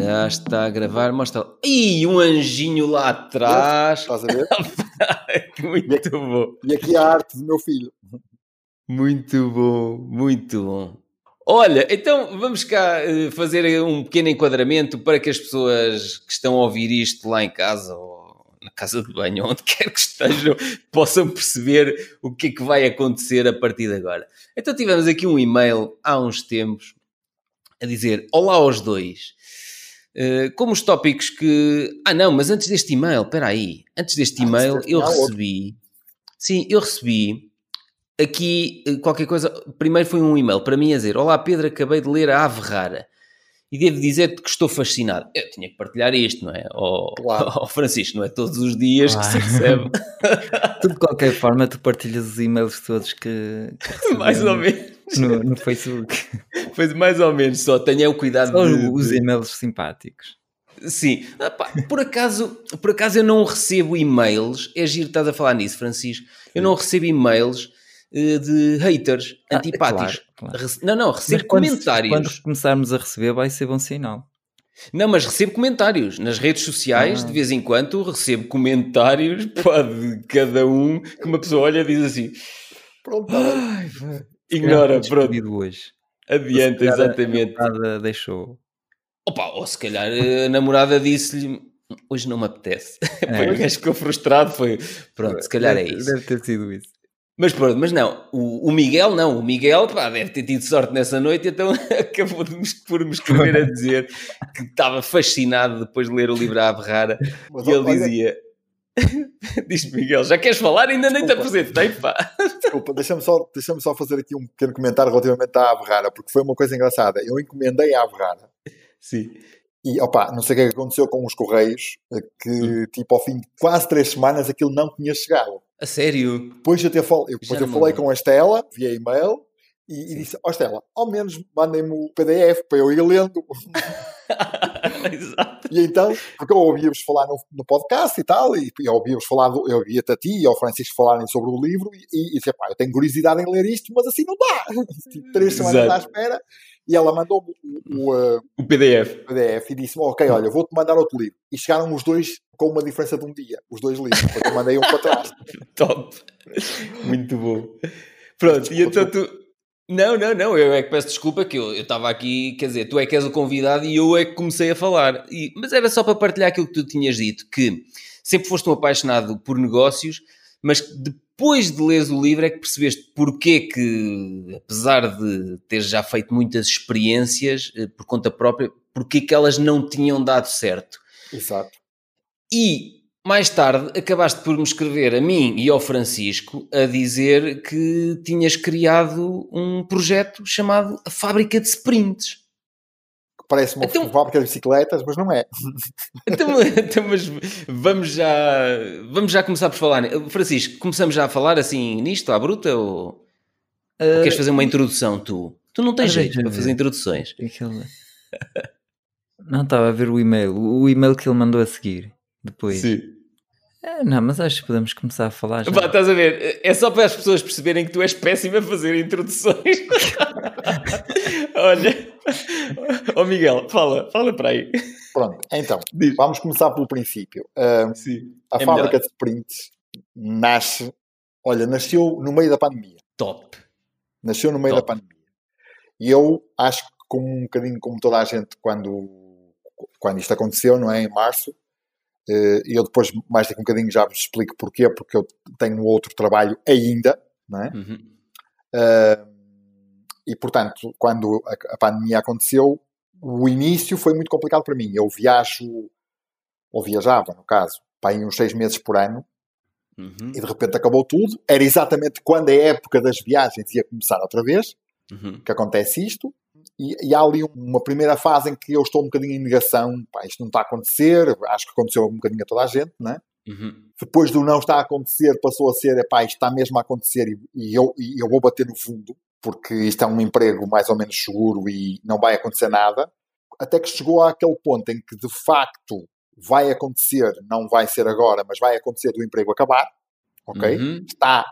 Já está a gravar, mostra. Ih, um anjinho lá atrás. Estás a ver? muito bom. E aqui a arte do meu filho. Muito bom, muito bom. Olha, então vamos cá uh, fazer um pequeno enquadramento para que as pessoas que estão a ouvir isto lá em casa ou na casa de banho, onde quer que estejam, possam perceber o que é que vai acontecer a partir de agora. Então tivemos aqui um e-mail há uns tempos a dizer: Olá aos dois. Uh, como os tópicos que. Ah, não, mas antes deste e-mail, espera aí. Antes deste e-mail, eu recebi. Sim, eu recebi aqui eh, qualquer coisa. Primeiro foi um e-mail para mim a dizer: Olá Pedro, acabei de ler a Ave Rara e devo dizer-te que estou fascinado. Eu tinha que partilhar isto, não é? Ao, claro. ao Francisco, não é todos os dias claro. que se recebe. tu, de qualquer forma, tu partilhas os e-mails todos que, que Mais ou menos. No, no Facebook. Pois mais ou menos, só tenha o cuidado só de, os e-mails simpáticos. Sim, por acaso, por acaso eu não recebo e-mails, é giro estás a falar nisso, Francisco. Eu não recebo e-mails eh, de haters, ah, antipáticos. Claro, claro. Não, não, recebo quando, comentários. Quando começarmos a receber, vai ser bom sinal. Não, mas recebo comentários nas redes sociais, ah. de vez em quando recebo comentários pá, de cada um que uma pessoa olha e diz assim: Pronto, Ai, ignora, pronto. Hoje. Adianta, exatamente. A namorada deixou. Opa, ou se calhar a namorada disse-lhe: Hoje não me apetece. É. foi o gajo que ficou frustrado. Foi pronto, se calhar deve, é isso. Deve ter sido isso. Mas pronto, mas não, o, o, Miguel não, o Miguel pá, deve ter tido sorte nessa noite, então acabou de me, por me escrever a dizer que estava fascinado depois de ler o livro à Berrara e ele dizia. Diz Miguel, já queres falar? Ainda nem te apresentei, pá. Desculpa, deixa-me só, deixa só fazer aqui um pequeno comentário relativamente à Averrara, porque foi uma coisa engraçada. Eu encomendei a Averrara. Sim. E, opa, não sei o que, é aconteceu com os Correios, que, hum. tipo, ao fim de quase três semanas aquilo não tinha chegado. A sério? Depois, eu, fal... depois eu falei com a Estela via e-mail e, e disse: Ó oh, Estela, ao menos mandem-me o PDF para eu ir lendo. Exato. E então, porque eu ouvia-vos falar no, no, podcast e tal, e eu ouvia-vos falar, do, eu ouvia-te a ti e ao Francisco falarem sobre o livro, e, e, e disse: pá, eu tenho curiosidade em ler isto, mas assim não dá. Tipo, três semanas à espera. E ela mandou-me o, o, uh, o, PDF. PDF e disse-me: Ok, olha, vou-te mandar outro livro. E chegaram os dois com uma diferença de um dia, os dois livros, porque eu mandei um para trás. Top! Muito bom. Pronto, e então tu. Não, não, não, eu é que peço desculpa que eu estava aqui, quer dizer, tu é que és o convidado e eu é que comecei a falar. E, mas era só para partilhar aquilo que tu tinhas dito, que sempre foste um apaixonado por negócios, mas depois de leres o livro é que percebeste porque que, apesar de teres já feito muitas experiências eh, por conta própria, porque que elas não tinham dado certo. Exato. E mais tarde acabaste por me escrever a mim e ao Francisco a dizer que tinhas criado um projeto chamado a Fábrica de Sprints. Parece uma então, fábrica de bicicletas, mas não é. Então, então, mas vamos já, vamos já começar por falar. Francisco, começamos já a falar assim nisto, à bruta? Ou, uh, ou queres fazer uma introdução tu? Tu não tens jeito para fazer introduções. Aquele... Não, estava a ver o e-mail. O e-mail que ele mandou a seguir. Depois. Sim. É, não, mas acho que podemos começar a falar já. Bah, estás a ver? É só para as pessoas perceberem que tu és péssimo a fazer introduções. Olha, ó oh Miguel, fala, fala para aí. Pronto, então, Diz. vamos começar pelo princípio. Uh, Sim, a é fábrica melhor. de sprints nasce, olha, nasceu no meio da pandemia. Top. Nasceu no meio Top. da pandemia. E eu acho que, como um bocadinho como toda a gente, quando, quando isto aconteceu, não é? Em março, e eu depois, mais daqui um bocadinho, já vos explico porquê, porque eu tenho outro trabalho ainda, não é? Uhum. Uh, e, portanto, quando a, a, pandemia aconteceu, o início foi muito complicado para mim. Eu viajo, ou viajava, no caso, para aí uns seis meses por ano, uhum. e de repente acabou tudo. Era exatamente quando a época das viagens ia começar outra vez, uhum. que acontece isto. E, e, há ali uma primeira fase em que eu estou um bocadinho em negação, pá, isto não está a acontecer, acho que aconteceu um bocadinho a toda a gente, não é? Uhum. Depois do não está a acontecer, passou a ser, pá, isto está mesmo a acontecer e, e, eu, e eu vou bater no fundo, porque isto é um emprego mais ou menos seguro e não vai acontecer nada. Até que chegou àquele ponto em que de facto vai acontecer, não vai ser agora, mas vai acontecer do emprego acabar, ok? Uhum. Está,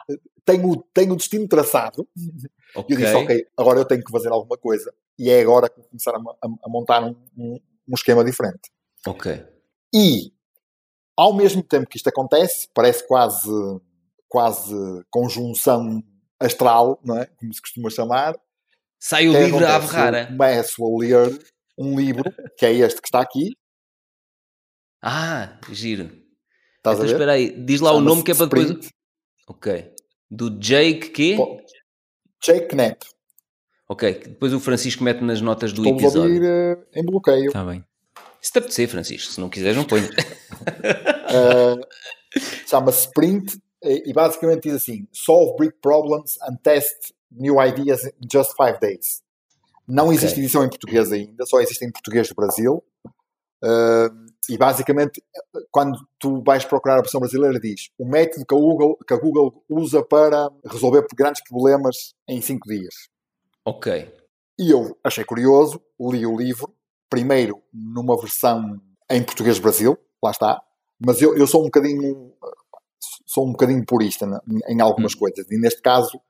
tenho, tenho o destino traçado. Okay. E eu disse, ok, agora eu tenho que fazer alguma coisa e é agora que vou começar a, a, a montar um, um, um esquema diferente. Ok. E, ao mesmo tempo que isto acontece, parece quase, quase conjunção astral, não é? Como se costuma chamar. Sai o que livro à. Eu Começo a ler um livro, que é este que está aqui. Ah, giro. Estás Então a ver? espera aí, diz lá o nome que é para depois. Ok. Do Jake quê? Pô, Jake Knapp. Ok, que depois o Francisco mete nas notas do Estou-vos a episódio. ouvir eh, em bloqueio. Está bem. Se te apetecer, Francisco, se não quiseres, não ponho. Uh, Chama-se Sprint e e basicamente diz assim: Solve big problems and test new ideas in just five days. Não existe Ok. edição em português ainda, só existe em português do Brasil. Uh, e basicamente, quando tu vais procurar a versão brasileira, diz o método que a Google, que a Google usa para resolver grandes problemas em cinco dias. ok. E eu achei curioso, li o livro, primeiro numa versão em português Brasil, lá está, mas eu, eu sou um bocadinho sou um bocadinho purista em algumas coisas, e neste caso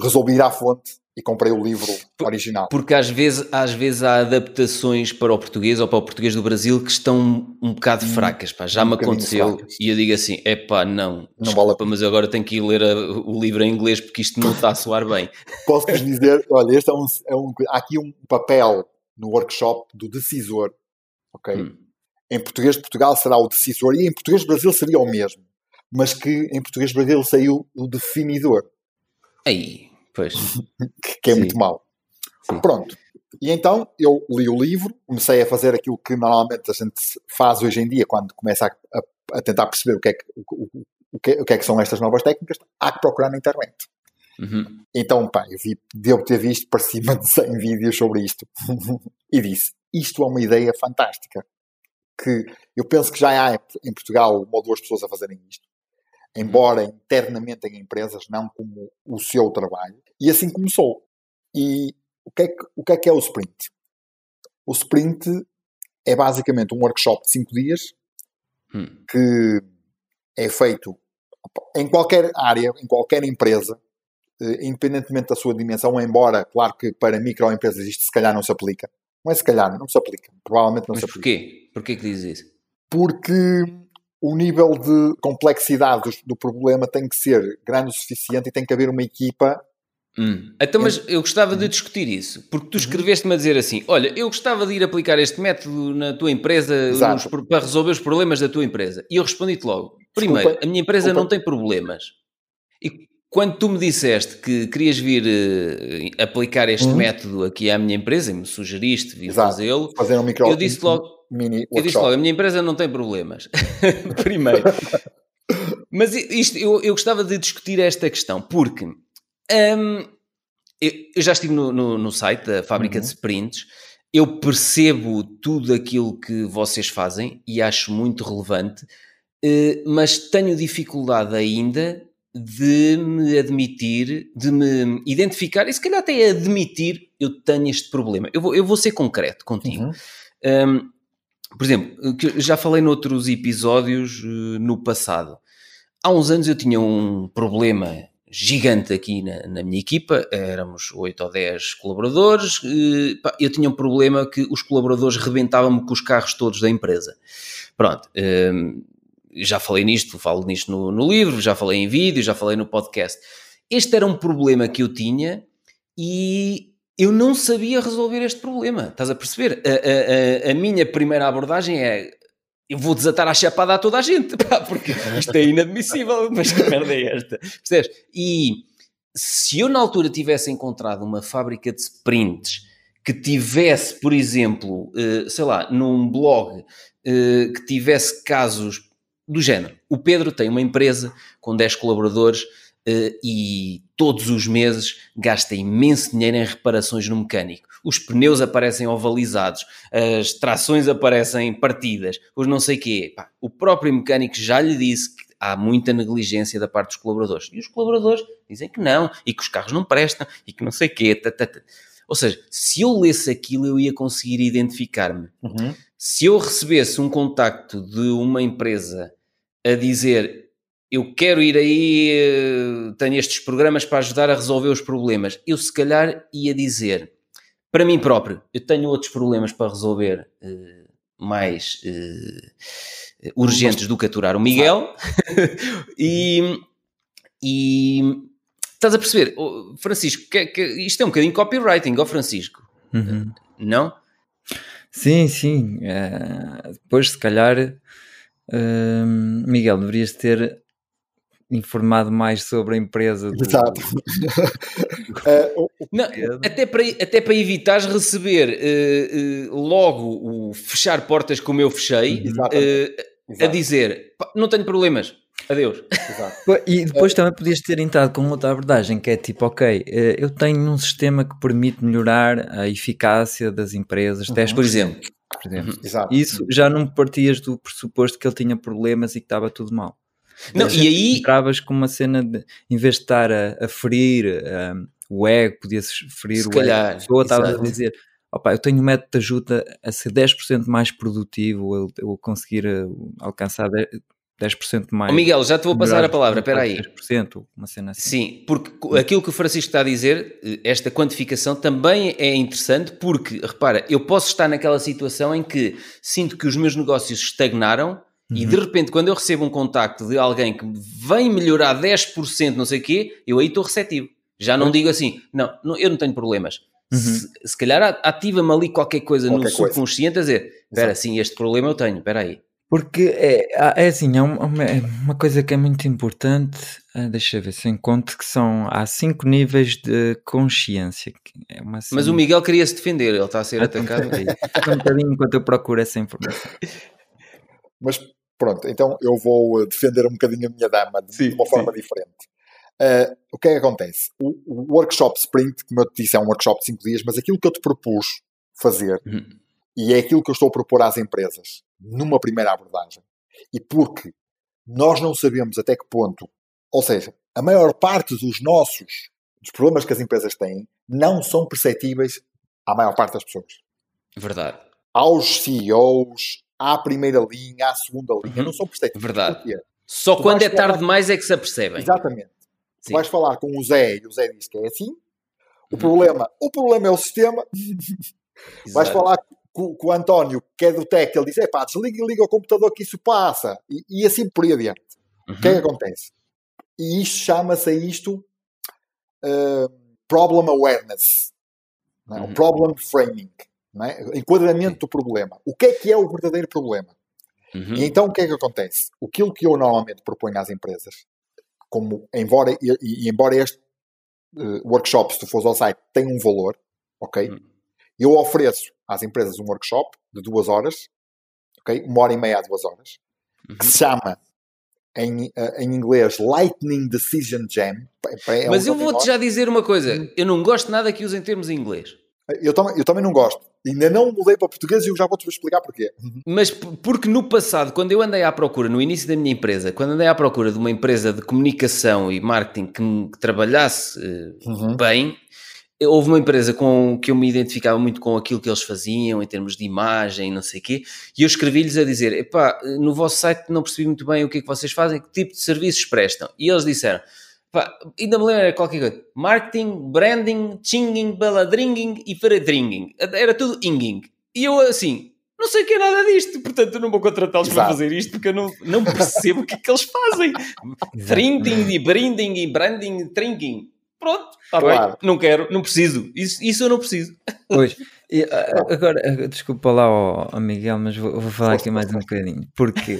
resolvi ir à fonte e comprei o livro original. Porque às vezes, às vezes há adaptações para o português ou para o português do Brasil que estão um bocado fracas, pá. Já um me aconteceu fracas. e eu digo assim, é pá, não, Não vale desculpa, mas eu agora tenho que ir ler a- o livro em inglês porque isto não está a soar bem. Posso-vos dizer, olha, este é um, é um- há aqui um papel no workshop do decisor, ok? Hum. Em português de Portugal será o decisor e em português do Brasil seria o mesmo, mas que em português do Brasil saiu o definidor. Aí, pois, que, que é Sim. muito mau. Sim. Pronto. E então eu li o livro, comecei a fazer aquilo que normalmente a gente faz hoje em dia quando começa a, a- a tentar perceber o que, é que, o, o- o que, o que é que são estas novas técnicas, há que procurar na internet. Uhum. Então, pá, eu vi, devo ter visto para cima de 100 vídeos sobre isto. e disse, isto é uma ideia fantástica. Que eu penso que já há em Portugal uma ou duas pessoas a fazerem isto. Embora internamente em empresas, não como o seu trabalho. E assim começou. E o que é que, o que, é, que é o sprint? O sprint é basicamente um workshop de 5 dias Hum. que é feito em qualquer área, em qualquer empresa, eh, independentemente da sua dimensão, embora, claro que para microempresas isto se calhar não se aplica. Não é se calhar, não se aplica. Provavelmente não Mas se aplica. porquê? Porquê que dizes isso? Porque o nível de complexidade do, do problema tem que ser grande o suficiente e tem que haver uma equipa. Hum. Então, mas eu gostava de discutir isso, porque Uhum. tu escreveste-me a dizer assim: olha, eu gostava de ir aplicar este método na tua empresa nos- para resolver os problemas da tua empresa. E eu respondi-te logo: primeiro, Desculpa, a minha empresa desculpa. não tem problemas. E quando tu me disseste que querias vir eh, aplicar este Uhum. método aqui à minha empresa e me sugeriste vir fazê-lo, Fazer um micro eu disse logo. Mini Eu disse workshop. logo, a minha empresa não tem problemas. Primeiro. Mas isto, eu, eu gostava de discutir esta questão, porque hum, eu, eu já estive no, no- no site da fábrica de Uhum. sprints, eu percebo tudo aquilo que vocês fazem e acho muito relevante, eh, mas tenho dificuldade ainda de me admitir, de me identificar e se calhar até admitir eu tenho este problema. Eu vou, eu vou ser concreto contigo. Uhum. Um, por exemplo, que eu já falei noutros episódios uh, no passado. Há uns anos eu tinha um problema gigante aqui na, na minha equipa, éramos 8 ou 10 colaboradores, uh, pá, eu tinha um problema que os colaboradores rebentavam-me com os carros todos da empresa. Pronto, um, já falei nisto, falo nisto no, no livro, já falei em vídeo, já falei no podcast. Este era um problema que eu tinha e eu não sabia resolver este problema. Estás a perceber? A, a- a- minha primeira abordagem é eu vou desatar a chapada a toda a gente, pá, porque isto é inadmissível, mas que merda é esta? Percebes? E se eu na altura tivesse encontrado uma fábrica de sprints que tivesse, por exemplo, eh, sei lá, num blog eh, que tivesse casos do género. O Pedro tem uma empresa com 10 colaboradores eh, e todos os meses gasta imenso dinheiro em reparações no mecânico. Os pneus aparecem ovalizados, as trações aparecem partidas, os não sei quê. Pá, o próprio mecânico já lhe disse que há muita negligência da parte dos colaboradores. E os colaboradores dizem que não, e que os carros não prestam, e que não sei quê. tá, tá, tá. Ou seja, se eu lesse aquilo, eu ia conseguir identificar-me Uhum. se eu recebesse um contacto de uma empresa a dizer eu quero ir aí, eh, tenho estes programas para ajudar a resolver os problemas, eu se calhar ia dizer para mim próprio, eu tenho outros problemas para resolver, eh, mais uh, urgentes do que aturar o Miguel. e, e estás a perceber, Francisco, que, que, isto é um bocadinho copywriting, ó Francisco. Uhum. Não? Sim, sim. Uh, depois, se calhar, uh, Miguel, deverias ter informado mais sobre a empresa. Do... Exato. Não, até, para, até para evitares receber uh, uh, logo o fechar portas como eu fechei, uh, a dizer não tenho problemas. Adeus. Exato. E depois também podias ter entrado com outra abordagem que é tipo, ok, eu tenho um sistema que permite melhorar a eficácia das empresas, uhum. por exemplo. Por exemplo. Exato. Isso já não partias do pressuposto que ele tinha problemas e que estava tudo mal. Não, e aí. Entravas com uma cena de, em vez de estar a, a ferir um, o ego, podia-se ferir Se o calhar, ego. A pessoa estava a dizer: opa, eu tenho um método de ajuda a ser 10% mais produtivo, eu, conseguir uh, alcançar 10% mais. Oh, Miguel, já te vou passar a palavra, espera aí. 10%, uma cena assim. Sim, porque aquilo que o Francisco está a dizer, eh, esta quantificação também é interessante, porque, repara, eu posso estar naquela situação em que sinto que os meus negócios estagnaram Uhum. E de repente, quando eu recebo um contacto de alguém que vem melhorar 10%, não sei o quê, eu aí estou receptivo. Já não uhum. digo assim, não, não, eu não tenho problemas. Uhum. Se, se, calhar ativa-me ali qualquer coisa qualquer no coisa. subconsciente a dizer: espera, sim, este problema eu tenho, espera aí. Porque é, é assim, é uma, é uma, coisa que é muito importante, ah, deixa eu ver se encontro, que são, há cinco níveis de consciência. É uma, assim, Mas o Miguel queria se defender, ele está a ser atacado. um bocadinho enquanto eu procuro essa informação. Mas Pronto, então eu vou eh, defender um bocadinho a minha dama de, sim, de uma forma sim. diferente. Uh, o que é que acontece? O, o, workshop Sprint, como eu te disse, é um workshop de 5 dias, mas aquilo que eu te propus fazer, uhum. e é aquilo que eu estou a propor às empresas, numa primeira abordagem, e porque nós não sabemos até que ponto, ou seja, a maior parte dos nossos, dos problemas que as empresas têm, não são perceptíveis à maior parte das pessoas. Verdade. Aos CEOs, à primeira linha, à segunda linha. Uhum. Não são perceptíveis. Verdade. Porquê? Só tu quando é tarde demais é que se apercebem. Exatamente. Sim. Tu vais falar com o Zé e o Zé diz que é assim. O, uhum. problema, o problema é o sistema. vais falar com, com, o António, que é do tech, ele diz: é pá, desliga e liga o computador que isso passa. E, e assim por aí adiante. Uhum. O que é que uhum. acontece? E isto chama-se a isto uh, problem awareness. Não, é? uhum. Problem framing é? enquadramento do problema. O que é que é o verdadeiro problema? Uhum. E então o que é que acontece? Aquilo que eu normalmente proponho às empresas, como embora, e, e embora este uh, workshop, se tu fores ao site, tenha um valor, ok? Uhum. Eu ofereço às empresas um workshop de duas horas, ok? Uma hora e meia a duas horas, uhum. que se chama em, uh, em inglês Lightning Decision Jam. É Mas eu vou-te já dizer uma coisa, eu não gosto nada que usem termos em inglês. Eu, tam eu também não gosto. Ainda não mudei para português e eu já vou-te explicar porquê. Mas porque no passado, quando eu andei à procura, no início da minha empresa, quando andei à procura de uma empresa de comunicação e marketing que, que trabalhasse uh, uhum. bem, houve uma empresa com que eu me identificava muito com aquilo que eles faziam em termos de imagem, não sei o quê, e eu escrevi-lhes a dizer: epá, no vosso site não percebi muito bem o que é que vocês fazem, que tipo de serviços prestam. E eles disseram: Pá, ainda me lembro qualquer coisa. Marketing, branding, chinging, baladringing e faradringing. Era tudo inging. E eu assim, não sei o que é nada disto, portanto eu não vou contratá-los para fazer isto porque eu não, não percebo o que é que eles fazem. Trinding e branding e branding, trinking. Pronto, está claro. bem. Não quero, não preciso. Isso, isso eu não preciso. Pois. E, agora, desculpa lá ao, Miguel, mas vou, vou falar aqui mais um bocadinho. Porque,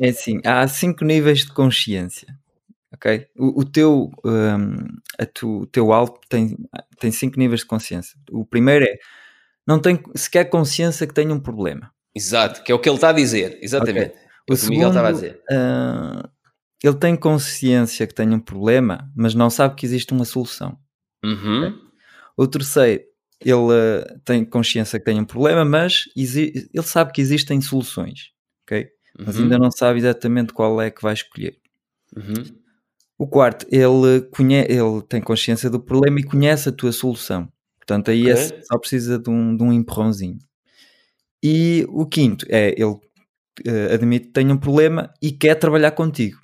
é assim, há cinco níveis de consciência ok? O, o teu, um, a tu, o teu alto tem, tem cinco níveis de consciência. O primeiro é não tem sequer consciência que tem um problema. Exato, que é o que ele está a dizer, exatamente. Okay. O, o segundo, Miguel estava a dizer. Uh, ele tem consciência que tem um problema, mas não sabe que existe uma solução. Uhum. Okay? O terceiro, ele uh, tem consciência que tem um problema, mas ele sabe que existem soluções, ok? Mas uhum. ainda não sabe exatamente qual é que vai escolher. Uhum. O quarto, ele, conhe ele tem consciência do problema e conhece a tua solução. Portanto, aí okay. é, só precisa de um, de um empurrãozinho. E o quinto é ele uh, admite que tem um problema e quer trabalhar contigo.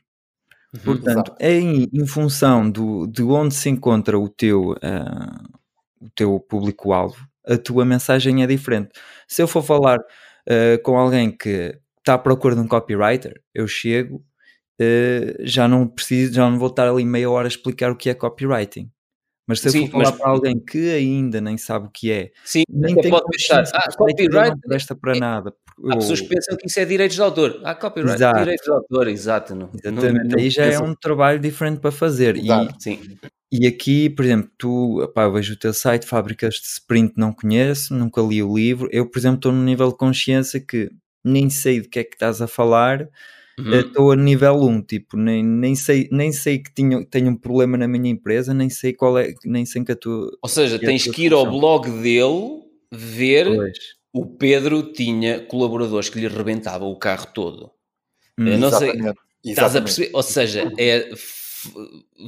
Uhum, Portanto, em, em, função do, de onde se encontra o teu, uh, o teu público-alvo, a tua mensagem é diferente. Se eu for falar uh, com alguém que está à procura de um copywriter, eu chego, uh, já não preciso, já não vou estar ali meia hora a explicar o que é copywriting. Mas se eu Sim, for falar mas... para alguém que ainda nem sabe o que é, Sim, nem tem pode pensar, ah, copyright não presta para é, nada. Há pessoas que pensam que isso é direitos de autor. Ah, copyright, exato. direitos de autor, exato. Não, Exatamente, não, aí já é um trabalho diferente para fazer. Exato. E, Sim. e aqui, por exemplo, tu, opá, vejo o teu site, fábricas de sprint não conheço, nunca li o livro. Eu, por exemplo, estou num nível de consciência que nem sei do que é que estás a falar, Uhum. Estou a nível 1, tipo, nem, nem, sei, nem sei que tenho, tenho um problema na minha empresa, nem sei qual é, nem sei que a tua. Ou seja, tens que ir ao blog dele ver pois. o Pedro tinha colaboradores que lhe rebentavam o carro todo. Hum, não sei, estás a perceber? Ou seja, é,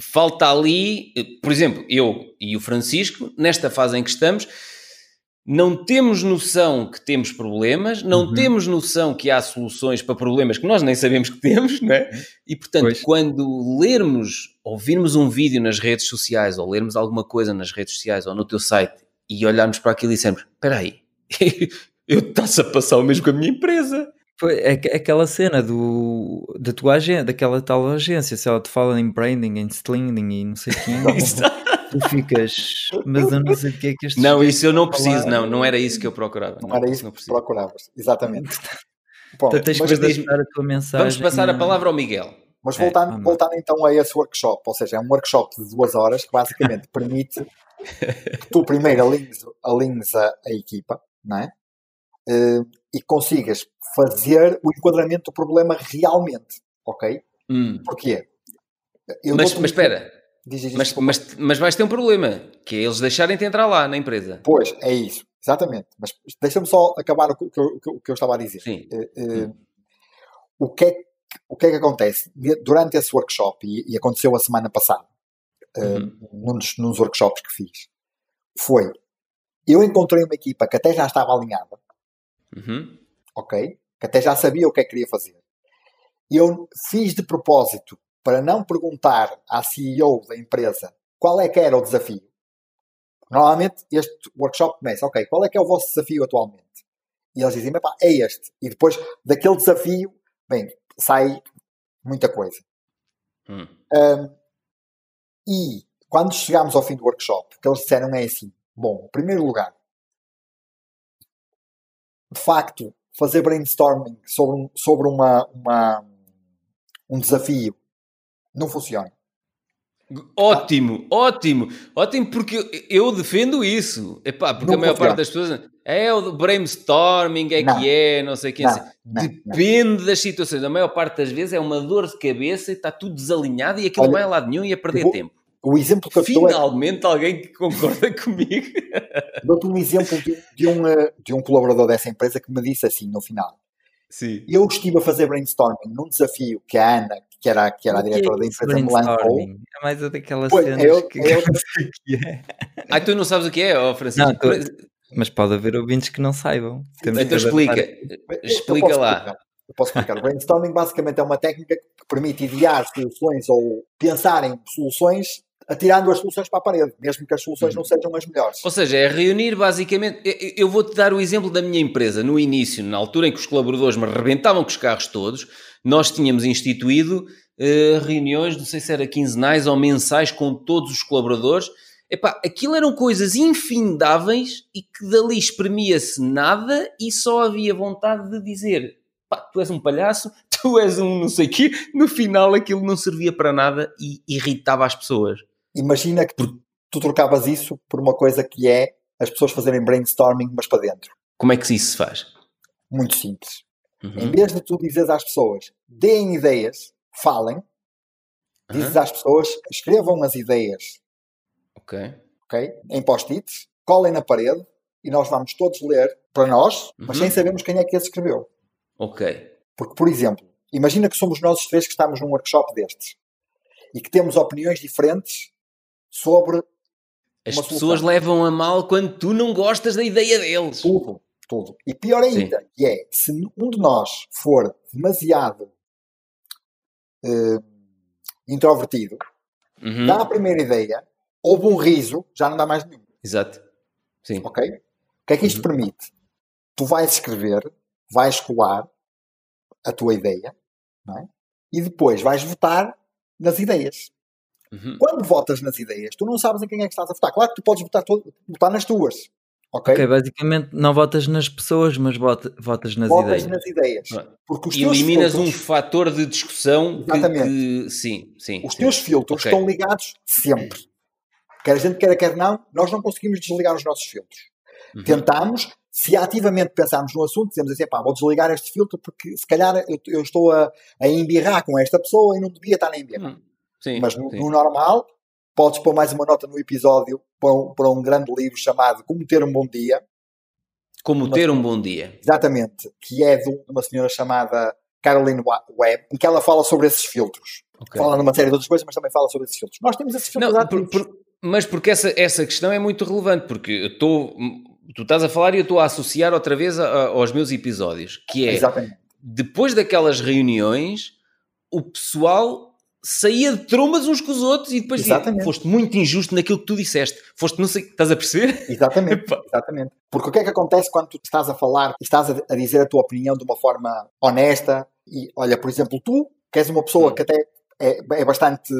falta ali, por exemplo, eu e o Francisco, nesta fase em que estamos, não temos noção que temos problemas, não uhum. temos noção que há soluções para problemas que nós nem sabemos que temos, não é? E portanto, pois. quando lermos, ouvirmos um vídeo nas redes sociais, ou lermos alguma coisa nas redes sociais ou no teu site e olharmos para aquilo e dissermos: espera aí, eu está-se a passar o mesmo com a minha empresa. Foi é, aquela cena do, da tua agência, daquela tal agência, se ela te fala em branding, em slinging e não sei o que tu ficas, mas eu não sei o que é que este. Não, isso eu não preciso, não, não era isso que eu procurava. Não, não era isso não que procuravas, exatamente. Bom, então tens que adaptar a tua mensagem. Vamos passar a palavra ao Miguel. Mas voltando, é, voltando então a esse workshop, ou seja, é um workshop de duas horas que basicamente permite que tu primeiro alinhes, alinhes a, a, equipa, não é? Uh, e consigas fazer o enquadramento do problema realmente, ok? Hum. Porquê? Eu mas, mas espera, Diz, diz, mas, mas, mas vais ter um problema, que é eles deixarem-te entrar lá na empresa. Pois, é isso, exatamente. Mas deixa-me só acabar o que, o que, eu estava a dizer. Sim. Uh, uh, o, que é, o que é que acontece? Durante esse workshop, e, e aconteceu a semana passada, uh, num, dos, nos workshops que fiz, foi, eu encontrei uma equipa que até já estava alinhada, uhum. ok? Que até já sabia o que é que queria fazer. E eu fiz de propósito para não perguntar à CEO da empresa qual é que era o desafio. Normalmente este workshop começa, ok, qual é que é o vosso desafio atualmente? E eles dizem, é este. E depois daquele desafio, bem, sai muita coisa. Hum. Um, e quando chegámos ao fim do workshop, o que eles disseram é assim: bom, em primeiro lugar, de facto, fazer brainstorming sobre, sobre uma, uma, um desafio não funciona. Ótimo, ah. ótimo, ótimo, porque eu defendo isso. Epá, porque não a maior funciona. parte das pessoas é o brainstorming, é não. que é, não sei o que. Não, Depende das situações. A maior parte das vezes é uma dor de cabeça e está tudo desalinhado e aquilo Olha, não vai a lado nenhum e a perder vou, tempo. O exemplo que eu Finalmente é... alguém que concorda comigo. Dou-te um exemplo de, de, um, eh, de um colaborador dessa empresa que me disse assim no final. Sim. Eu estive a fazer brainstorming num desafio que a Ana, que era, que era a diretora é da empresa, me lançou. É mais daquelas pois, cenas eu, que, eu... que é. Ah, tu não sabes o que é, oh, Francisco? Não, tu... Mas pode haver ouvintes que não saibam. Temos então explica, explica lá. Explicar. Eu posso explicar. O brainstorming basicamente é uma técnica que permite idear soluções ou pensar em soluções atirando as soluções para a parede, mesmo que as soluções não sejam as melhores. Ou seja, é reunir basicamente. Eu vou-te dar o exemplo da minha empresa. No início, na altura em que os colaboradores me arrebentavam com os carros todos, nós tínhamos instituído uh, reuniões, não sei se era quinzenais ou mensais, com todos os colaboradores. Epá, aquilo eram coisas infindáveis e que dali espremia-se nada e só havia vontade de dizer pá, tu és um palhaço, tu és um não sei o quê. No final aquilo não servia para nada e irritava as pessoas. Imagina que tu, tu trocavas isso por uma coisa que é as pessoas fazerem brainstorming, mas para dentro. Como é que isso se faz? Muito simples. Uhum. Em vez de tu dizeres às pessoas, deem ideias, falem, dizes uhum. às pessoas, escrevam as ideias. Ok. Ok? Em post-its, colhem na parede e nós vamos todos ler para nós, mas uhum. sem sabermos quem é que as escreveu. Ok. Porque, por exemplo, imagina que somos nós os três que estamos num workshop destes e que temos opiniões diferentes sobre. As pessoas levam a mal quando tu não gostas da ideia deles. Tudo, tudo. E pior ainda, Sim. que é, se um de nós for demasiado uh, introvertido, uhum. dá a primeira ideia, houve um riso, já não dá mais nenhum. Exato. Sim. Ok? O que é que isto uhum. permite? Tu vais escrever vais colar a tua ideia, não é? E depois vais votar nas ideias. Uhum. Quando votas nas ideias, tu não sabes em quem é que estás a votar. Claro que tu podes votar, todo, votar nas tuas. Ok, okay basicamente não votas nas pessoas, mas vota, votas nas votas ideias. nas ideias. Porque os Eliminas filtros, um fator de discussão exatamente. Que, que, sim, sim. Os sim. teus filtros okay. estão ligados sempre. Quer a gente queira, quer não, nós não conseguimos desligar os nossos filtros. Uhum. Tentamos, se ativamente pensarmos no assunto, dizemos assim, pá, vou desligar este filtro porque se calhar eu, eu estou a, a embirrar com esta pessoa e não devia estar a embirrar. Uhum. Sim, Mas no, sim. no, normal, podes pôr mais uma nota no episódio para um, para um grande livro chamado Como Ter um Bom Dia. Como uma, Ter um Bom Dia. Exatamente, que é de uma senhora chamada Caroline Webb, em que ela fala sobre esses filtros. Okay. Fala numa série de outras coisas, mas também fala sobre esses filtros. Nós temos esses filtros Não, por, por, Mas porque essa, essa questão é muito relevante, porque eu estou... Tu estás a falar e eu estou a associar outra vez a, a, aos meus episódios, que é... Exatamente. Depois daquelas reuniões, o pessoal saía de trombas uns com os outros e depois dizia, foste muito injusto naquilo que tu disseste. Foste, não sei, estás a perceber? Exatamente, exatamente. Porque o que é que acontece quando tu estás a falar e estás a, dizer a tua opinião de uma forma honesta e, olha, por exemplo, tu, que és uma pessoa que até é, é bastante...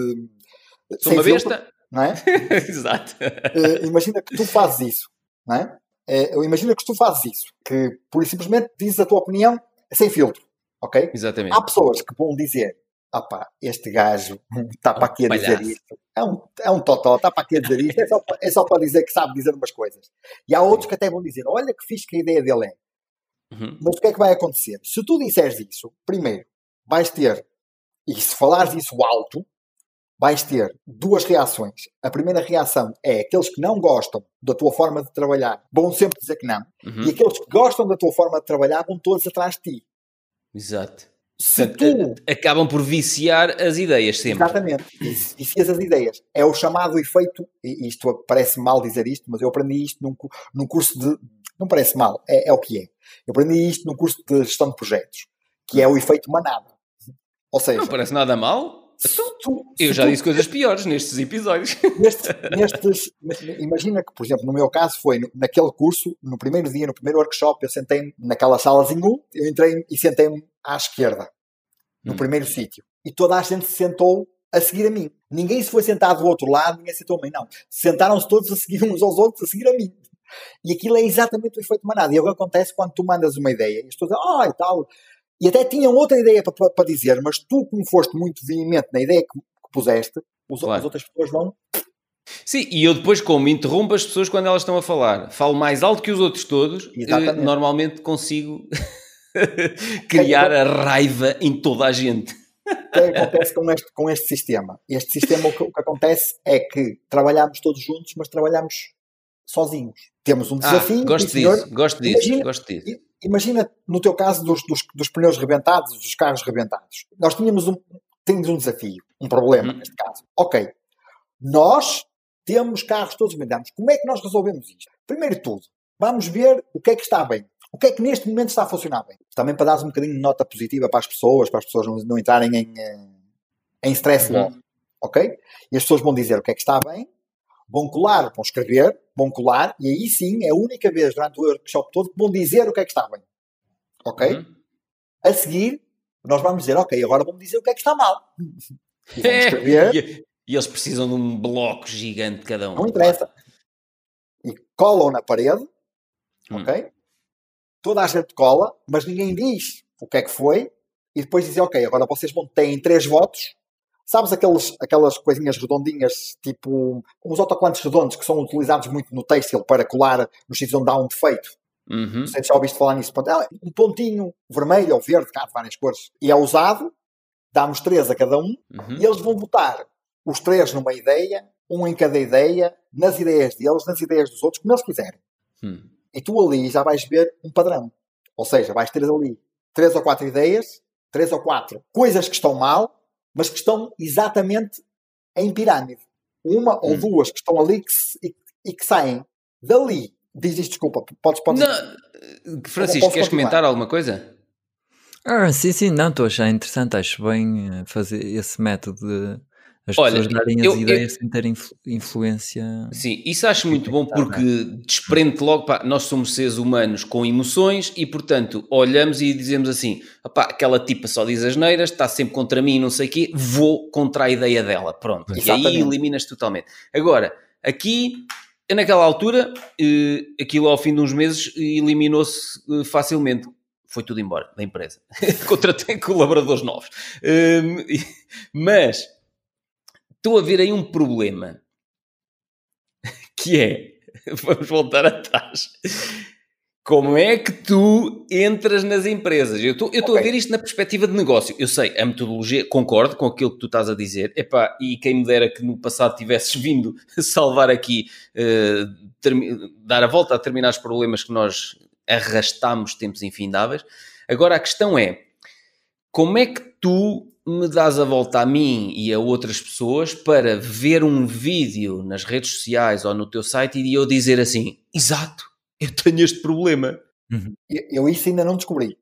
Sou uma besta. Filtro, não é? Exato. Uh, imagina que tu fazes isso, não é? Uh, imagina que tu fazes isso, que por simplesmente dizes a tua opinião sem filtro, ok? Exatamente. Há pessoas que vão dizer opá, este gajo está para aqui a dizer isto. É um, é um totó, está para aqui a dizer isto. É só, é só para dizer que sabe dizer umas coisas. E há outros que até vão dizer: olha que fiz que a ideia dele é. Uhum. Mas o que é que vai acontecer? Se tu disseres isso, primeiro, vais ter, e se falares isso alto, vais ter duas reações. A primeira reação é aqueles que não gostam da tua forma de trabalhar vão sempre dizer que não. Uhum. E aqueles que gostam da tua forma de trabalhar vão todos atrás de ti. Exato se tu... acabam por viciar as ideias sempre. Exatamente, vicias as ideias. É o chamado efeito, e isto parece mal dizer isto, mas eu aprendi isto num, num curso de. Não parece mal, é, é, o que é. Eu aprendi isto num curso de gestão de projetos, que é o efeito manada. Ou seja. Não parece nada mal. Então, tu, eu já tu, disse coisas piores nestes episódios. Nestes, nestes, imagina que, por exemplo, no meu caso foi naquele curso, no primeiro dia, no primeiro workshop, eu sentei-me naquela salazinha, eu entrei e sentei-me à esquerda, no hum. primeiro sítio. E toda a gente se sentou a seguir a mim. Ninguém se foi sentar do outro lado, ninguém se sentou a mim, não. Sentaram-se todos a seguir uns aos outros, a seguir a mim. E aquilo é exatamente o efeito manada. E é o que acontece quando tu mandas uma ideia e as pessoas dizem, oh, e tal. E até tinham outra ideia para, para, dizer, mas tu, como foste muito veemente na ideia que, que puseste, os, claro. as outras pessoas vão. Sim, e eu depois, como interrompo as pessoas quando elas estão a falar, falo mais alto que os outros todos, eh, normalmente consigo criar a raiva em toda a gente. O que acontece com este, com este sistema? Este sistema, o que, o que, acontece é que trabalhamos todos juntos, mas trabalhamos sozinhos. Temos um ah, desafio. Ah, gosto disso, senhor, gosto disso, imagina, gosto disso. Imagina, no teu caso, dos, dos, dos, pneus rebentados, dos carros rebentados. Nós tínhamos um, tínhamos um desafio, um problema, hum. neste caso. Ok, nós temos carros todos rebentados. Como é que nós resolvemos isto? Primeiro de tudo, vamos ver o que é que está bem. O que é que neste momento está a funcionar bem? Também para dar um bocadinho de nota positiva para as pessoas, para as pessoas não, não entrarem em, eh, em stress uhum. logo. Ok? E as pessoas vão dizer o que é que está bem, vão colar, vão escrever, vão colar, e aí sim é a única vez durante o workshop todo que vão dizer o que é que está bem. Ok? Uhum. A seguir, nós vamos dizer, ok, agora vamos dizer o que é que está mal. E, e, e eles precisam de um bloco gigante cada um. Não interessa. E colam na parede, hum. ok? toda a gente cola, mas ninguém diz o que é que foi, e depois dizem, ok, agora vocês vão, têm três votos, sabes aqueles, aquelas coisinhas redondinhas, tipo uns autocolantes redondos que são utilizados muito no têxtil para colar nos sítios onde há um defeito. Uhum. Não sei se já ouviste falar nisso. É um pontinho vermelho ou verde, de várias cores, e é usado, damos três a cada um, uhum. e eles vão votar os três numa ideia, um em cada ideia, nas ideias deles, nas ideias dos outros, como eles quiserem. Hum. E tu ali já vais ver um padrão. Ou seja, vais ter ali três ou quatro ideias, três ou quatro coisas que estão mal, mas que estão exatamente em pirâmide. Uma hum. ou duas que estão ali que se, e, e, que saem dali. Diz isto, desculpa, podes. podes não, Francisco, queres comentar alguma coisa? Ah, sim, sim, não, estou a achar interessante, acho bem eh, fazer esse método de As Olha, pessoas darem eu, as ideias eu, sem terem influência. Sim, isso acho muito bom porque desprende logo, pá, nós somos seres humanos com emoções e, portanto, olhamos e dizemos assim: pá, aquela tipa só diz as neiras, está sempre contra mim, não sei o quê, vou contra a ideia dela. Pronto, Exatamente. e aí eliminas totalmente. Agora, aqui, naquela altura, eh, aquilo ao fim de uns meses eliminou-se eh, facilmente foi tudo embora da empresa. Contratei colaboradores novos. Um, mas estou a ver aí um problema que é, vamos voltar atrás. Como é que tu entras nas empresas? Eu estou okay. a ver isto na perspectiva de negócio. Eu sei, a metodologia, concordo com aquilo que tu estás a dizer. Epá, e quem me dera que no passado tivesses vindo salvar aqui, uh, dar a volta a determinados problemas que nós arrastamos tempos infindáveis. Agora a questão é, como é que tu me dás a volta a mim e a outras pessoas para ver um vídeo nas redes sociais ou no teu site e eu dizer assim: Exato, eu tenho este problema. Uhum. Eu, eu, isso ainda não descobri.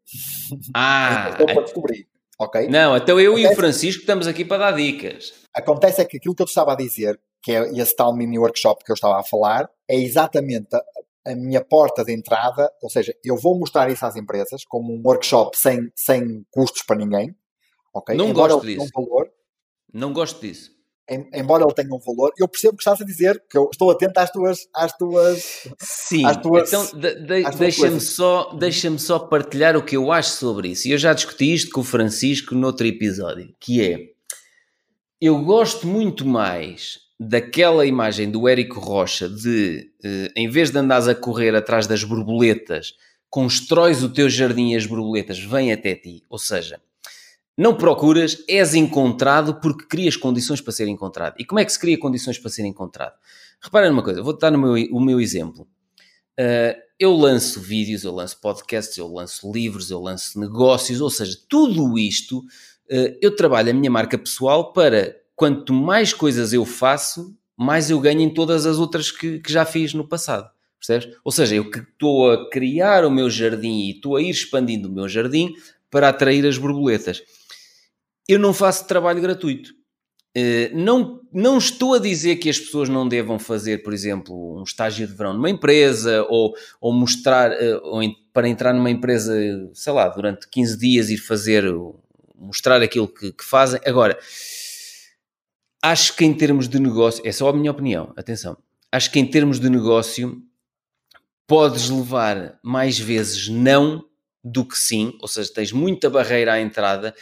Ah, estou para descobrir. Ok? Não, então eu Acontece... e o Francisco estamos aqui para dar dicas. Acontece é que aquilo que eu estava a dizer, que é esse tal mini workshop que eu estava a falar, é exatamente a, a minha porta de entrada, ou seja, eu vou mostrar isso às empresas como um workshop sem, sem custos para ninguém, Não Embora gosto disso. Um valor, não gosto disso. Em, embora ele tenha um valor, eu percebo o que estás a dizer, que eu estou atento às tuas, às tuas, Sim, às tuas, então de, de, deixa-me só, deixa só partilhar o que eu acho sobre isso. E eu já discuti isto com o Francisco noutro episódio, que é, eu gosto muito mais daquela imagem do Érico Rocha de, eh, em vez de andares a correr atrás das borboletas, constróis o teu jardim e as borboletas vêm até ti. Ou seja, não procuras, és encontrado porque crias condições para ser encontrado. E como é que se cria condições para ser encontrado? Repara numa coisa, vou-te dar no meu, o meu exemplo. Uh, eu lanço vídeos, eu lanço podcasts, eu lanço livros, eu lanço negócios, ou seja, tudo isto uh, eu trabalho a minha marca pessoal para quanto mais coisas eu faço, mais eu ganho em todas as outras que, que já fiz no passado. Percebes? Ou seja, eu que estou a criar o meu jardim e estou a ir expandindo o meu jardim para atrair as borboletas eu não faço trabalho gratuito. Uh, não, não estou a dizer que as pessoas não devam fazer, por exemplo, um estágio de verão numa empresa ou, ou mostrar, uh, ou para entrar numa empresa, sei lá, durante 15 dias ir fazer, mostrar aquilo que, que fazem. Agora, acho que em termos de negócio, é só a minha opinião, atenção, acho que em termos de negócio podes levar mais vezes não do que sim, ou seja, tens muita barreira à entrada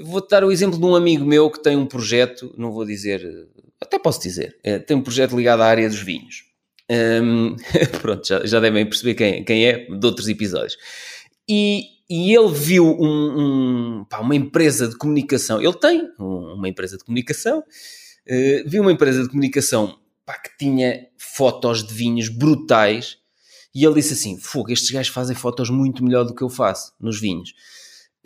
vou-te dar o exemplo de um amigo meu que tem um projeto, não vou dizer, até posso dizer, é, tem um projeto ligado à área dos vinhos. Um, pronto, já, já devem perceber quem, quem é de outros episódios. E, e ele viu um, um, pá, uma empresa de comunicação, ele tem uma empresa de comunicação, uh, viu uma empresa de comunicação pá, que tinha fotos de vinhos brutais e ele disse assim: Fogo, estes gajos fazem fotos muito melhor do que eu faço nos vinhos.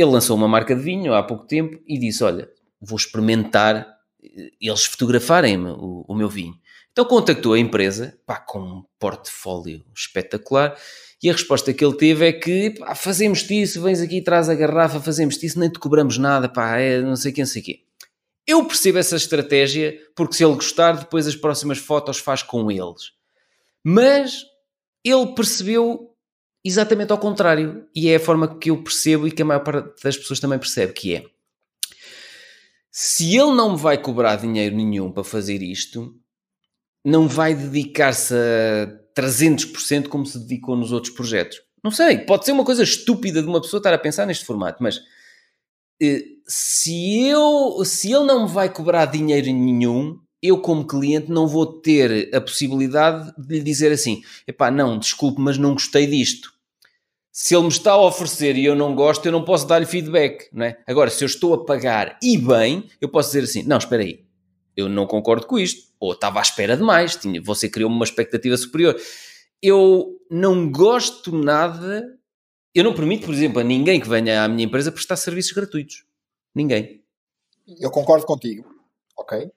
Ele lançou uma marca de vinho há pouco tempo e disse: Olha, vou experimentar eh, eles fotografarem o, o meu vinho. Então contactou a empresa, pá, com um portfólio espetacular, e a resposta que ele teve é que pá, fazemos-te isso, vens aqui, traz a garrafa, fazemos-te isso, nem te cobramos nada, pá, é não sei quem, não sei quê. Eu percebo essa estratégia, porque se ele gostar, depois as próximas fotos faz com eles. Mas ele percebeu exatamente ao contrário. E é a forma que eu percebo e que a maior parte das pessoas também percebe, que é se ele não me vai cobrar dinheiro nenhum para fazer isto, não vai dedicar-se a 300% como se dedicou nos outros projetos. Não sei, pode ser uma coisa estúpida de uma pessoa estar a pensar neste formato, mas eh, se, eu, se ele não me vai cobrar dinheiro nenhum, eu, como cliente, não vou ter a possibilidade de lhe dizer assim: epá, não, desculpe, mas não gostei disto. Se ele me está a oferecer e eu não gosto, eu não posso dar-lhe feedback, não é? Agora, se eu estou a pagar e bem, eu posso dizer assim: não, espera aí, eu não concordo com isto, ou estava à espera de mais, tinha, você criou-me uma expectativa superior. Eu não gosto nada, eu não permito, por exemplo, a ninguém que venha à minha empresa prestar serviços gratuitos. Ninguém. Eu concordo contigo, ok?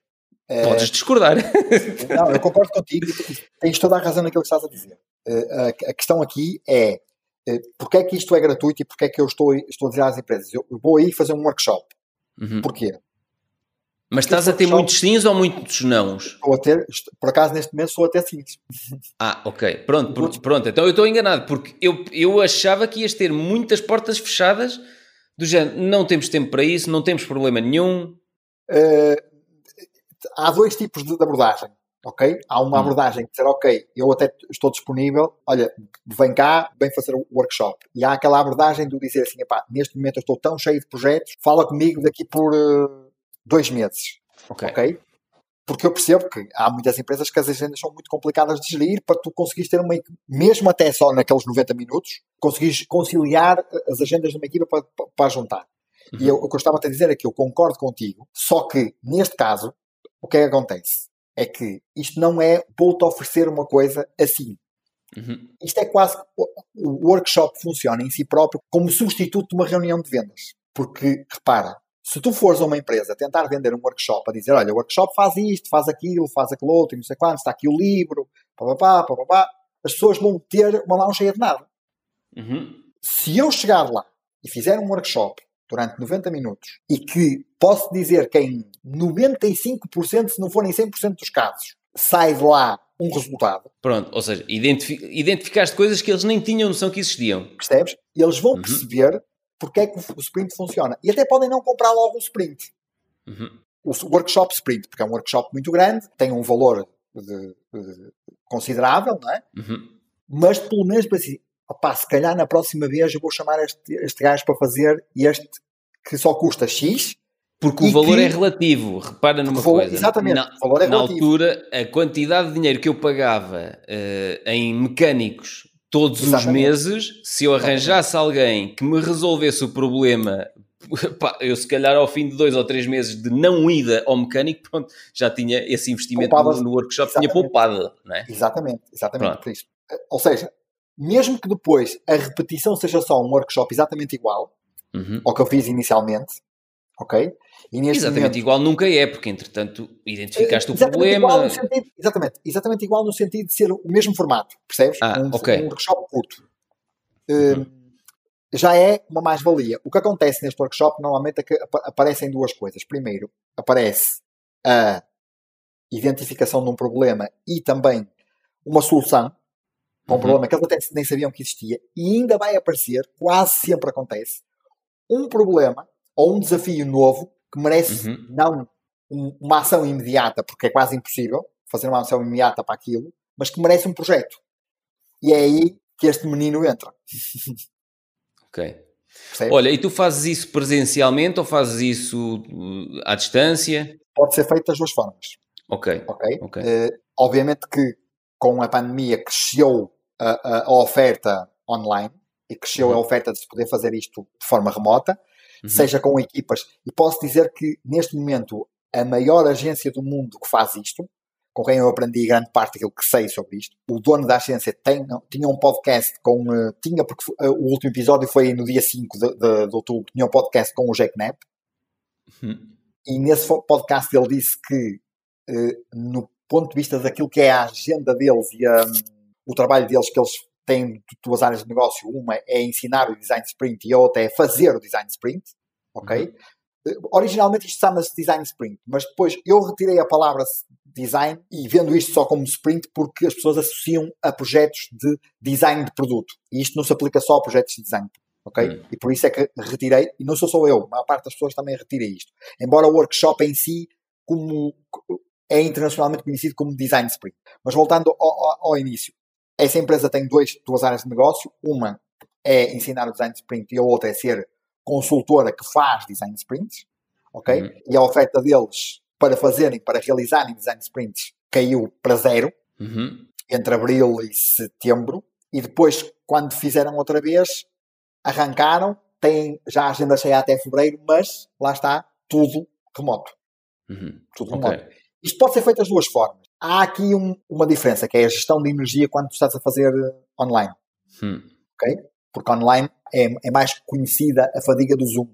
Podes discordar. Não, eu concordo contigo tens toda a razão naquilo que estás a dizer. Eh, a questão aqui é eh, porque é que isto é gratuito e porque é que eu estou, estou a dizer às empresas? Eu vou aí fazer um workshop. Uhum. Porquê? Mas estás a ter muitos sims ou muitos nãos? Estou a ter, por acaso neste momento estou a ter sims. Ah, ok. Pronto, por, pronto. Então eu estou enganado, porque eu, eu achava que ias ter muitas portas fechadas do género, não temos tempo para isso, não temos problema nenhum. Uh, há dois tipos de, de abordagem ok? Há uma hum. abordagem que dizer, ok, eu até estou disponível, olha, vem cá, vem fazer o workshop. E há aquela abordagem de dizer assim, epá, neste momento eu estou tão cheio de projetos, fala comigo daqui por uh, dois meses, ok? okay? Porque eu percebo que há muitas empresas que as agendas são muito complicadas de gerir para tu conseguires ter uma mesmo até só naqueles 90 minutos, conseguires conciliar as agendas de uma equipa para, para, para juntar. Uhum. E eu, o que eu estava a dizer é que eu concordo contigo, só que neste caso, o que é que acontece? é que isto não é vou-te oferecer uma coisa assim. Uhum. Isto é quase. O workshop funciona em si próprio como substituto de uma reunião de vendas. Porque, repara, se tu fores a uma empresa tentar vender um workshop, a dizer, olha, o workshop faz isto, faz aquilo, faz aquilo outro, não sei quanto, está aqui o livro, papapá, papapá, as pessoas vão ter uma mão cheia de nada. Uhum. Se eu chegar lá e fizer um workshop durante 90 minutos e que posso dizer que em 95%, se não forem 100% dos casos, sai de lá um resultado. Pronto, ou seja, identifi identificaste coisas que eles nem tinham noção que existiam. Percebes? E eles vão uhum. perceber porque é que o sprint funciona. E até podem não comprar logo o sprint. Uhum. O workshop sprint, porque é um workshop muito grande, tem um valor de, de, considerável, não é? Uhum. Mas pelo menos para assim, opá, se calhar na próxima vez eu vou chamar este, este gajo para fazer este que só custa X. Porque o valor que... é relativo, repara numa valor, coisa. Exatamente, na, o valor é na relativo. altura, a quantidade de dinheiro que eu pagava uh, em mecânicos todos exatamente. os meses, se eu arranjasse alguém que me resolvesse o problema eu se calhar ao fim de dois ou três meses de não ida ao mecânico, pronto, já tinha esse investimento no, no, workshop, exatamente. tinha poupado, não é? Exatamente, exatamente, por isso. Ou seja, mesmo que depois a repetição seja só um workshop exatamente igual uhum. ao que eu fiz inicialmente, ok? exatamente momento, igual nunca é, porque entretanto identificaste o problema. Sentido, exatamente, exatamente igual no sentido de ser o mesmo formato, percebes? Ah, um, okay. um workshop curto. Uhum. Uh, já é uma mais-valia. O que acontece neste workshop normalmente é que aparecem duas coisas. Primeiro, aparece a identificação de um problema e também uma solução com um uhum. problema que eles até nem sabiam que existia, e ainda vai aparecer, quase sempre acontece, um problema ou um desafio novo que merece uhum. não um, uma ação imediata, porque é quase impossível fazer uma ação imediata para aquilo, mas que merece um projeto. E é aí que este menino entra. ok. Percebe? Olha, e tu fazes isso presencialmente ou fazes isso uh, à distância? Pode ser feito das duas formas. Ok. Ok. okay. Uh, obviamente que com a pandemia cresceu a, a, oferta online e cresceu uhum. a oferta de se poder fazer isto de forma remota, uhum. seja com equipas. E posso dizer que, neste momento, a maior agência do mundo que faz isto, com quem eu aprendi grande parte daquilo que sei sobre isto, o dono da agência tem, tinha um podcast com. Uh, tinha, porque uh, o último episódio foi no dia 5 de, de, de outubro, tinha um podcast com o Jack Knapp. Uhum. E nesse podcast ele disse que, uh, no ponto de vista daquilo que é a agenda deles e a o trabalho deles que eles têm duas áreas de negócio. Uma é ensinar o design sprint e a outra é fazer o design sprint. Ok? Uhum. Originalmente isto chama-se design sprint, mas depois eu retirei a palavra design e vendo isto só como sprint porque as pessoas associam a projetos de design de produto. E isto não se aplica só a projetos de design. Ok? Uhum. E por isso é que retirei, e não sou só eu, a maior parte das pessoas também retira isto. Embora o workshop em si, como é internacionalmente conhecido como design sprint. Mas voltando ao, ao, ao início, essa empresa tem dois, duas áreas de negócio. Uma é ensinar o design sprint e a outra é ser consultora que faz design sprints. Ok? Uhum. E a oferta deles para fazerem, para realizarem design sprints caiu para zero uhum. entre abril e setembro. E depois, quando fizeram outra vez, arrancaram, têm já a agenda cheia até fevereiro, mas lá está, tudo remoto. Uhum. Tudo okay. remoto. Isto pode ser feito das duas formas há aqui um, uma diferença, que é a gestão de energia quando estás a fazer eh, online. Hum. Ok? Porque online é, é, mais conhecida a fadiga do Zoom.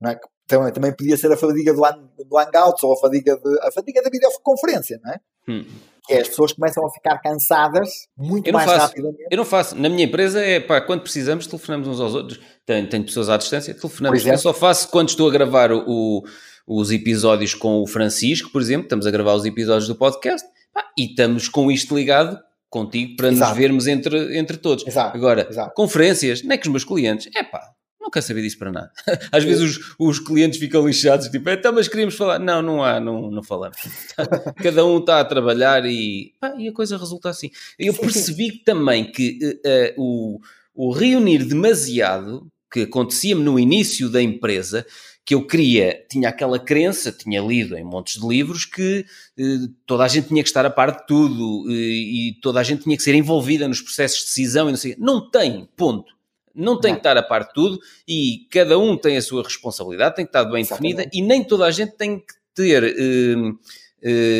Não é? também, também podia ser a fadiga do, do Hangouts ou a fadiga, de, a fadiga da videoconferência, não é? Hum. Que é as pessoas começam a ficar cansadas muito mais faço, rapidamente. Eu não faço. Na minha empresa é pá, quando precisamos, telefonamos uns aos outros. Tenho, tenho pessoas à distância, telefonamos. Eu só faço quando estou a gravar o, o, os episódios com o Francisco, por exemplo. Estamos a gravar os episódios do podcast pá, e estamos com isto ligado contigo para Exato. nos vermos entre, entre todos. Exato. Agora, Exato. conferências, não é que os meus clientes, é pá, não quero saber disso para nada. Às vezes os, os clientes ficam lixados, tipo, então, mas queríamos falar. Não, não há, não, não falamos. Cada um está a trabalhar e, pá, e a coisa resulta assim. Eu percebi também que uh, uh, o, o reunir demasiado, que acontecia-me no início da empresa, que eu queria, tinha aquela crença, tinha lido em montes de livros que eh, toda a gente tinha que estar a par de tudo eh, e toda a gente tinha que ser envolvida nos processos de decisão e não sei. Não tem, ponto. Não tem não. que estar a par de tudo e cada um tem a sua responsabilidade, tem que estar bem Exatamente. definida e nem toda a gente tem que ter uh, uh,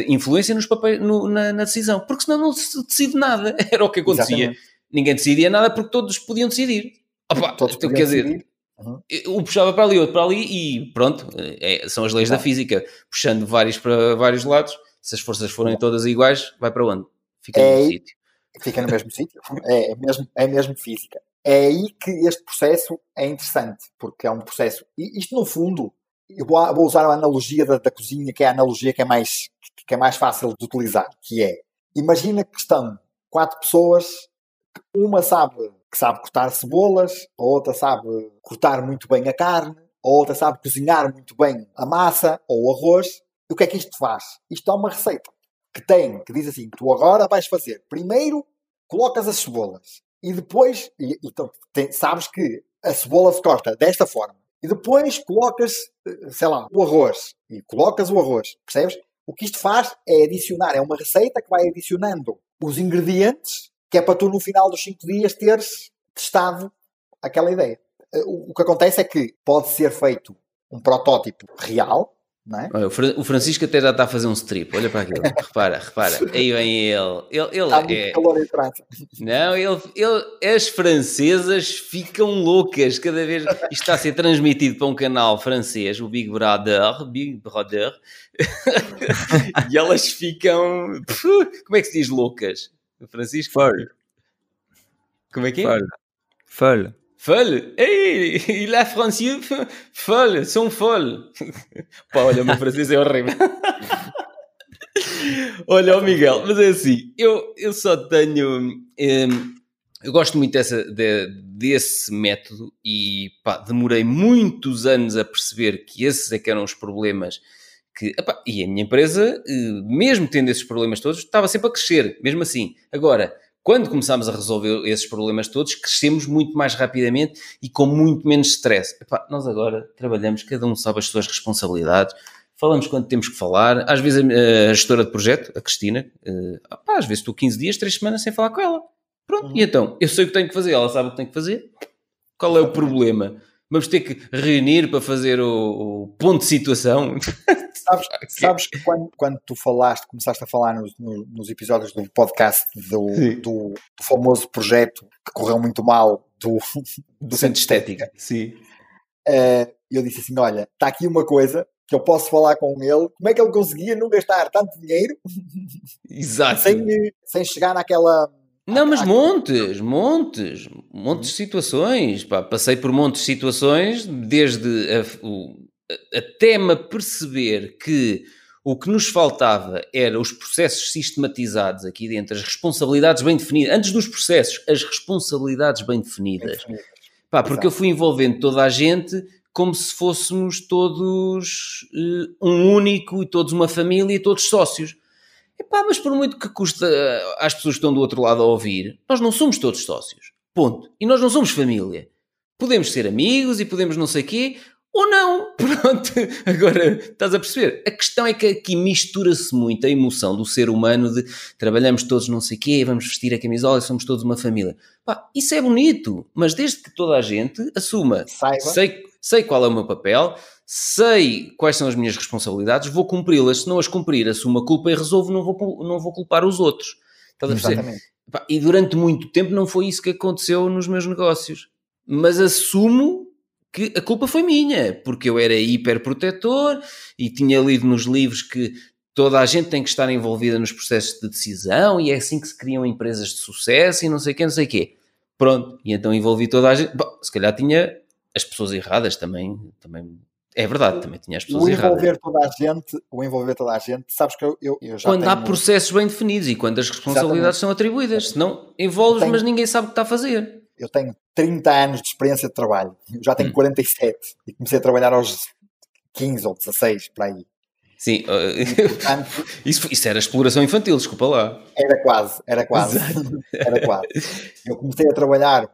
influência nos papéis, no, na, na, decisão, porque senão não se decide nada. Era o que acontecia. Exatamente. Ninguém decidia nada porque todos podiam decidir. Opa, todos então, quer decidir. dizer, Uhum. Um puxava para ali, outro para ali e pronto, é, são as leis da física, puxando vários para vários lados. Se as forças forem todas iguais, vai para onde? Fica é no mesmo sítio. Fica no mesmo sítio, é, é, mesmo, é mesmo física é aí que este processo é interessante, porque é um processo. E isto, no fundo, eu vou, vou usar a analogia da, da, cozinha, que é a analogia que é, mais, que é mais fácil de utilizar, que é, imagina que estão quatro pessoas, uma sabe que sabe cortar cebolas, a outra sabe cortar muito bem a carne, a outra sabe cozinhar muito bem a massa ou o arroz. E o que é que isto faz? Isto é uma receita que tem, que diz assim, tu agora vais fazer, primeiro colocas as cebolas, e depois, e, então, tem, sabes que a cebola se corta desta forma. E depois colocas, eh, sei lá, o arroz. E colocas o arroz. Percebes? O que isto faz é adicionar, é uma receita que vai adicionando os ingredientes, que é para tu no final dos 5 dias teres testado aquela ideia. Eh, o, o que acontece é que pode ser feito um protótipo real, não é? Olha, o Francisco até já está a fazer um strip, olha para aquilo, repara, repara, aí vem ele. ele, ele Há muito é... calor em. Não, ele, ele, as francesas ficam loucas cada vez. Isto está a ser transmitido para um canal francês, o Big Brother, Big Brother, e elas ficam. Como é que se diz loucas? Francisco? Folle. Como é que é? Folle. Folle. Folle Ei, il a français folle, são folle. Pá, olha, o meu francês é horrível. olha, o Miguel, mas é assim, eu, eu só tenho. Um, eu gosto muito dessa, de, desse método e pá, demorei muitos anos a perceber que esses é que eram os problemas que, epá, e a minha empresa, eh, mesmo tendo esses problemas todos, estava sempre a crescer, mesmo assim. Agora, quando começámos a resolver esses problemas todos, crescemos muito mais rapidamente e com muito menos stress. Epá, nós agora trabalhamos, cada um sabe as suas responsabilidades, falamos quando temos que falar. Às vezes a, a gestora de projeto, a Cristina, uh, às vezes estou 15 dias, 3 semanas sem falar com ela. Pronto, uhum. e então, eu sei o que tenho que fazer, ela sabe o que tem que fazer. Qual é o problema? Vamos ter que reunir para fazer o, o ponto de situação. Sabes, sabes que quando, quando tu falaste, começaste a falar nos, nos episódios do podcast do, do, do, famoso projeto que correu muito mal do, do centro de estética. Sim. Uh, eu disse assim: olha, está aqui uma coisa que eu posso falar com ele, como é que ele conseguia não gastar tanto dinheiro Exato. sem, sem chegar naquela não, mas montes, montes, montes de situações. Pá, passei por montes de situações, desde a, o, até me perceber que o que nos faltava era os processos sistematizados aqui dentro, as responsabilidades bem definidas, antes dos processos, as responsabilidades bem definidas. Pá, porque eu fui envolvendo toda a gente como se fôssemos todos uh, um único e todos uma família e todos sócios. Epá, mas por muito que custa às pessoas que estão do outro lado a ouvir, nós não somos todos sócios. Ponto. E nós não somos família. Podemos ser amigos e podemos não sei quê, ou não. Pronto. Agora, estás a perceber? A questão é que aqui mistura-se muito a emoção do ser humano de trabalhamos todos não sei quê, vamos vestir a camisola e somos todos uma família. Pá, isso é bonito, mas desde que toda a gente assuma, Saiba. sei, sei qual é o meu papel, sei quais são as minhas responsabilidades, vou cumpri-las. Se não as cumprir, assumo a culpa e resolvo, não vou, não vou culpar os outros. Estás a perceber? E durante muito tempo não foi isso que aconteceu nos meus negócios. Mas assumo que a culpa foi minha, porque eu era hiperprotetor e tinha lido nos livros que toda a gente tem que estar envolvida nos processos de decisão e é assim que se criam empresas de sucesso e não sei o quê, não sei o quê. Pronto, e então envolvi toda a gente. Bom, se calhar tinha as pessoas erradas também, também é verdade, também tinha as pessoas o envolver erradas. toda a gente, o envolver toda a gente, sabes que eu, eu, eu já Quando tenho... há processos bem definidos e quando as responsabilidades Exatamente. são atribuídas, senão envolves, tenho... mas ninguém sabe o que está a fazer. Eu tenho 30 anos de experiência de trabalho, eu já tenho hum. 47 e comecei a trabalhar aos 15 ou 16, para aí. Sim, portanto, isso, isso, era exploração infantil, desculpa lá. Era quase, era quase. era quase. Eu comecei a trabalhar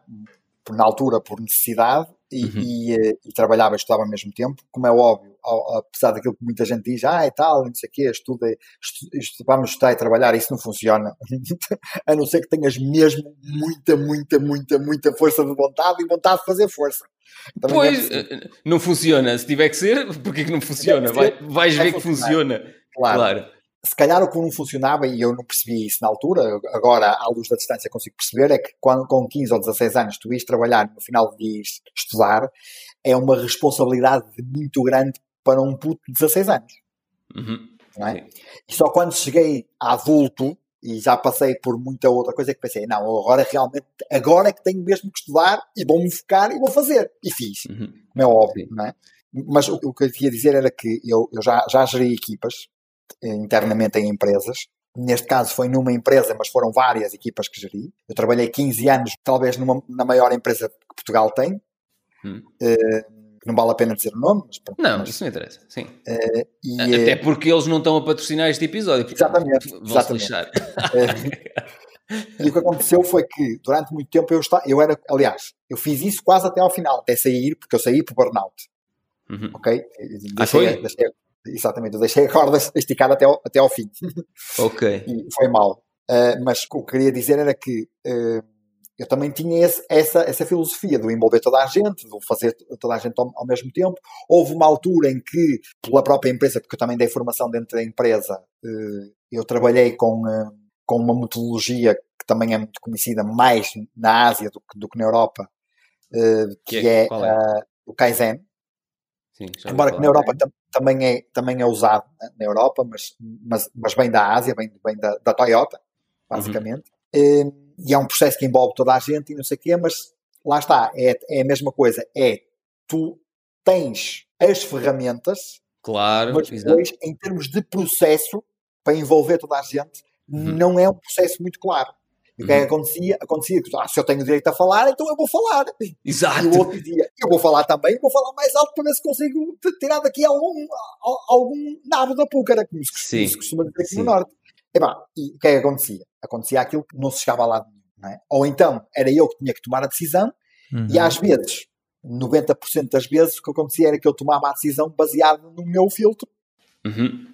na altura por necessidade e, uhum. e, eh, e, trabalhava e estudava ao mesmo tempo, como é óbvio, apesar daquilo que muita gente diz, ah, é tal, não sei o quê, estuda, estuda, vamos estudar e trabalhar, isso não funciona, a não ser que tenhas mesmo muita, muita, muita, muita força de vontade e vontade de fazer força. Também pois, é não funciona, se tiver que ser, porquê que não funciona? Vai, vais ver que funciona. Claro. claro se calhar o que não funcionava, e eu não percebi isso na altura, agora à luz da distância consigo perceber, é que quando, com 15 ou 16 anos tu ires trabalhar no final de estudar, é uma responsabilidade muito grande para um puto de 16 anos. Uhum. Não é? E só quando cheguei a adulto, e já passei por muita outra coisa, é que pensei, não, agora realmente, agora é que tenho mesmo que estudar e vou-me focar e vou fazer. E fiz, uhum. como é óbvio, Sim. não é? Mas o, o, que eu queria dizer era que eu, eu já, já gerei equipas, internamente em empresas. Neste caso foi numa empresa, mas foram várias equipas que geri. Eu trabalhei 15 anos, talvez numa, na maior empresa que Portugal tem. Hum. Uh, não vale a pena dizer o nome. Mas, não, mas, isso não interessa, sim. Uh, e, Até eh, porque eles não estão a patrocinar este episódio. Exatamente. Exatamente. lixar. e o que aconteceu foi que durante muito tempo eu, estava, eu era, aliás, eu fiz isso quase até ao final, até sair, porque eu saí por burnout. Uhum. Ok? Deixei, ah, foi? Deixei, Exatamente, eu deixei a corda esticada até ao, até ao fim. Ok. e foi mal. Uh, mas o que eu queria dizer era que uh, eu também tinha esse, essa, essa filosofia de envolver toda a gente, de fazer toda a gente ao, ao, mesmo tempo. Houve uma altura em que, pela própria empresa, porque eu também dei formação dentro da empresa, uh, eu trabalhei com, com uma metodologia que também é muito conhecida mais na Ásia do que, do que na Europa, que, que, é, é? é? o Kaizen. Sim, Embora que na Europa tam, também, é, também é usado né, na Europa, mas, mas, mas vem da Ásia, vem, vem da, da Toyota, basicamente. Uhum. E, e é um processo que envolve toda a gente e não sei o quê, mas lá está, é, é a mesma coisa. É, tu tens as ferramentas, claro, mas depois, em termos de processo, para envolver toda a gente, uhum. não é um processo muito claro. E o que é que acontecia? Acontecia que ah, se eu tenho direito a falar, então eu vou falar. Exato. E o outro dizia, eu vou falar também, vou falar mais alto para ver se consigo tirar daqui algum, algum nabo da púcara, como se, se costuma dizer aqui Sim. no Norte. E, bah, e o que é que acontecia? Acontecia aquilo que não se chegava a lado nenhum. É? Ou então era eu que tinha que tomar a decisão, uhum. e às vezes, 90% das vezes, o que acontecia era que eu tomava a decisão baseada no meu filtro, uhum.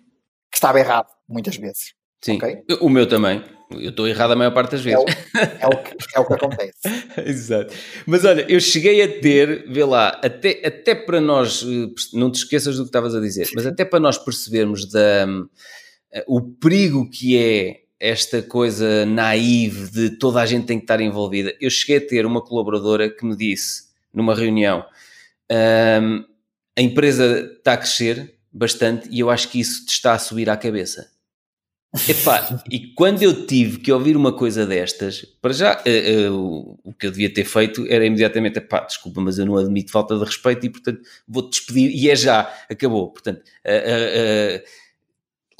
que estava errado, muitas vezes. Sim, okay? o meu também. Eu estou errado a maior parte das vezes. É o, é o, que, é o que acontece. Exato. Mas olha, eu cheguei a ter, vê lá, até, até para nós, eh, não te esqueças do que estavas a dizer, mas até para nós percebermos da, eh, o perigo que é esta coisa naive de toda a gente tem que estar envolvida. Eu cheguei a ter uma colaboradora que me disse, numa reunião, um, a empresa está a crescer bastante e eu acho que isso te está a subir à cabeça Epá, e quando eu tive que ouvir uma coisa destas, para já, uh, uh, o que eu devia ter feito era imediatamente, epá, desculpa, mas eu não admito falta de respeito e, portanto, vou-te despedir e é já, acabou. Portanto, uh,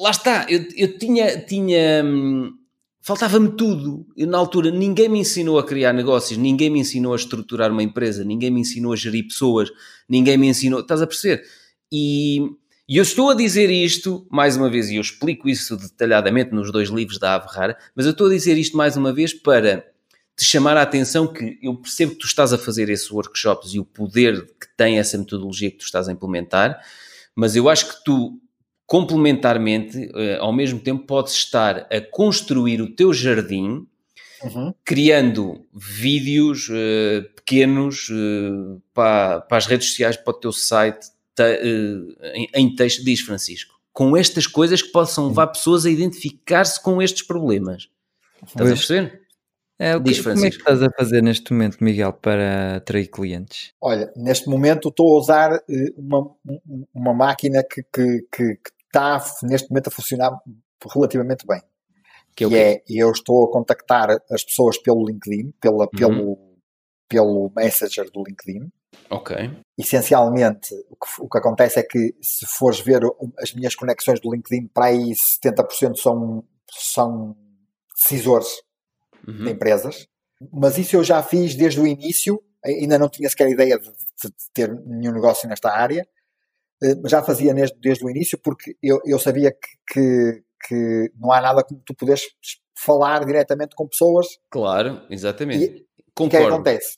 lá está, eu, eu tinha, tinha hum, faltava-me tudo. Eu, na altura, ninguém me ensinou a criar negócios, ninguém me ensinou a estruturar uma empresa, ninguém me ensinou a gerir pessoas, ninguém me ensinou, estás a perceber? E e eu estou a dizer isto, mais uma vez, e eu explico isso detalhadamente nos dois livros da Ave Rara, mas eu estou a dizer isto mais uma vez para te chamar a atenção que eu percebo que tu estás a fazer esses workshops e o poder que tem essa metodologia que tu estás a implementar, mas eu acho que tu, complementarmente, eh, ao mesmo tempo, podes estar a construir o teu jardim Uhum. criando vídeos uh, pequenos uh, para, para, as redes sociais, para o teu site, eh, em texto, diz Francisco, com estas coisas que possam levar pessoas a identificar-se com estes problemas. Estás pois. a perceber? É, o que, Diz, como é que estás a fazer neste momento, Miguel, para atrair clientes? Olha, neste momento estou a usar eh, uma, uma máquina que, que, que, está neste momento a funcionar relativamente bem. Que, é que é, eu estou a contactar as pessoas pelo LinkedIn, pela, uhum. pelo, pelo Messenger do LinkedIn. Ok. Essencialmente, o que, o que acontece é que se fores ver as minhas conexões do LinkedIn, para aí 70% são, são decisores uhum. de empresas. Mas isso eu já fiz desde o início, ainda não tinha sequer ideia de, de ter nenhum negócio nesta área, eh, já fazia desde, desde o início porque eu, eu sabia que, que, que não há nada como tu poderes falar diretamente com pessoas. Claro, exatamente. E o que é que acontece?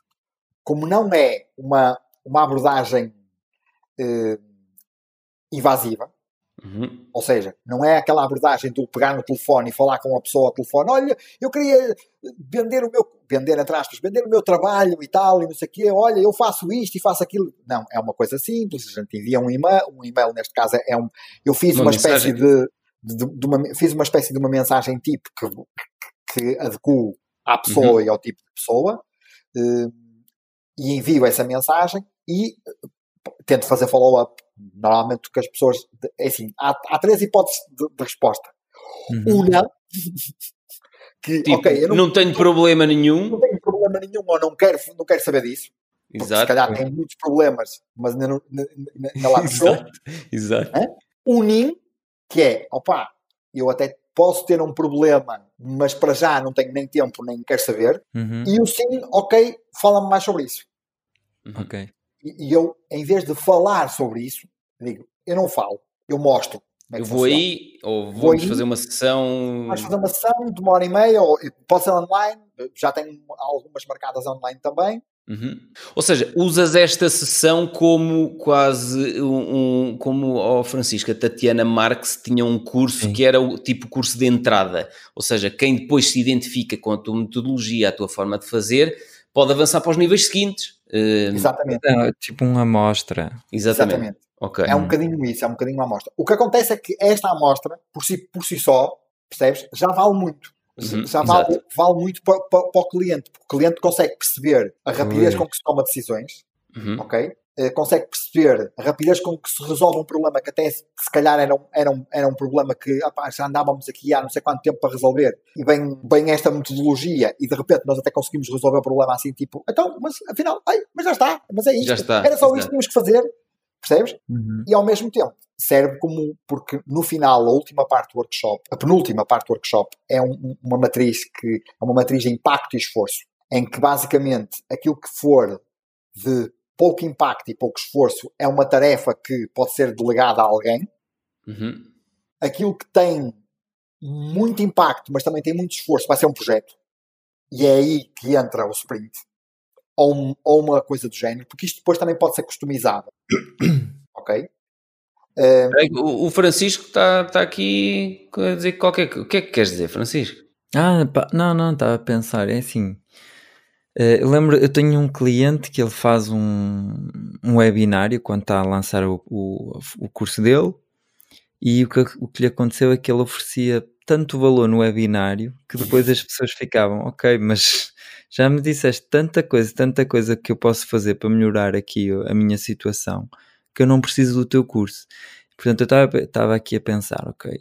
Como não é uma, uma abordagem eh, invasiva, Uhum. Ou seja, não é aquela abordagem do pegar no telefone e falar com a pessoa ao telefone, olha, eu queria vender o meu, vender entre aspas, vender o meu trabalho e tal, e não sei o quê, olha, eu faço isto e faço aquilo. Não, é uma coisa simples, a gente envia um e-mail, um e-mail neste caso é um, eu fiz uma, uma espécie de, de, de, uma, fiz uma espécie de uma mensagem tipo que, que adequo à pessoa uhum. e ao tipo de pessoa, uh, e envio essa mensagem e tento fazer follow-up Normalmente o que as pessoas. É assim, há, há três hipóteses de, de resposta. Uhum. Uma. que, tipo, ok, não, não, tenho problema nenhum. Não tenho problema nenhum ou não quero, não quero saber disso. Exato. Se calhar tem muitos problemas, mas ainda, não, ainda lá Exato. Exato. Um NIM, que é, opa, eu até posso ter um problema, mas para já não tenho nem tempo, nem quero saber. Uhum. E o sim, ok, fala-me mais sobre isso. Ok. E, eu, em vez de falar sobre isso, digo, eu não falo, eu mostro. É eu vou aí, ou vou fazer uma sessão. Vamos fazer uma sessão de uma hora e meia, ou pode ser online, já tenho algumas marcadas online também. Uhum. Ou seja, usas esta sessão como quase um, um como Francisco, a Tatiana Marx tinha um curso Sim. que era o tipo curso de entrada, ou seja, quem depois se identifica com a tua metodologia, a tua forma de fazer, pode avançar para os níveis seguintes. Uh, Exatamente. É, tipo uma amostra. Exatamente. Exatamente. Okay. É um bocadinho isso, é um bocadinho uma amostra. O que acontece é que esta amostra, por si, por si só, percebes, já vale muito. Uhum, já vale, vale, muito para, para, para, o cliente, porque o cliente consegue perceber a rapidez com que se toma decisões, uhum. ok? Eh, consegue perceber a rapidez com que se resolve um problema que até se, calhar era um, era um, era um problema que já andávamos aqui há não sei quanto tempo para resolver e vem, vem esta metodologia e de repente nós até conseguimos resolver o problema assim tipo, então, mas afinal, ai, mas já está, mas é isto, era só isto que tínhamos que fazer, percebes? Uhum. E ao mesmo tempo serve como, porque no final, a última parte do workshop, a penúltima parte do workshop é um, uma matriz que é uma matriz de impacto e esforço, em que basicamente aquilo que for de pouco impacto e pouco esforço é uma tarefa que pode ser delegada a alguém. Uhum. Aquilo que tem muito impacto, mas também tem muito esforço, vai ser um projeto. E é aí que entra o sprint. Ou, um, ou uma coisa do género, porque isto depois também pode ser customizado. ok? Um, o Francisco está tá aqui a dizer qualquer O que é que queres dizer, Francisco? Ah, pá, não, não, estava a pensar. É assim, Uh, eu lembro, eu tenho um cliente que ele faz um, um webinário quando está a lançar o, o, o curso dele e o que, o que lhe aconteceu é que ele oferecia tanto valor no webinário que depois as pessoas ficavam, ok, mas já me disseste tanta coisa, tanta coisa que eu posso fazer para melhorar aqui a minha situação que eu não preciso do teu curso. Portanto, eu estava aqui a pensar, ok,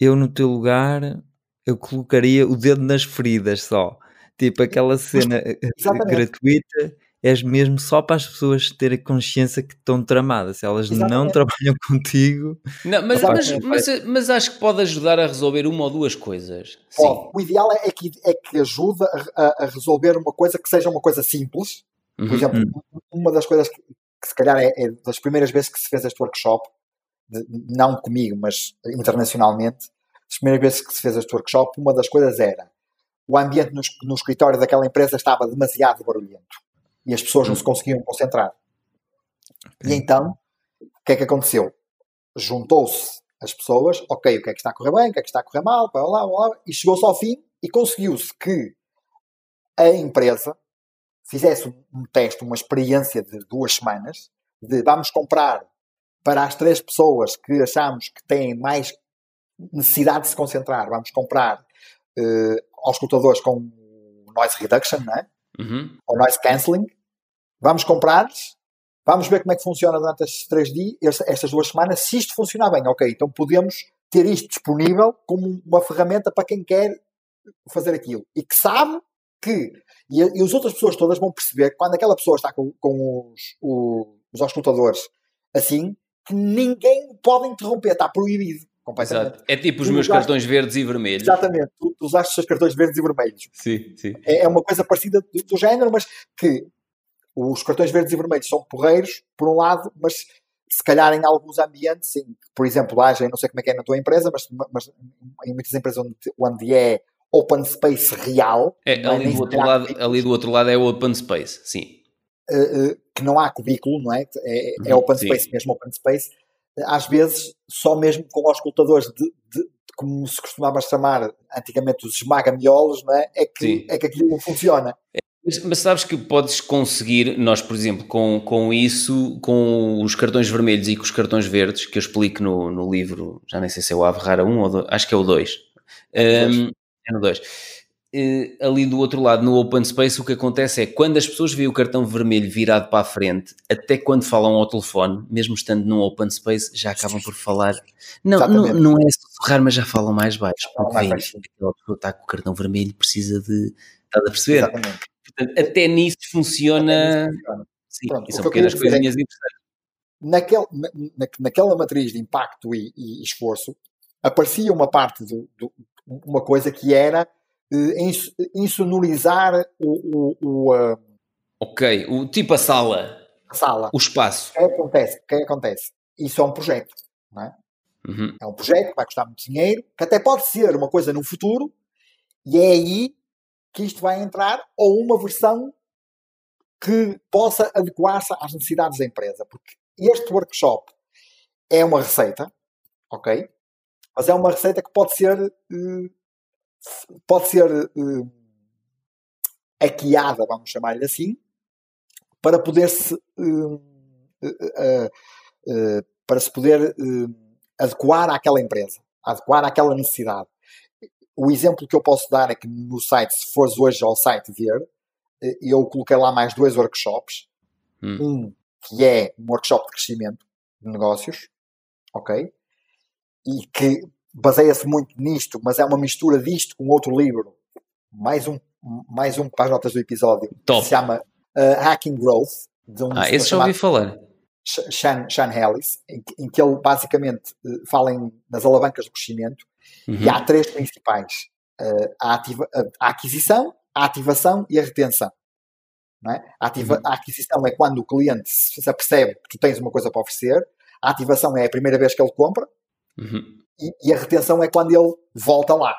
eu no teu lugar eu colocaria o dedo nas feridas só Tipo, aquela cena eh, Exatamente. gratuita és mesmo só para as pessoas terem consciência que estão tramadas. Se elas Exatamente. não trabalham contigo. Não, mas, mas, mas, mas, acho que pode ajudar a resolver uma ou duas coisas. Sim. O ideal é que, é que ajude a, a, resolver uma coisa que seja uma coisa simples. Por uhum. exemplo, uhum. uma das coisas que, que se calhar é, é, das primeiras vezes que se fez este workshop, de, não comigo, mas internacionalmente, as primeiras vezes que se fez este workshop, uma das coisas era o ambiente no, no escritório daquela empresa estava demasiado barulhento e as pessoas não se conseguiam concentrar. E então, o que é que aconteceu? Juntou-se as pessoas, ok, o que é que está a correr bem, o que é que está a correr mal, blá, blá, blá, e chegou-se ao fim e conseguiu-se que a empresa fizesse um teste, uma experiência de duas semanas, de vamos comprar para as três pessoas que achamos que têm mais necessidade de se concentrar, vamos comprar uh, aos escutadores com noise reduction, não é? Uhum. ou noise cancelling, vamos comprar-lhes vamos ver como é que funciona durante estes três dias, estas duas semanas, se isto funcionar bem, ok, então podemos ter isto disponível como uma ferramenta para quem quer fazer aquilo e que sabe que e, e as outras pessoas todas vão perceber que quando aquela pessoa está com, com os, os, os auscultadores assim, que ninguém pode interromper, está proibido. Exato. É tipo os tu meus usaste... cartões verdes e vermelhos. Exatamente, tu, tu usaste os seus cartões verdes e vermelhos. Sim, sim. É, é uma coisa parecida do, do, género, mas que os cartões verdes e vermelhos são porreiros, por um lado, mas se calhar em alguns ambientes, sim, por exemplo, haja, não sei como é que é na tua empresa, mas, mas em muitas empresas onde, onde é open space real. É, é ali, do outro lado, ali do outro lado é open space, sim. Uh, uh, que não há cubículo, não é? É, é uhum, open sim. space mesmo, open space. Às vezes, só mesmo com os escutadores de, de, de, como se costumava chamar antigamente os esmaga-miolos, não é? É que, é que aquilo não funciona. Mas, sabes que podes conseguir, nós, por exemplo, com, com isso, com os cartões vermelhos e com os cartões verdes, que eu explico no, no livro, já nem sei se é o Ave Rara 1 ou 2, acho que é o 2. Um, é no 2. Uh, eh, ali do outro lado, no Open Space, o que acontece é quando as pessoas veem o cartão vermelho virado para a frente, até quando falam ao telefone, mesmo estando num Open Space, já acabam por falar. Não, não, não, é sussurrar, mas já falam mais baixo. Porque baixo. aquela pessoa está com o cartão vermelho, precisa de. Estás a perceber? Exatamente. Portanto, até nisso funciona. Até nisso funciona. Sim, Pronto, são pequenas é coisinhas é interessantes. Naquele, na, naquela matriz de impacto e, e esforço, aparecia uma parte do, do, uma coisa que era uh, insonorizar o. o, o uh, ok, o, tipo a sala. A sala. O espaço. O que acontece? O que acontece? Isso é um projeto, não é? Uhum. É um projeto que vai custar muito dinheiro, que até pode ser uma coisa no futuro, e é aí que isto vai entrar, ou uma versão que possa adequar-se às necessidades da empresa. Porque este workshop é uma receita, ok? Mas é uma receita que pode ser uh, pode ser uh, aquiada, vamos chamar-lhe assim, para poder se uh, para se poder adequar àquela empresa, adequar àquela necessidade. O exemplo que eu posso dar é que no site, se fores hoje ao site ver, eu coloquei lá mais dois workshops. Hum. Um que é um workshop de crescimento de negócios, ok? e que baseia-se muito nisto, mas é uma mistura disto com outro livro, mais um, mais um para as notas do episódio, Top. que se chama uh, Hacking Growth. De um ah, esse já ouvi falar. Sean, Sean Ellis, em, em, que ele basicamente uh, fala em, nas alavancas do crescimento, uhum. e há três principais: uh, a, ativa, a, aquisição, a ativação e a retenção. É? A, ativa, uhum. a, aquisição é quando o cliente se apercebe que tu tens uma coisa para oferecer, a ativação é a primeira vez que ele compra, Uhum. E, e, a retenção é quando ele volta lá.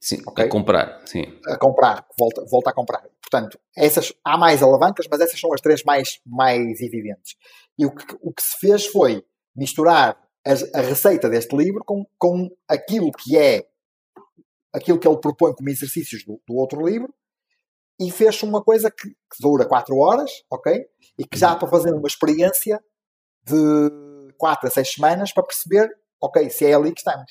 Sim, okay? a comprar, sim. A comprar, volta, volta a comprar. Portanto, essas, há mais alavancas, mas essas são as três mais, mais evidentes. E o que, o que se fez foi misturar a, a receita deste livro com, com aquilo que é aquilo que ele propõe como exercícios do, do outro livro e fez uma coisa que, que, dura 4 horas, ok? E que já há para fazer uma experiência de 4 a 6 semanas para perceber ok, se é ali que estamos.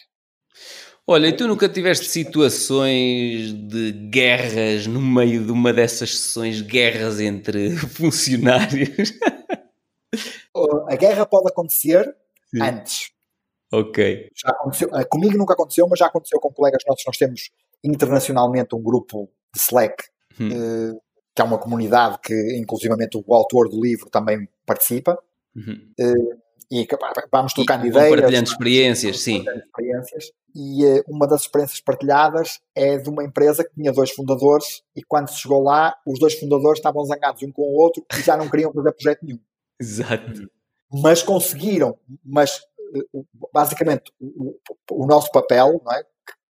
Olha, e tu nunca tiveste situações de guerras no meio de uma dessas sessões, guerras entre funcionários? A guerra pode acontecer Sim. antes. Ok. Já aconteceu, eh, comigo nunca aconteceu, mas já aconteceu com colegas nossos. Nós temos internacionalmente um grupo de Slack, hum. Eh, que é uma comunidade que, inclusivamente, o autor do livro também participa. Uhum. Eh, e vamos trocando e, ideias. Compartilhando experiências, sim. Experiências. E uh, uma das experiências partilhadas é de uma empresa que tinha dois fundadores e quando se chegou lá, os dois fundadores estavam zangados um com o outro e já não queriam fazer projeto nenhum. Exato. Mas conseguiram, mas uh, basicamente o, o, nosso papel não é,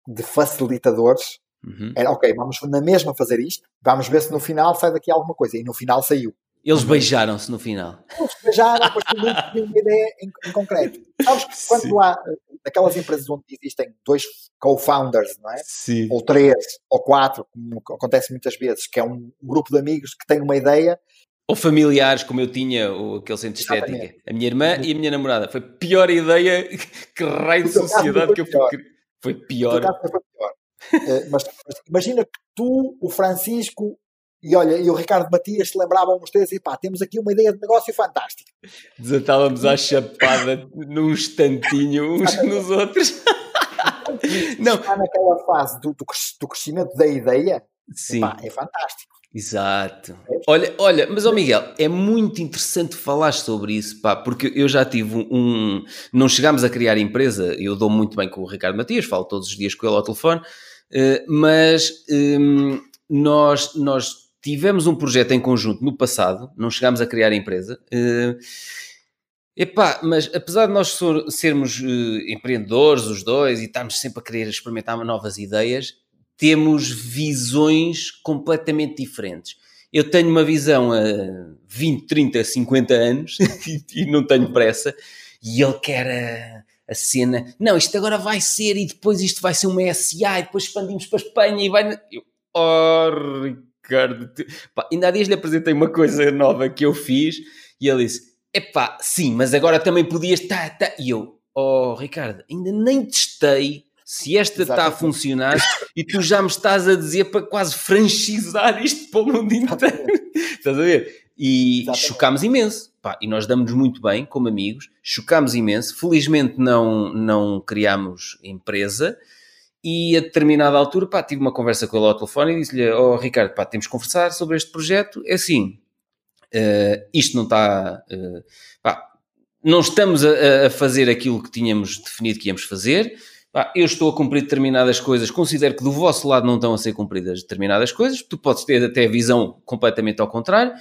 de facilitadores uhum. era ok, vamos na mesma fazer isto, vamos ver se no final sai daqui alguma coisa. E no final saiu. Eles beijaram-se no final. Eles beijaram, mas não tinha uma ideia em, em, concreto. Sabes que quando Sim. há aquelas empresas onde existem dois co-founders, não é? Sim. Ou três, ou quatro, como acontece muitas vezes, que é um grupo de amigos que tem uma ideia. Ou familiares, como eu tinha, ou aquele centro de estética. A minha irmã e a minha namorada. Foi a pior ideia, que raio de sociedade que eu fui. Foi pior. Foi pior. uh, mas, mas imagina que tu, o Francisco E olha, e o Ricardo Matias se lembravam uns três e pá, temos aqui uma ideia de negócio fantástica. Desatávamos à chapada num instantinho uns nos outros. Não. Está naquela fase do, do, crescimento da ideia, Sim. Pá, é fantástico. Exato. Olha, olha, mas ó Miguel, é muito interessante falar sobre isso, pá, porque eu já tive um. Não chegámos a criar empresa, eu dou muito bem com o Ricardo Matias, falo todos os dias com ele ao telefone, eh, mas um, nós, nós tivemos um projeto em conjunto no passado, não chegámos a criar empresa. Uh, Epá, mas apesar de nós sermos uh, empreendedores, os dois, e estarmos sempre a querer experimentar novas ideias, temos visões completamente diferentes. Eu tenho uma visão a 20, 30, 50 anos e, não tenho pressa, e ele quer a, a, cena. Não, isto agora vai ser, e depois isto vai ser uma SA, e depois expandimos para a Espanha e vai. Eu, oh, Ricardo. Pá, ainda há dias lhe apresentei uma coisa nova que eu fiz, e ele disse: Epá, sim, mas agora também podias. Tá, tá. E eu, oh, Ricardo, ainda nem testei se esta está a funcionar e tu já me estás a dizer para quase franchisar isto para o mundo inteiro. estás a ver? E Exatamente. chocámos imenso. Pá, e nós damos muito bem como amigos, chocámos imenso. Felizmente não, não criámos empresa. E a determinada altura, pá, tive uma conversa com ele ao telefone e disse-lhe: Oh, Ricardo, pá, temos que conversar sobre este projeto. É assim, uh, isto não está. Uh, pá, não estamos a, a, fazer aquilo que tínhamos definido que íamos fazer eu estou a cumprir determinadas coisas, considero que do vosso lado não estão a ser cumpridas determinadas coisas, tu podes ter até a visão completamente ao contrário.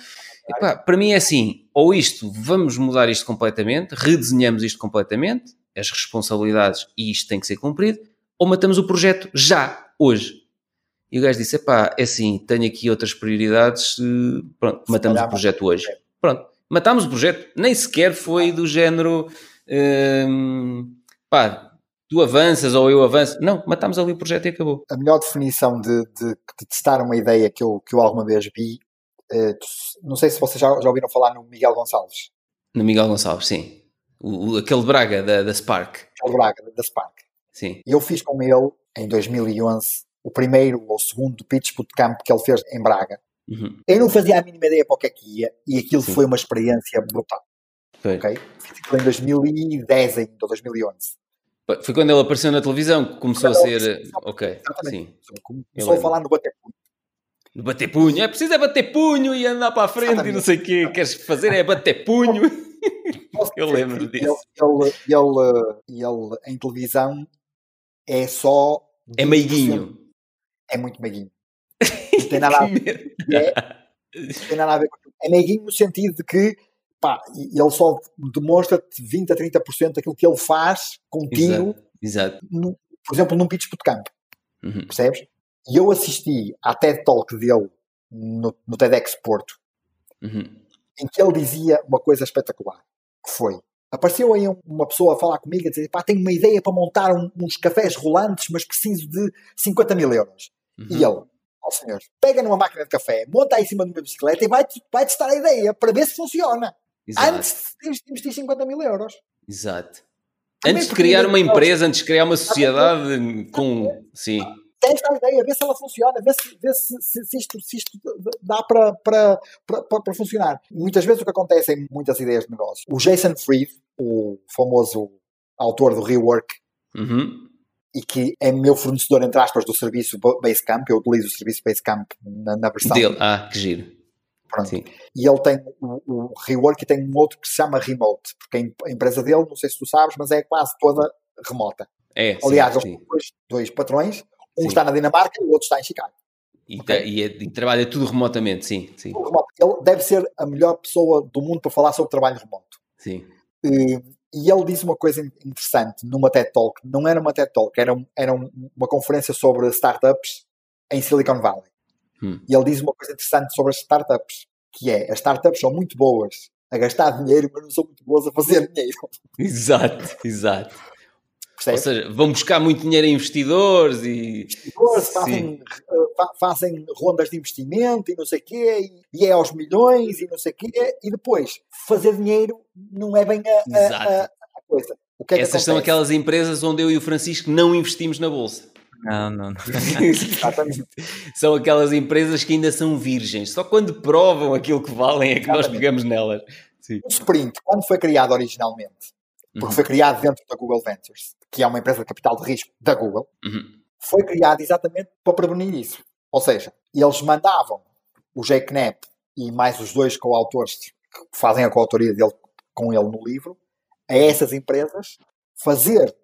E, pá, para mim é assim, ou isto, vamos mudar isto completamente, redesenhamos isto completamente, as responsabilidades e isto tem que ser cumprido, ou matamos o projeto já, hoje. E o gajo disse, pá, é assim, tenho aqui outras prioridades, eh, pronto, matamos o projeto hoje. Pronto, matámos o projeto, nem sequer foi do género, hum, pá, tu avanças ou eu avanço. Não, matámos ali o projeto e acabou. A melhor definição de, de, de testar uma ideia que eu, que eu alguma vez vi, eh, não sei se vocês já, já ouviram falar no Miguel Gonçalves. No Miguel Gonçalves, sim. O, o, aquele Braga da, da Spark. Aquele Braga da Spark. Sim. Eu fiz com ele, em 2011, o primeiro ou segundo pitch bootcamp que ele fez em Braga. Uhum. Eu não fazia a mínima ideia para o que é que ia e aquilo Sim. foi uma experiência brutal. Foi. Okay? Fiz em 2010 ainda, ou 2011. Foi quando ele apareceu na televisão que começou a ser. Ok, Exatamente. sim. Começou a falar no bater punho. No bater punho, é preciso é bater punho e andar para a frente Exatamente. e não sei o quê. Queres fazer é bater punho. Eu lembro disso. Ele, ele, ele, ele, em televisão é só. É meiguinho. É muito meiguinho. Não tem nada a ver. É, não tem nada a ver com. É meiguinho no sentido de que pá, ele só demonstra-te 20 a 30% daquilo que ele faz contigo, Exato. Exato. No, por exemplo, num pitch bootcamp. Uhum. Percebes? E eu assisti à TED Talk dele no, no TEDx Porto, uhum. em que ele dizia uma coisa espetacular, que foi, apareceu aí uma pessoa a falar comigo a dizer, pá, tenho uma ideia para montar um, uns cafés rolantes, mas preciso de 50 mil euros. Uhum. E ele, ó oh, senhor, pega numa máquina de café, monta aí em cima de uma bicicleta e vai, vai testar a ideia para ver se funciona. Exato. Antes de investir 50 mil euros. Exato. antes de criar uma empresa, antes de criar uma sociedade com. Sim. Testa a ideia, vê se ela funciona, vê se, vê se, se, se isto, se isto dá para, para, para, para funcionar. Muitas vezes o que acontece em muitas ideias de negócio, o Jason Fried, o famoso autor do Rework, uhum. e que é meu fornecedor, entre aspas, do serviço Basecamp, eu utilizo o serviço Basecamp na, na versão. Dele. Ah, que giro. Pronto. Sim. E ele tem o, o Rework e tem um outro que se chama Remote, porque a empresa dele, não sei se tu sabes, mas é quase toda remota. É, Aliás, sim, têm dois, dois patrões, um sim. está na Dinamarca e o outro está em Chicago. E, okay? e, é, e, trabalha tudo remotamente, sim. sim. Ele deve ser a melhor pessoa do mundo para falar sobre trabalho remoto. Sim. E, e ele disse uma coisa interessante numa TED Talk. Não era uma TED Talk, era, era uma conferência sobre startups em Silicon Valley. Hum. E ele diz uma coisa interessante sobre as startups, que é as startups são muito boas a gastar dinheiro, mas não são muito boas a fazer dinheiro. Exato, exato. Percebe? Ou seja, vão buscar muito dinheiro em investidores e. Investidores fazem, fazem rondas de investimento e não sei o quê, e, é aos milhões e não sei o quê, e depois fazer dinheiro não é bem a, a, a, a coisa. É Essas são aquelas empresas onde eu e o Francisco não investimos na bolsa. Não, não, não. são aquelas empresas que ainda são virgens. Só quando provam aquilo que valem é que Exatamente. nós pegamos nelas. Sim. O Sprint, quando foi criado originalmente, porque uhum. foi criado dentro da Google Ventures, que é uma empresa de capital de risco da Google, uhum. foi criado exatamente para prevenir isso. Ou seja, eles mandavam o Jake Knapp e mais os dois coautores que fazem a coautoria dele com ele no livro, a essas empresas fazer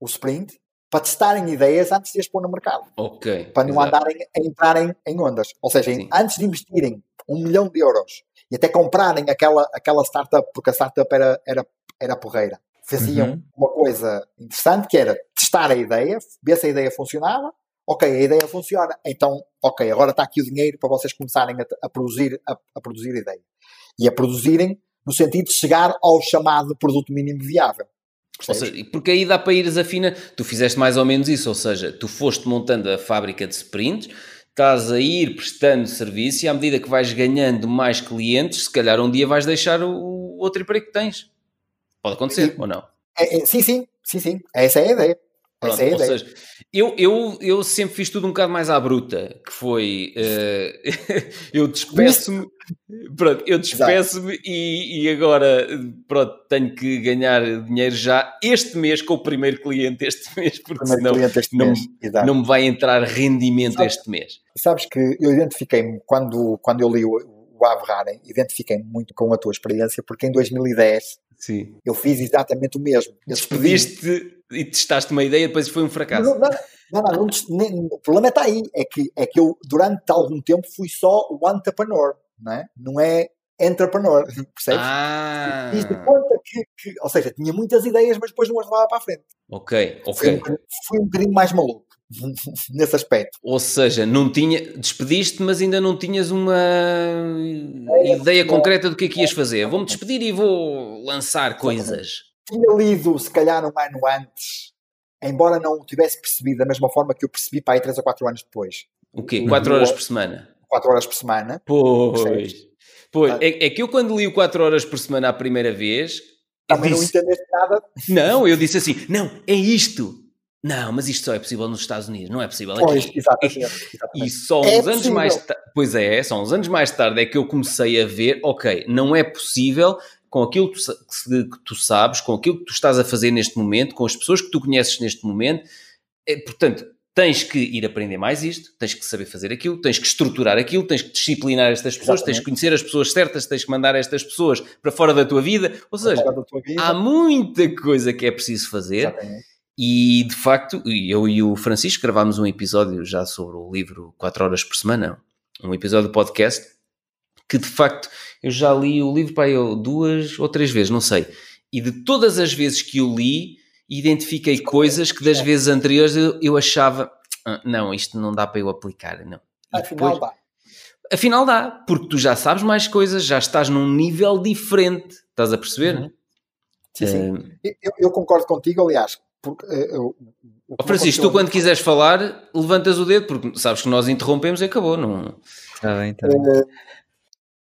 o sprint para testarem ideias antes de as pôr no mercado. Ok. Para não exato. andarem a entrarem em ondas. Ou seja, Sim. antes de investirem um milhão de euros e até comprarem aquela, aquela startup, porque a startup era, era, era porreira, faziam uhum. uma coisa interessante que era testar a ideia, ver se a ideia funcionava. Ok, a ideia funciona, então, ok, agora está aqui o dinheiro para vocês começarem a, a produzir a, a produzir ideia. E a produzirem no sentido de chegar ao chamado produto mínimo viável. Seja, porque aí dá para ires afina, tu fizeste mais ou menos isso, ou seja, tu foste montando a fábrica de sprints, estás a ir prestando serviço e à medida que vais ganhando mais clientes, se calhar um dia vais deixar o, outro emprego que tens. Pode acontecer, ou não? É, é, sim, sim, sim, sim. Essa é a ideia. Pronto, Essa é a ideia. Seja, eu, eu, eu sempre fiz tudo um bocado mais à bruta, que foi uh, eu despeço-me, pronto, eu despeço-me e, e, agora pronto, tenho que ganhar dinheiro já este mês com o primeiro cliente este mês, porque senão não, mês. não me vai entrar rendimento sabes, este mês. Sabes que eu identifiquei-me quando, quando eu li o, o identifiquei-me muito com a tua experiência, porque em 2010 Sim. Eu fiz exatamente o mesmo. Despediste e testaste uma ideia depois foi um fracasso. Não, não, não, não, não o problema está aí. É que, é que eu, durante algum tempo, fui só o entrepreneur, não é? Não é entrepreneur, percebes? Ah. Fiz de conta que, que, ou seja, tinha muitas ideias, mas depois não as levava para a frente. Ok, ok. Fui um, fui um bocadinho mais maluco. Nesse aspecto. Ou seja, não tinha, despediste, mas ainda não tinhas uma é, ideia concreta do que é que ias fazer. Vou-me despedir e vou lançar coisas. Tinha lido, se calhar, um ano antes, embora não o tivesse percebido da mesma forma que eu percebi para aí 3 ou 4 anos depois. O quê? 4 horas por semana? 4 horas por semana. Pois. Pois, é, é, que eu quando li o 4 horas por semana a primeira vez. Também disse, não entendeste nada. Não, eu disse assim: não, é isto. Não, mas isto só é possível nos Estados Unidos, não é possível aqui. Pois, exatamente. exatamente. E só é uns é anos mais tarde, pois é, só uns anos mais tarde é que eu comecei a ver, ok, não é possível com aquilo que tu, que tu sabes, com aquilo que tu estás a fazer neste momento, com as pessoas que tu conheces neste momento, é, portanto, tens que ir aprender mais isto, tens que saber fazer aquilo, tens que estruturar aquilo, tens que disciplinar estas pessoas, Exatamente. tens que conhecer as pessoas certas, tens que mandar estas pessoas para fora da tua vida. Ou seja, vida. há muita coisa que é preciso fazer. Exatamente e de facto, eu e o Francisco gravámos um episódio já sobre o livro 4 horas por semana, um episódio podcast, que de facto eu já li o livro para eu duas ou três vezes, não sei. E de todas as vezes que o li, identifiquei coisas que das vezes anteriores eu, eu achava, ah, não, isto não dá para eu aplicar, não. E afinal depois, dá. Afinal dá, porque tu já sabes mais coisas, já estás num nível diferente, estás a perceber? Uhum. Sim, sim. Uh, eu, eu, concordo contigo, aliás, porque, uh, oh, Francisco, tu quando quiseres falar, levantas o dedo, porque sabes que nós interrompemos e acabou. Não... Está bem, está bem. Uh,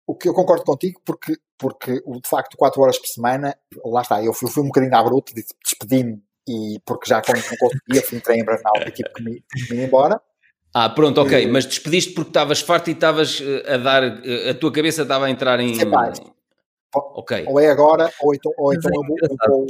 o que eu concordo contigo, porque, porque de facto 4 horas por semana, lá está, eu fui, fui um bocadinho à bruta, despedi-me e porque já quando não conseguia, fui entrei em burnout e tive que me, que me ir embora. Ah, pronto, ok, e, mas despediste porque estavas farto e estavas a dar, a tua cabeça estava a entrar em. Ok. Ou é agora, ou então, ou então é eu vou.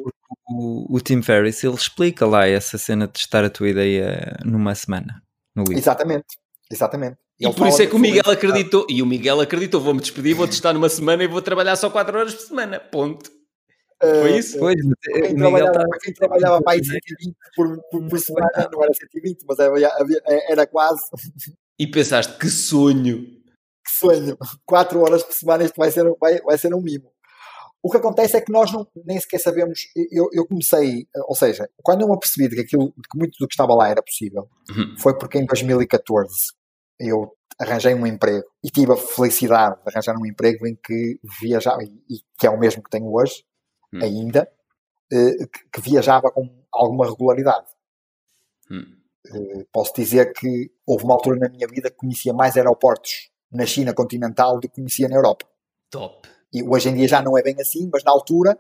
O, o Tim Ferriss ele explica lá essa cena de testar a tua ideia numa semana no livro. Exatamente, exatamente. E, por isso é que o Miguel acreditou. E o Miguel acreditou: vou-me despedir, vou testar numa semana e vou trabalhar só 4 horas por semana. Ponto. Uh, Foi isso? Pois, quem, trabalhava, tá... quem trabalhava para aí 120 por, por, por semana, não era 120, mas era, era quase. E pensaste, que sonho! Que sonho! 4 horas por semana, isto vai ser, vai, vai ser um mimo. O que acontece é que nós não, nem sequer sabemos. Eu, eu comecei, ou seja, quando eu me apercebi de que, aquilo, de que muito do que estava lá era possível, uhum. foi porque em 2014 eu arranjei um emprego e tive a felicidade de arranjar um emprego em que viajava, e que é o mesmo que tenho hoje, uhum. ainda, eh, que, viajava com alguma regularidade. Uhum. Posso dizer que houve uma altura na minha vida que conhecia mais aeroportos na China continental do que conhecia na Europa. Top. E hoje em dia já não é bem assim, mas na altura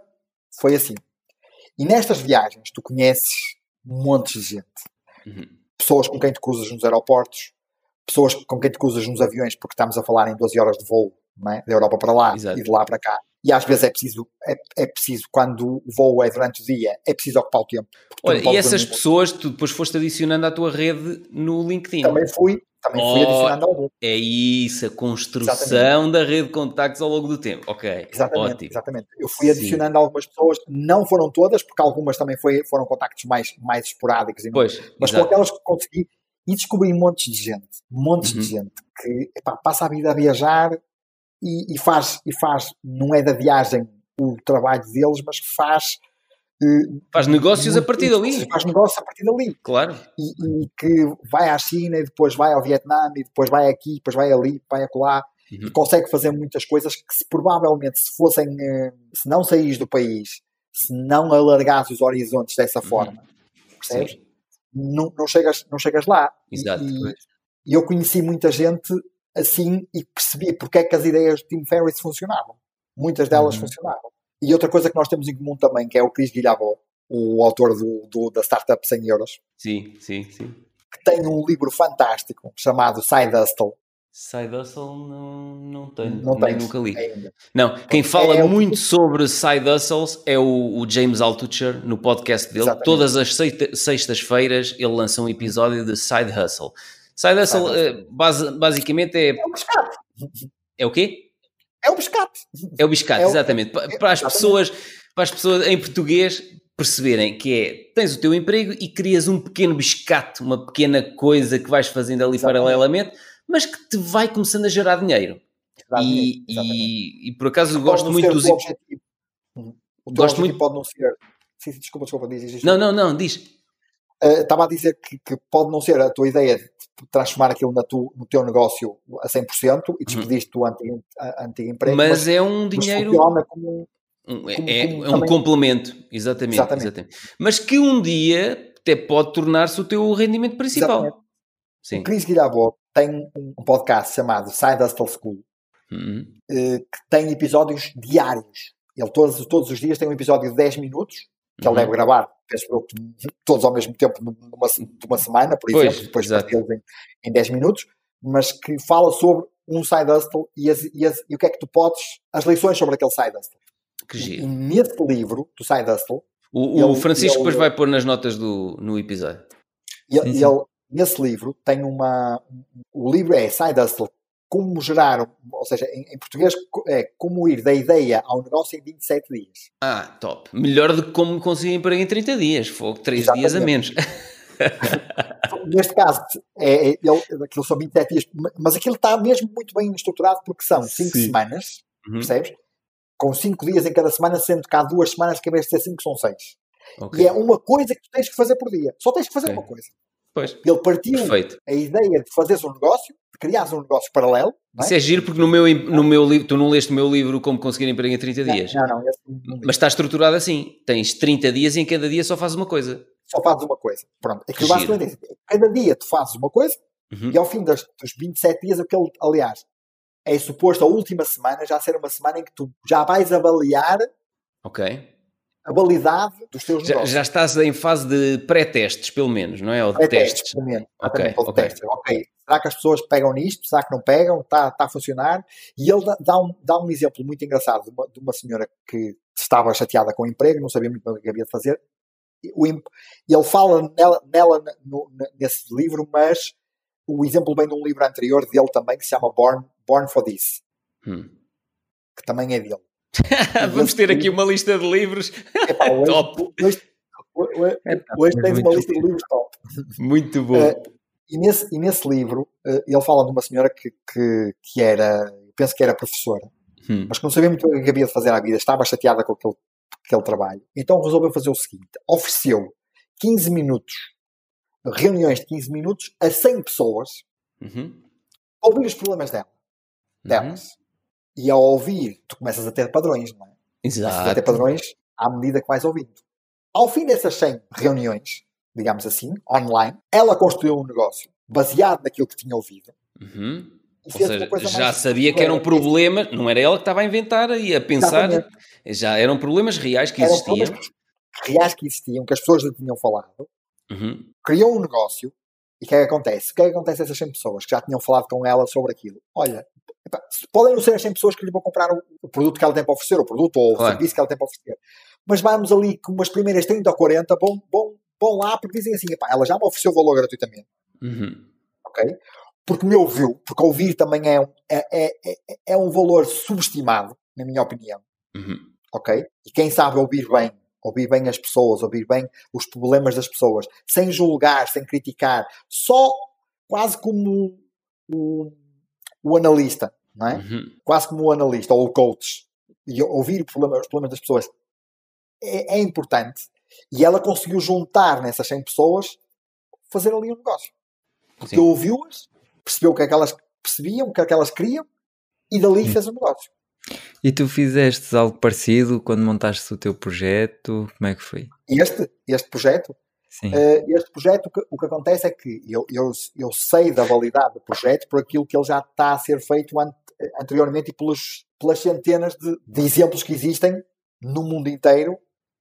foi assim. E nestas viagens tu conheces montes de gente. Uhum. pessoas com quem te cruzas nos aeroportos, pessoas com quem te cruzas nos aviões, porque estamos a falar em 12 horas de voo é? da Europa para lá Exato. e de lá para cá. E às vezes é preciso, é, é, preciso, quando o voo é durante o dia, é preciso ocupar o tempo. Olha, e essas pessoas tu depois foste adicionando à tua rede no LinkedIn. Também fui, também fui oh, adicionando ao. É isso, a construção exatamente. da rede de contactos ao longo do tempo. Ok, exatamente, ótimo. Exatamente. Eu fui adicionando Sim. algumas pessoas, não foram todas, porque algumas também foi, foram contactos mais, mais esporádicos. Pois, mas exato. com aquelas que consegui, e descobri montes de gente, montes uhum. de gente que epá, passa a vida a viajar e, e, faz, e faz, não é da viagem o trabalho deles, mas que faz. Faz negócios a partir dali. Faz negócios a partir dali. Claro. E, e, que vai à China e depois vai ao Vietnã e depois vai aqui, depois vai ali, vai acolá. Uhum. E consegue fazer muitas coisas que se, provavelmente se fossem, uh, se não saís do país, se não alargares os horizontes dessa uhum. forma, percebes? Não, não, chegas, não chegas lá. Exato. E, e eu conheci muita gente assim e percebi porque é que as ideias de Tim Ferriss funcionavam. Muitas delas uhum. funcionavam. E outra coisa que nós temos em comum também, que é o Chris Guilhabot, o autor do, do, da startup 100 euros. Sim, sim, sim. Que tem um livro fantástico chamado Side Hustle. Side Hustle não, não tenho, não nem nunca li. Ainda. Não, quem fala é, muito o... sobre Side Hustles é o, o, James Altucher no podcast dele. Exatamente. Todas as sextas-feiras ele lança um episódio de Side Hustle. Side Hustle, uh, base, basicamente é. É o biscate. É o quê? É o biscate. É o biscate, é o... exatamente. Para, para as pessoas, para as pessoas em português perceberem que é, tens o teu emprego e crias um pequeno biscate, uma pequena coisa que vais fazendo ali exatamente. paralelamente, mas que te vai começando a gerar dinheiro. Exatamente, e, e, e, por acaso gosto muito dos. Uhum. O gosto muito pode não ser. Sim, desculpa, desculpa, diz, diz, Não, não, não, diz. Uh, estava a dizer que, que, pode não ser a tua ideia de transformar aquilo tu, no teu negócio a 100% e uhum. despediste uhum. do antigo, emprego. Mas, mas, é um dinheiro. Funciona como, como, é, como é um complemento, exatamente, exatamente, exatamente, Mas que um dia até pode tornar-se o teu rendimento principal. Exatamente. Sim. O Chris Guilherme tem um podcast chamado Side Hustle School uhum. uh, que tem episódios diários. Ele todos, todos os dias tem um episódio de 10 minutos que uhum. ele deve gravar penso todos ao mesmo tempo numa, numa semana, por exemplo, depois partilhas em, em 10 minutos, mas que fala sobre um side hustle e, as, e, as, e, o que é que tu podes, as lições sobre aquele side hustle. Que giro. E nesse livro do side hustle. O, o ele, Francisco ele, depois vai pôr nas notas do, no episódio. Ele, ele, nesse livro, tem uma. O livro é Side Hustle como gerar, ou seja, em, em, português, é como ir da ideia ao negócio em 27 dias. Ah, top. Melhor do que como conseguir emprego em 30 dias. Fogo, 3 Exatamente. dias a menos. Neste caso, é, é, ele, aquilo são 27 dias, mas aquilo está mesmo muito bem estruturado porque são 5 semanas, uhum. percebes? Com 5 dias em cada semana, sendo que há duas semanas que em vez de ser 5 são 6. Okay. E é uma coisa que tu tens que fazer por dia. Só tens que fazer okay. uma coisa. Pois. Ele partiu Perfeito. a ideia de fazeres um negócio, de criares um negócio paralelo. É? Isso é giro porque no meu, no meu livro, tu não leste o meu livro Como Conseguir Emprego em 30 Dias. Não, não, não Mas está estruturado assim. Tens 30 dias e em cada dia só fazes uma coisa. Só fazes uma coisa. Pronto. Aquilo basicamente é cada dia tu fazes uma coisa uhum. e ao fim das, dos 27 dias, aquele, aliás, é suposto a última semana já ser uma semana em que tu já vais avaliar Ok a validade dos teus já, negócios. Já estás em fase de pré-testes, pelo menos, não é? Ou de testes. Pelo menos. Ok, ok. Testes. ok. Será que as pessoas pegam nisto? Será que não pegam? Está tá a funcionar? E ele dá um, dá um exemplo muito engraçado de uma, de uma senhora que estava chateada com o emprego, não sabia muito bem o que havia de fazer. O, ele fala nela, nela no, nesse livro, mas o exemplo vem de um livro anterior dele também, que se chama Born, Born for This, hum. que também é dele. Vamos ter aqui uma lista de livros Epá, hoje, top. Hoje, hoje, hoje tens uma lista de livros top. Muito bom. Uh, e, nesse, e nesse livro uh, ele fala de uma senhora que, que, que era, penso que era professora, hum. mas que não sabia muito o que havia de fazer à vida, estava chateada com aquele, aquele trabalho. Então resolveu fazer o seguinte: ofereceu 15 minutos, reuniões de 15 minutos a 100 pessoas, uhum. ouvir os problemas dela, uhum. E ao ouvir, tu começas a ter padrões, não é? Exato. Começas a ter padrões à medida que vais ouvindo. Ao fim dessas 100 reuniões, digamos assim, online, ela construiu um negócio baseado naquilo que tinha ouvido. Uhum. Ou seja, já sabia que eram problemas, não era ela que estava a inventar e a pensar, Exatamente. já eram problemas reais que eram existiam. reais que existiam, que as pessoas lhe tinham falado. Uhum. Criou um negócio E o que é que acontece? O que é que acontece a essas 100 pessoas que já tinham falado com ela sobre aquilo? Olha, epá, podem não ser as 100 pessoas que lhe vão comprar o, produto que ela tem para oferecer, o produto ou o claro. serviço que ela tem para oferecer. Mas vamos ali com umas primeiras 30 ou 40, bom, bom, bom lá, porque dizem assim, epá, ela já me ofereceu o valor gratuitamente. Uhum. Ok? Porque me ouviu, porque ouvir também é, é, é, é, é um valor subestimado, na minha opinião. Uhum. Ok? E quem sabe ouvir bem ouvir bem as pessoas, ouvir bem os problemas das pessoas, sem julgar, sem criticar, só quase como o, o analista, não é? Uhum. Quase como o analista ou o coach. E ouvir problema, os problemas das pessoas é, é, importante. E ela conseguiu juntar nessas 100 pessoas, fazer ali um negócio. Porque ouviu-as, percebeu o que é que elas percebiam, o que é que elas queriam, e dali Sim. fez um negócio. E tu fizeste algo parecido quando montaste o teu projeto? Como é que foi? Este, este projeto? Sim. Uh, este projeto, o que, o que, acontece é que eu, eu, eu sei da validade do projeto por aquilo que ele já está a ser feito an anteriormente e pelos, pelas centenas de, de, exemplos que existem no mundo inteiro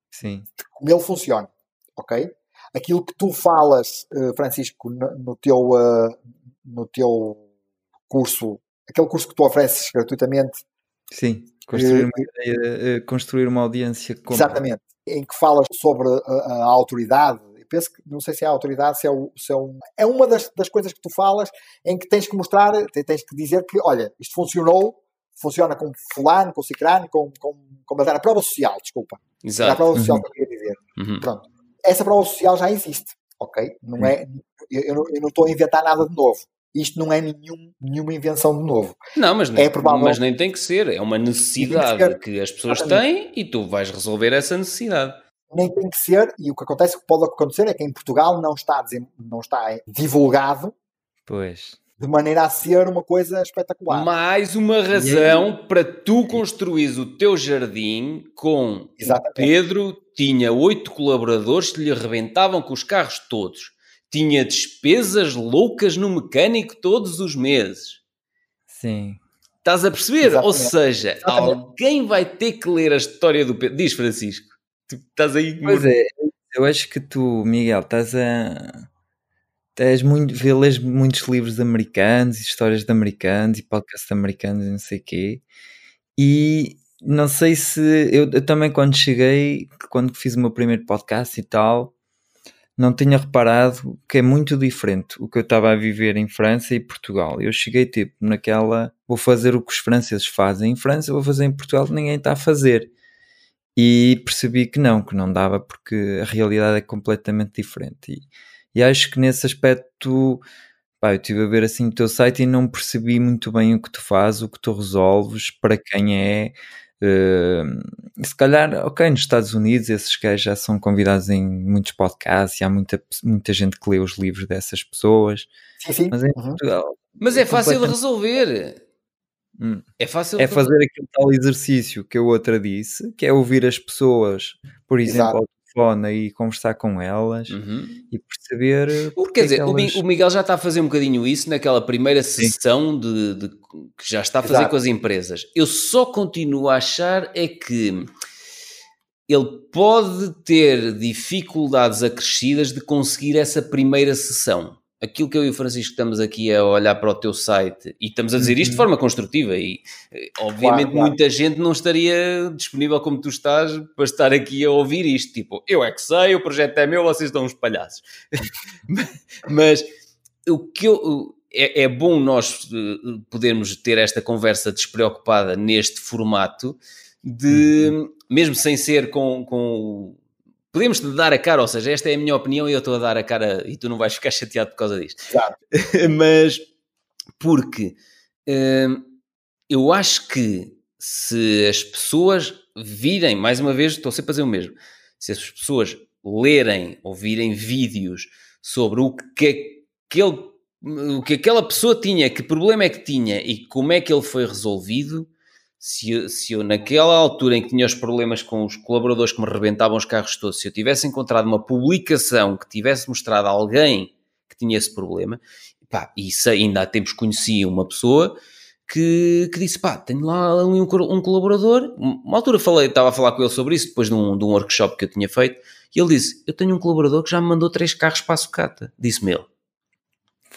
Sim. de como ele funciona. Ok? Aquilo que tu falas, uh, Francisco, no, no teu, uh, no teu curso, aquele curso que tu ofereces gratuitamente Sim, construir uma, ideia, eh, construir uma audiência. Com... Exatamente. Em que falas sobre a, a autoridade, penso que, não sei se é a autoridade, se é, o, se é, um, é uma das, das coisas que tu falas em que tens que mostrar, tens que dizer que, olha, isto funcionou, funciona com fulano, com cicrano, com, com, com a prova social, desculpa. Exato. a prova social uhum. que eu queria dizer. Uhum. Pronto. Essa prova social já existe, ok? Não uhum. é, eu, eu não estou a inventar nada de novo. Isto não é nenhum, nenhuma invenção de novo. Não, mas, é provável... mas nem tem que ser. É uma necessidade que, que, as pessoas Exatamente. têm e tu vais resolver essa necessidade. Nem tem que ser, e o que acontece, o que pode acontecer é que em Portugal não está, não está divulgado pois. de maneira a ser uma coisa espetacular. Mais uma razão para tu construires o teu jardim com. Pedro tinha oito colaboradores que lhe arrebentavam com os carros todos tinha despesas loucas no mecânico todos os meses. Sim. Estás a perceber? Exatamente. Ou seja, Exatamente. alguém vai ter que ler a história do Pedro. Diz, Francisco. Tu estás aí. Pois é, eu acho que tu, Miguel, estás a. Tens muito, lês muitos livros americanos, histórias de americanos e podcasts americanos e não sei o quê. E não sei se. Eu, eu também, quando cheguei, quando fiz o meu primeiro podcast e tal, não tinha reparado que é muito diferente o que eu estava a viver em França e Portugal. Eu cheguei tipo naquela, vou fazer o que os franceses fazem em França, vou fazer em Portugal, ninguém está a fazer. E percebi que não, que não dava porque a realidade é completamente diferente. E, e acho que nesse aspecto, pá, eu estive a ver assim o teu site e não percebi muito bem o que tu fazes, o que tu resolves, para quem é, Uh, se calhar, ok, nos Estados Unidos esses gajos já são convidados em muitos podcasts e há muita, muita gente que lê os livros dessas pessoas. Sim, sim. Mas, uhum. Portugal, mas é, é fácil de resolver. Hum. É fácil É fazer aquele tal exercício que a outra disse, que é ouvir as pessoas, por exemplo, Exato telefone e conversar com elas uhum. e perceber. O, quer dizer, elas... o Miguel já está a fazer um bocadinho isso naquela primeira sessão de, de, que já está a fazer Exato. com as empresas. Eu só continuo a achar é que ele pode ter dificuldades acrescidas de conseguir essa primeira sessão aquilo que eu e o Francisco estamos aqui a olhar para o teu site e estamos a dizer isto de uhum. forma construtiva e eh, obviamente claro, claro. muita gente não estaria disponível como tu estás para estar aqui a ouvir isto, tipo, eu é que sei, o projeto é meu, vocês estão uns palhaços. Mas o que eu, é, é, bom nós eh, podermos ter esta conversa despreocupada neste formato de, uhum. mesmo sem ser com, com podemos te dar a cara, ou seja, esta é a minha opinião e eu estou a dar a cara e tu não vais ficar chateado por causa disto. Claro. Mas porque hum, eu acho que se as pessoas virem, mais uma vez, estou sempre a fazer o mesmo, se as pessoas lerem ou virem vídeos sobre o que aquele, o que aquela pessoa tinha, que problema é que tinha e como é que ele foi resolvido, se eu, se eu, naquela altura em que tinha os problemas com os colaboradores que me rebentavam os carros todos, se eu tivesse encontrado uma publicação que tivesse mostrado a alguém que tinha esse problema, pá, e ainda há tempos conheci uma pessoa que, que disse, pá, tenho lá um, um colaborador, uma altura falei, estava a falar com ele sobre isso, depois de um, de um workshop que eu tinha feito, e ele disse, eu tenho um colaborador que já me mandou três carros para a sucata, disse-me ele.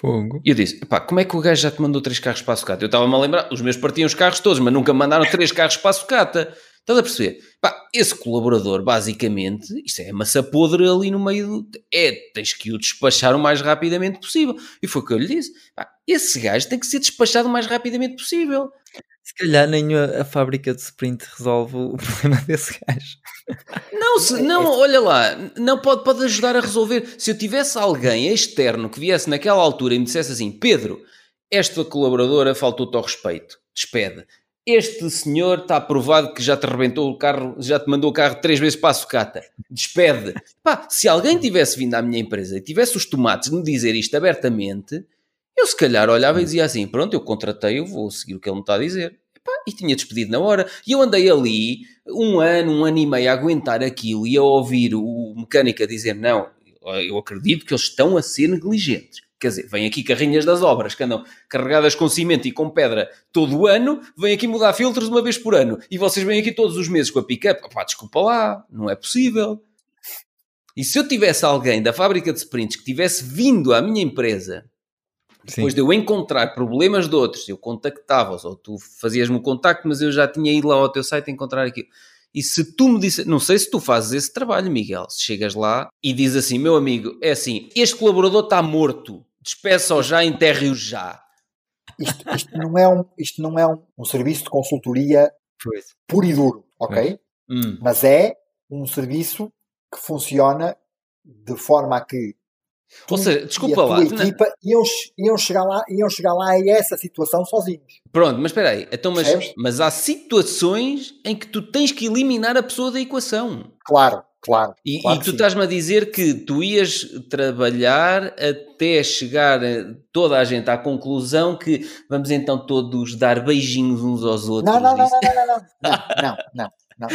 Fogo. E eu disse, pá, como é que o gajo já te mandou três carros para a sucata? Eu estava-me a lembrar, os meus partiam os carros todos, mas nunca me mandaram três carros para a sucata. Estás a perceber? Pá, esse colaborador, basicamente, isto é massa podre ali no meio do... É, tens que o despachar o mais rapidamente possível. E foi o que eu lhe disse. Pá, esse gajo tem que ser despachado o mais rapidamente possível. Se calhar nem a, a fábrica de sprint resolve o problema desse gajo. Não, se, não, olha lá, não pode, pode ajudar a resolver. Se eu tivesse alguém externo que viesse naquela altura e me dissesse assim, Pedro, esta colaboradora faltou-te ao respeito, despede. Este senhor está aprovado que já te arrebentou o carro, já te mandou o carro três vezes para a sucata. Despede. Pá, se alguém tivesse vindo à minha empresa e tivesse os tomates de me dizer isto abertamente, eu se calhar olhava e dizia assim: pronto, eu contratei, eu vou seguir o que ele me está a dizer. E tinha despedido na hora. E eu andei ali um ano, um ano e meio a aguentar aquilo e a ouvir o mecânico a dizer: não, eu acredito que eles estão a ser negligentes. Quer dizer, vêm aqui carrinhas das obras que andam carregadas com cimento e com pedra todo o ano, vêm aqui mudar filtros uma vez por ano e vocês vêm aqui todos os meses com a pick-up. Pá, desculpa lá, não é possível. E se eu tivesse alguém da fábrica de sprints que tivesse vindo à minha empresa depois Sim. de eu encontrar problemas de outros, eu contactava-os, ou tu fazias-me o contacto, mas eu já tinha ido lá ao teu site encontrar aquilo. E se tu me disse, não sei se tu fazes esse trabalho, Miguel, se chegas lá e diz assim, meu amigo, é assim, este colaborador está morto, despeça-o já, enterre-o já. Isto, isto, não é, um, isto não é um, um serviço de consultoria pois. puro e duro, ok? Hum. Mas é um serviço que funciona de forma a que ou seja, desculpa lá. equipa iam, iam, chegar lá, iam chegar lá a essa situação sozinhos. Pronto, mas espera aí. Então, mas, mas há situações em que tu tens que eliminar a pessoa da equação. Claro, claro. E, claro e tu estás-me a dizer que tu ias trabalhar até chegar toda a gente à conclusão que vamos então todos dar beijinhos uns aos outros. Não, não, não, não, não, não, não, não, não,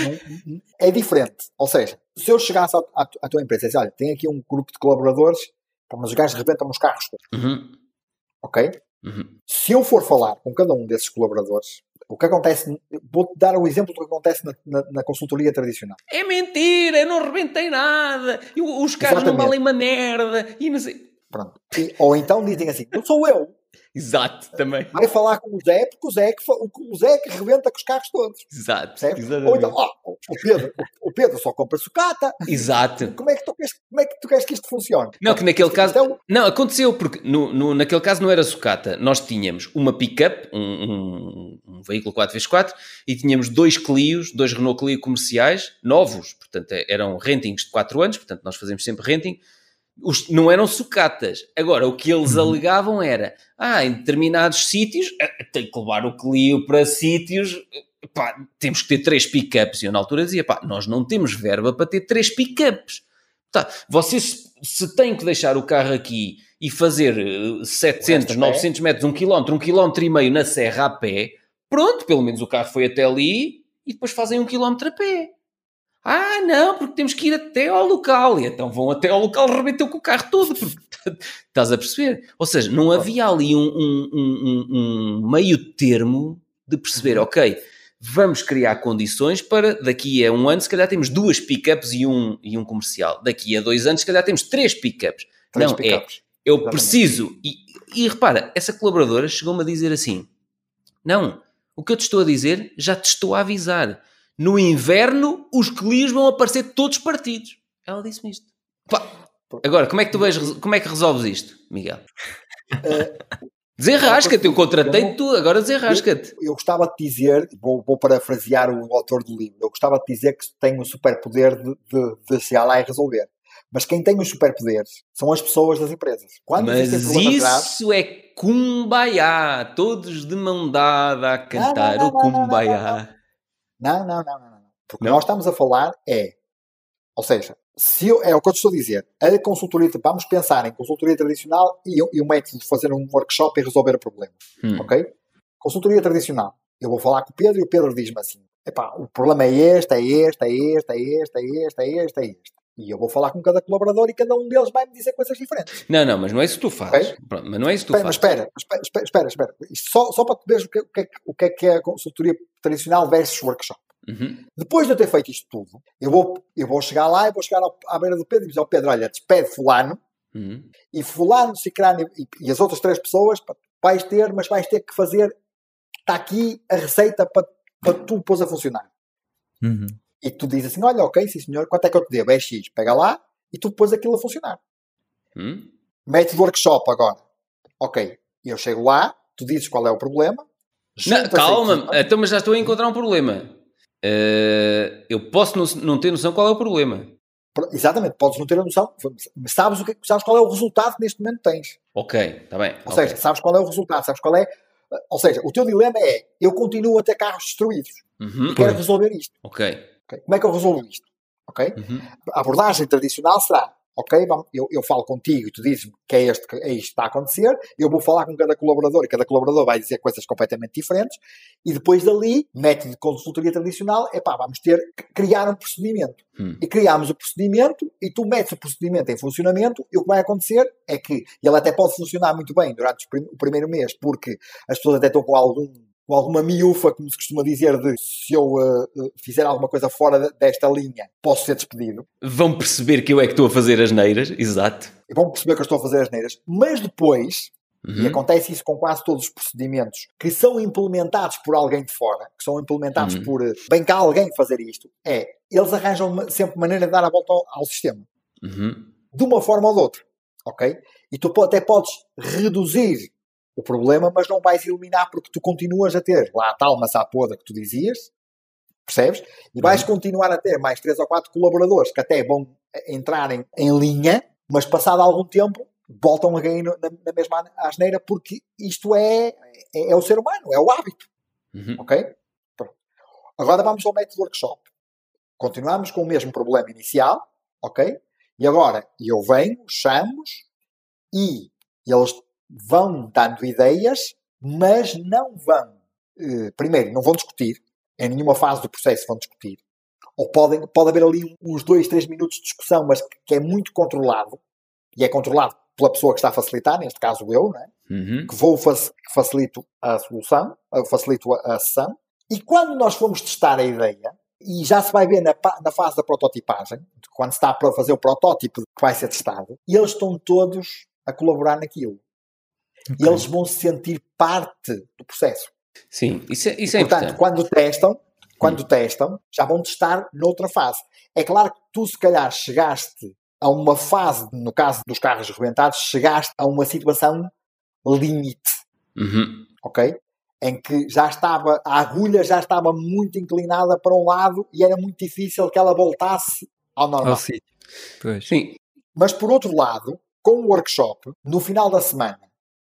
não, É diferente. Ou seja, se eu chegasse à, à tua empresa e dissesse, olha, tem aqui um grupo de colaboradores mas os gajos rebentam os carros. Uhum. Ok? Uhum. Se eu for falar com cada um desses colaboradores, o que acontece, vou-te dar o exemplo do que acontece na, na, na, consultoria tradicional. É mentira, eu não rebentei nada, os carros Exatamente. não valem uma merda, e não sei. Pronto. E, ou então dizem assim, não sou eu, Exato, também. Vai falar com o Zé, porque o Zé é que, o Zé é que rebenta com os carros todos. Exato. Ou então, oh, o, Pedro, o Pedro só compra sucata. Exato. Como é, que tu queres, como é que tu queres que isto funcione? Não, que naquele caso. Então, não, aconteceu, porque no, no, naquele caso não era sucata. Nós tínhamos uma pick-up, um, um, um, veículo 4x4, e tínhamos dois Clios, dois Renault Clio comerciais, novos, portanto eram rentings de 4 anos, portanto nós fazemos sempre renting os, não eram sucatas. Agora, o que eles uhum. alegavam era: ah, em determinados sítios, eh, tem que levar o Clio para sítios, pá, temos que ter três pickups. E eu, na altura, dizia: pá, nós não temos verba para ter três pickups. Tá, vocês, se têm que deixar o carro aqui e fazer 700, 900 metros, um quilómetro, um quilómetro e meio na serra a pé, pronto, pelo menos o carro foi até ali e depois fazem um quilómetro a pé. Ah, não, porque temos que ir até ao local. E então vão até ao local, rebentam com o carro todo. Porque, estás a perceber? Ou seja, não havia ali um, um, um, um meio termo de perceber, uhum. ok, vamos criar condições para daqui a um ano, se calhar temos duas pickups e um, e um comercial. Daqui a dois anos, se calhar temos três pickups. Três não, é, eu Exatamente. preciso. E, e repara, essa colaboradora chegou-me a dizer assim: não, o que eu te estou a dizer já te estou a avisar no inverno os Clios vão aparecer todos partidos. Ela disse-me isto. Pá. Agora, como é que tu vais, como é que resolves isto, Miguel? Uh, desenrasca-te, eu contratei tu, agora desenrasca-te. Eu, eu, gostava de dizer, vou, vou, parafrasear o autor do livro, eu gostava de dizer que tenho o superpoder de, de, de chegar lá e resolver. Mas quem tem os superpoderes são as pessoas das empresas. Quando Mas isso atrás, é cumbaiá, todos de mão dada a cantar não, não, não, o cumbaiá. Não, não, não, não. não. Porque não? nós estamos a falar é, ou seja, se eu, é o que eu te estou a dizer, a consultoria, vamos pensar em consultoria tradicional e, e o método de fazer um workshop e resolver o problema. Hum. Ok? Consultoria tradicional. Eu vou falar com o Pedro e o Pedro diz-me assim: epá, o problema é este, é este, é este, é este, é este, é este, é este. E eu vou falar com cada colaborador e cada um deles vai me dizer coisas diferentes. Não, não, mas não é isso que tu fazes. Okay? Pronto, mas não é isso que tu espera, fazes. Espera, espera, espera, espera. Isto só, só para tu veres o que, o, que é, o que é que é a consultoria tradicional versus workshop. Uhum. Depois de eu ter feito isto tudo, eu vou, eu vou chegar lá e vou chegar ao, à beira do Pedro e dizer ao Pedro: Olha, despede Fulano, Uhum. E fulano, cicrano e, e as outras três pessoas, vais ter, mas vais ter que fazer. Está aqui a receita para, para tu pôs a funcionar. Uhum. E tu dizes assim: olha, ok, sim senhor, quanto é que eu te devo? É X, pega lá e tu pôs aquilo a funcionar. Uhum. Método workshop agora. Ok, eu chego lá, tu dizes qual é o problema. Não, calma, então, mas já estou a encontrar um problema. Uh, eu posso não, não ter noção qual é o problema. Exatamente, podes não ter a noção, sabes, o que, sabes qual é o resultado que neste momento tens. Ok, está bem. Ou okay. seja, sabes qual é o resultado, sabes qual é. Ou seja, o teu dilema é: eu continuo a ter carros destruídos uhum. e quero resolver isto. Okay. ok. Como é que eu resolvo isto? Ok? Uhum. A abordagem tradicional será: ok, eu, eu falo contigo e tu dizes-me que é, este, é isto que está a acontecer, eu vou falar com cada colaborador e cada colaborador vai dizer coisas completamente diferentes e depois dali, método de consultoria tradicional, é pá, vamos ter que criar um procedimento. Hum. E criamos o procedimento e tu metes o procedimento em funcionamento e o que vai acontecer é que ele até pode funcionar muito bem durante o primeiro mês porque as pessoas até estão com algum com alguma miúfa, como se costuma dizer, de se eu uh, fizer alguma coisa fora desta linha, posso ser despedido. Vão perceber que eu é que estou a fazer as neiras, exato. E vão perceber que eu estou a fazer as neiras. Mas depois, uhum. e acontece isso com quase todos os procedimentos, que são implementados por alguém de fora, que são implementados uhum. por, bem cá alguém fazer isto, é, eles arranjam sempre maneira de dar a volta ao, ao sistema. Uhum. De uma forma ou de outra. Ok? E tu até podes reduzir o problema, mas não vais eliminar porque tu continuas a ter lá a tal maçã podre que tu dizias, percebes? E vais uhum. continuar a ter mais três ou quatro colaboradores que até vão entrarem em linha, mas passado algum tempo voltam a cair na, na mesma asneira porque isto é, é, é, o ser humano, é o hábito. Uhum. Ok? Pronto. Agora vamos ao método workshop. Continuamos com o mesmo problema inicial, ok? E agora eu venho, chamo e eles vão dando ideias, mas não vão, eh, primeiro, não vão discutir, em nenhuma fase do processo vão discutir. Ou podem, pode haver ali uns dois, três minutos de discussão, mas que é muito controlado, e é controlado pela pessoa que está a facilitar, neste caso eu, né? Uhum. que vou que facilito a solução, facilito a, a sessão, e quando nós formos testar a ideia, e já se vai ver na, na fase da prototipagem, quando se está a fazer o protótipo que vai ser testado, e eles estão todos a colaborar naquilo. Okay. E eles vão se sentir parte do processo. Sim, isso é, isso é Portanto, importante. quando testam, quando hum. testam, já vão testar noutra fase. É claro que tu, se calhar, chegaste a uma fase, no caso dos carros rebentados, chegaste a uma situação limite. Uhum. Ok? Em que já estava, a agulha já estava muito inclinada para um lado e era muito difícil que ela voltasse ao normal. Oh, sim. Mas por outro lado, com o workshop, no final da semana,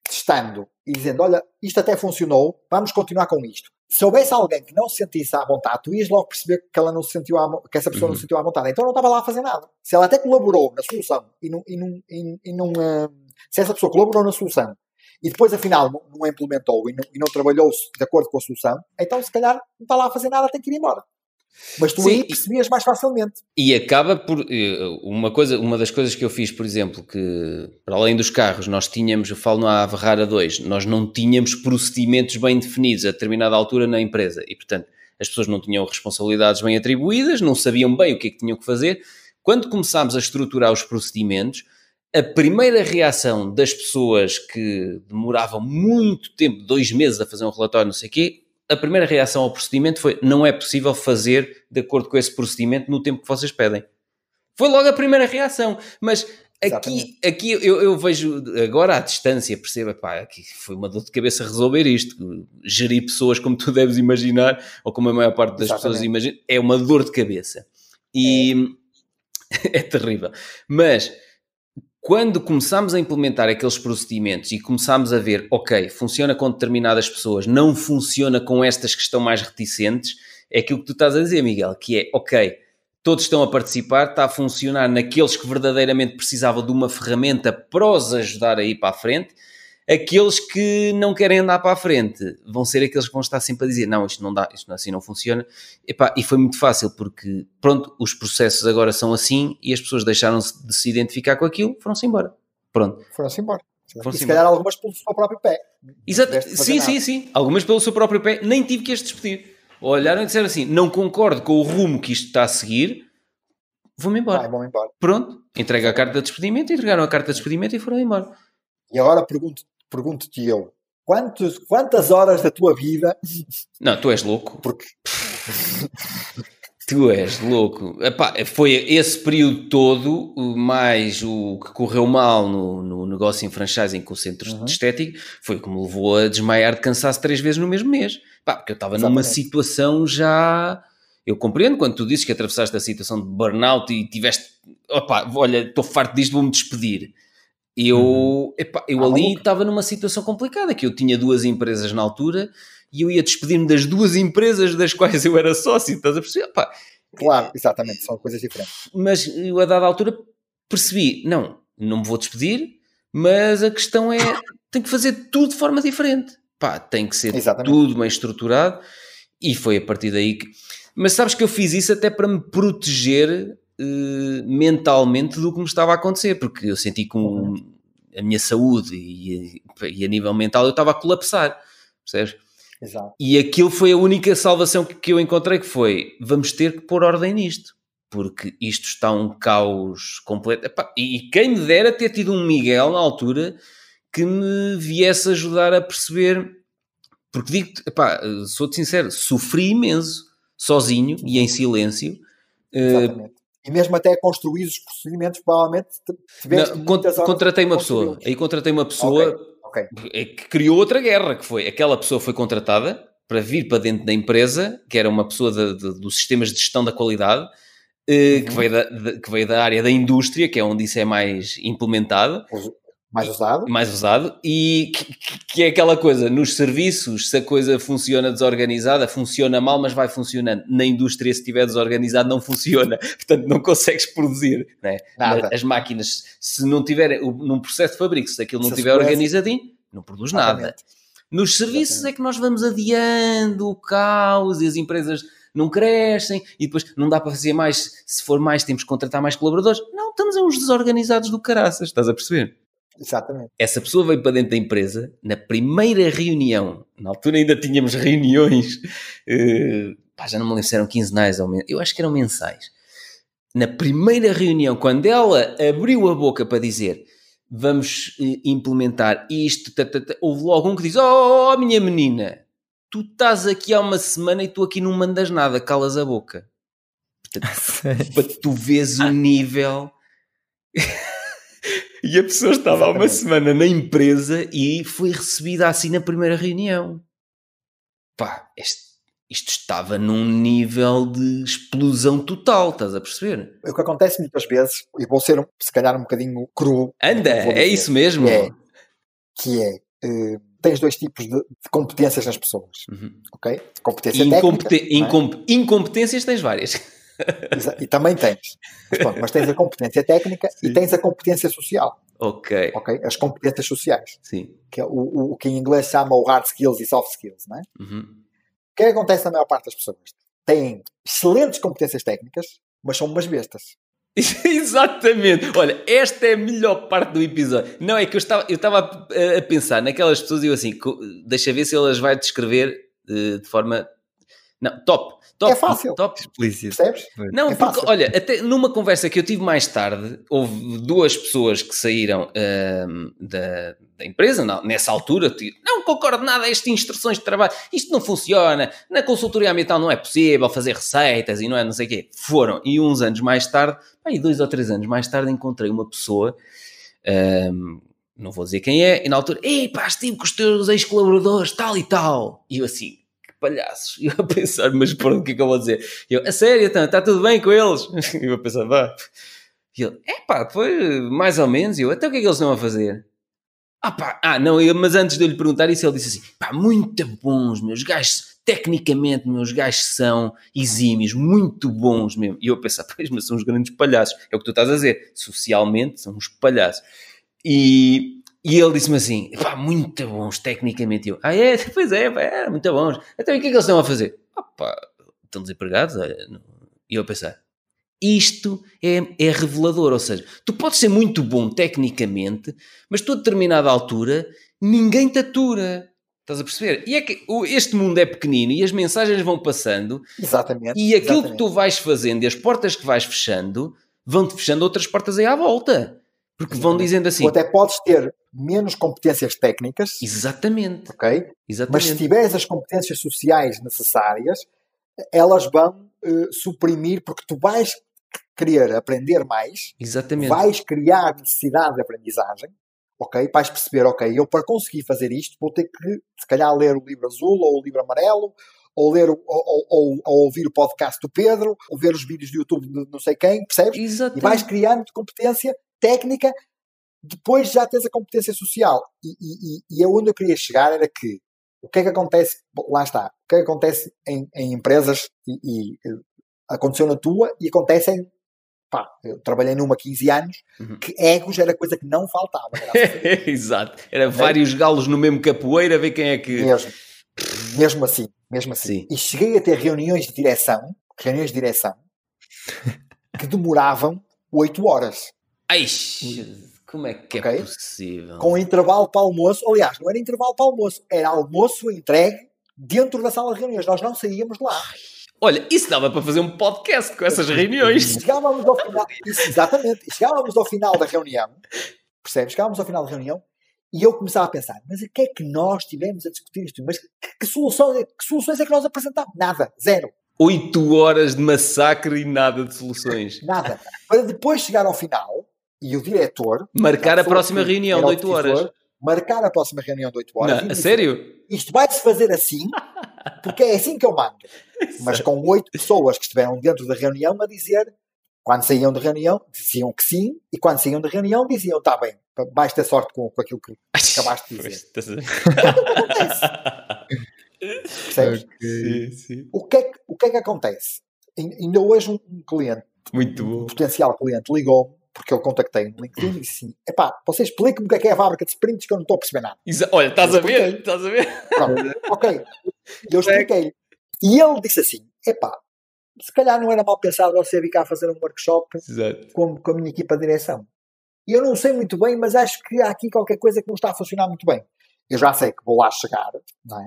testando e dizendo: olha, isto até funcionou, vamos continuar com isto. Se houvesse alguém que não se sentisse à vontade, tu ias logo perceber que, ela não se sentiu à, que essa pessoa uhum. não se sentiu à vontade. Então não estava lá a fazer nada. Se ela até colaborou na solução e não. E não, e, e não uh, se essa pessoa colaborou na solução e depois afinal não, não implementou e não, e não trabalhou de acordo com a solução, então se calhar não está lá a fazer nada, tem que ir embora. Mas tu Sim, aí percebias mais facilmente. E acaba por. Eh, uma, coisa, uma das coisas que eu fiz, por exemplo, que para além dos carros, nós tínhamos, eu falo no Averrara 2, nós não tínhamos procedimentos bem definidos a determinada altura na empresa. E, portanto, as pessoas não tinham responsabilidades bem atribuídas, não sabiam bem o que é que tinham que fazer. Quando começámos a estruturar os procedimentos, a primeira reação das pessoas que demoravam muito tempo, dois meses a fazer um relatório, não sei o quê, a primeira reação ao procedimento foi: não é possível fazer de acordo com esse procedimento no tempo que vocês pedem. Foi logo a primeira reação. Mas aqui, aqui eu, eu, vejo agora à distância, perceba, pá, aqui foi uma dor de cabeça resolver isto. Gerir pessoas como tu deves imaginar, ou como a maior parte das Exatamente. pessoas imagina, é uma dor de cabeça. E é, é terrível. Mas quando começámos a implementar aqueles procedimentos e começámos a ver, ok, funciona com determinadas pessoas, não funciona com estas que estão mais reticentes, é aquilo que tu estás a dizer, Miguel, que é, ok, todos estão a participar, está a funcionar naqueles que verdadeiramente precisavam de uma ferramenta para os ajudar a ir para a frente, Aqueles que não querem andar para a frente vão ser aqueles que vão estar sempre a dizer: não, isto não dá, isto assim não funciona. Epá, e foi muito fácil porque, pronto, os processos agora são assim e as pessoas deixaram-se de se identificar com aquilo, foram-se embora. Pronto. Foram-se embora. Foram e se calhar algumas pelo seu próprio pé. Exato. Sim, sim, sim. Algumas pelo seu próprio pé. Nem tive que as despedir. Olharam e disseram assim: não concordo com o rumo que isto está a seguir, vou-me embora. Vai, vão embora. Pronto, entrega a carta de despedimento, entregaram a carta de despedimento e foram embora. E agora pergunto- pergunto-te eu, quantos, quantas horas da tua vida, Não, tu és louco. porque Tu és louco. Epá, foi esse período todo, mais o que correu mal no, no negócio em franchising com os centros Uhum. de estética, foi o que me levou a desmaiar de cansaço três vezes no mesmo mês. Pá, porque eu estava numa situação já. Eu compreendo quando tu dizes que atravessaste a situação de burnout e tiveste. Opá, olha, estou farto disto, vou-me despedir. Eu, epá, eu Ah, ali estava numa situação complicada, que eu tinha duas empresas na altura e eu ia despedir-me das duas empresas das quais eu era sócio, estás a perceber? Epá, claro, exatamente, são coisas diferentes. mas eu a dada altura percebi, não, não me vou despedir, mas a questão é, tem que fazer tudo de forma diferente. Pá, tem que ser Exatamente. tudo bem estruturado e foi a partir daí que... Mas sabes que eu fiz isso até para me proteger eh, mentalmente do que me estava a acontecer, porque eu senti que um- a minha saúde e, e a nível mental eu estava a colapsar, percebes? Exato. E aquilo foi a única salvação que, que eu encontrei que foi, vamos ter que pôr ordem nisto, porque isto está um caos completo. Epá, e quem me dera ter tido um Miguel na altura que me viesse ajudar a perceber, porque digo-te, sou-te sincero, sofri imenso, sozinho e em silêncio. Exatamente. E mesmo até construir os procedimentos, provavelmente tiveste não, contratei uma pessoa, aí contratei uma pessoa Ok. é que criou outra guerra, que foi aquela pessoa foi contratada para vir para dentro da empresa, que era uma pessoa de- de- dos sistemas de gestão da qualidade, eh, que, Uhum. veio da, de- que veio da área da indústria, que é onde isso é mais implementado, Mais usado. mais usado, e que, que- é aquela coisa, nos serviços, se a coisa funciona desorganizada, funciona mal, mas vai funcionando. Na indústria, se estiver desorganizado, não funciona. Portanto, não consegues produzir. Não é? Nada. As máquinas, se não tiverem, num processo de fabrico, se aquilo não estiver organizadinho, não produz nada. Exatamente. Nos serviços Exatamente. é que nós vamos adiando o caos e as empresas não crescem e depois não dá para fazer mais. Se for mais, temos que contratar mais colaboradores. Não, estamos a uns desorganizados do caraças, estás a perceber? Exatamente. Essa pessoa veio para dentro da empresa, na primeira reunião, na altura ainda tínhamos reuniões, eh, pá, já não me lembro se eram quinzenais ou eu acho que eram mensais. Na primeira reunião, quando ela abriu a boca para dizer vamos eh, implementar isto, ta, ta, ta, houve logo um que diz: Oh, oh, minha menina, tu estás aqui há uma semana e tu aqui não mandas nada, calas a boca. Para tu vês o nível. e a pessoa estava há uma Exatamente. semana na empresa e foi recebida assim na primeira reunião. Pá, este- isto estava num nível de explosão total, estás a perceber? O que acontece muitas vezes, e vou ser se calhar um bocadinho cru, Anda, é isso mesmo. É. que é eh, tens dois tipos de, de competências nas pessoas, Uhum. ok? Competência Incompete- técnica, não é? incom- incompetências tens várias. E também tens. Mas, pronto, mas tens a competência técnica Sim. e tens a competência social, ok, ok? As competências sociais, sim. que é o, o, que em inglês chama o hard skills e soft skills, não é? Uhum. O que é que acontece na maior parte das pessoas? Têm excelentes competências técnicas, mas são umas bestas. Exatamente. Olha, esta é a melhor parte do episódio. Não, é que eu estava, eu estava a, a pensar naquelas pessoas e eu assim, deixa ver se elas vai descrever eh, de forma. Não, top. Top. É fácil. Top. Explícito. Percebes? Não, É porque, fácil. olha, até numa conversa que eu tive mais tarde, houve duas pessoas que saíram ahm, da, da empresa, não, nessa altura, tipo, não concordo nada a estas instruções de trabalho, isto não funciona, na consultoria ambiental não é possível fazer receitas e não é não sei o quê. Foram, e uns anos mais tarde, aí dois ou três anos mais tarde, encontrei uma pessoa, ahm, não vou dizer quem é, e na altura, ei pá, estive com os teus ex-colaboradores, tal e tal. E eu assim, palhaços. E eu a pensar, mas pronto, o que é que eu vou dizer? E eu, a sério, então, está tudo bem com eles? E eu a pensar, vá. E ele, é pá, foi mais ou menos. E eu, até o que é que eles estão a fazer? Ah pá, ah não, eu, mas antes de eu lhe perguntar isso, ele disse assim, pá, muito bons, meus gajos, tecnicamente, meus gajos são exímios, muito bons mesmo. E eu a pensar, pois, mas são uns grandes palhaços. É o que tu estás a dizer, socialmente são uns palhaços. E, e ele disse-me assim, pá, muito bons tecnicamente. E eu, ah é? Pois é, pá, é, muito bons. Então o que é que eles estão a fazer? Ah pá, estão desempregados? E eu a pensar, isto é, é revelador, ou seja, tu podes ser muito bom tecnicamente, mas tu a determinada altura ninguém te atura. Estás a perceber? E é que este mundo é pequenino e as mensagens vão passando Exatamente. e aquilo que exatamente. tu vais fazendo e as portas que vais fechando vão-te fechando outras portas aí à volta. Porque vão dizendo assim. Ou até podes ter menos competências técnicas. Exatamente. Ok? Exatamente. Mas se tiveres as competências sociais necessárias, elas vão uh, suprimir, porque tu vais querer aprender mais, Exatamente. vais criar necessidade de aprendizagem, ok? Vais perceber, ok, eu para conseguir fazer isto vou ter que, se calhar, ler o livro azul ou o livro amarelo, ou ler ou, ou, ou, ou ouvir o podcast do Pedro, ou ver os vídeos do YouTube de não sei quem, percebes? Exatamente. E vais criando competência técnica, depois já tens a competência social. E, e, e, e onde eu queria chegar era que o que é que acontece, lá está, o que é que acontece em, em empresas e, e, aconteceu na tua e acontece em pá, eu trabalhei numa há 15 anos, Uhum. que egos era coisa que não faltava. Exato. Era vários galos no mesmo capoeira, ver quem é que. Mesmo, mesmo assim, mesmo assim. Sim. E cheguei a ter reuniões de direção, reuniões de direção, que demoravam 8 horas, Ai, como é que é Ok. possível? com intervalo para almoço. Aliás, não era intervalo para almoço, era almoço entregue dentro da sala de reuniões. Nós não saíamos de lá. Olha, isso dava para fazer um podcast com essas reuniões. Chegávamos ao final, isso, exatamente, e chegávamos ao final da reunião, percebes? Chegávamos ao final da reunião e eu começava a pensar, mas o que é que nós tivemos a discutir isto? Mas que, que, solução, que soluções é que nós apresentámos? Nada, zero, Oito horas de massacre e nada de soluções. nada. Para depois chegar ao final e o diretor Marcar a próxima que reunião de o oito horas. decisor, marcar a próxima reunião de 8 horas. Não, a dizer, sério? Isto vai-se fazer assim, porque é assim que eu mando. Mas com oito pessoas que estiveram dentro da reunião a dizer, quando saíam da reunião, diziam que sim, e quando saíam da reunião, diziam, está bem, vais ter sorte com, com aquilo que acabaste de dizer. Percebes? Sim, sim. O, que é que, o que é que acontece? Ain- Ainda hoje um, um cliente, Muito um bom. potencial cliente, ligou-me, porque eu contactei no LinkedIn e disse assim, epá, você explica-me o que é que é a fábrica de sprints que eu não estou a perceber nada. Exa- Olha, estás a ver? Estás a ver? Pronto, ok. E eu expliquei-lhe. E ele disse assim, epá, se calhar não era mal pensado você vir cá fazer um workshop Exato. com, com a minha equipa de direção. E eu não sei muito bem, mas acho que há aqui qualquer coisa que não está a funcionar muito bem. Eu já sei que vou lá chegar, não é?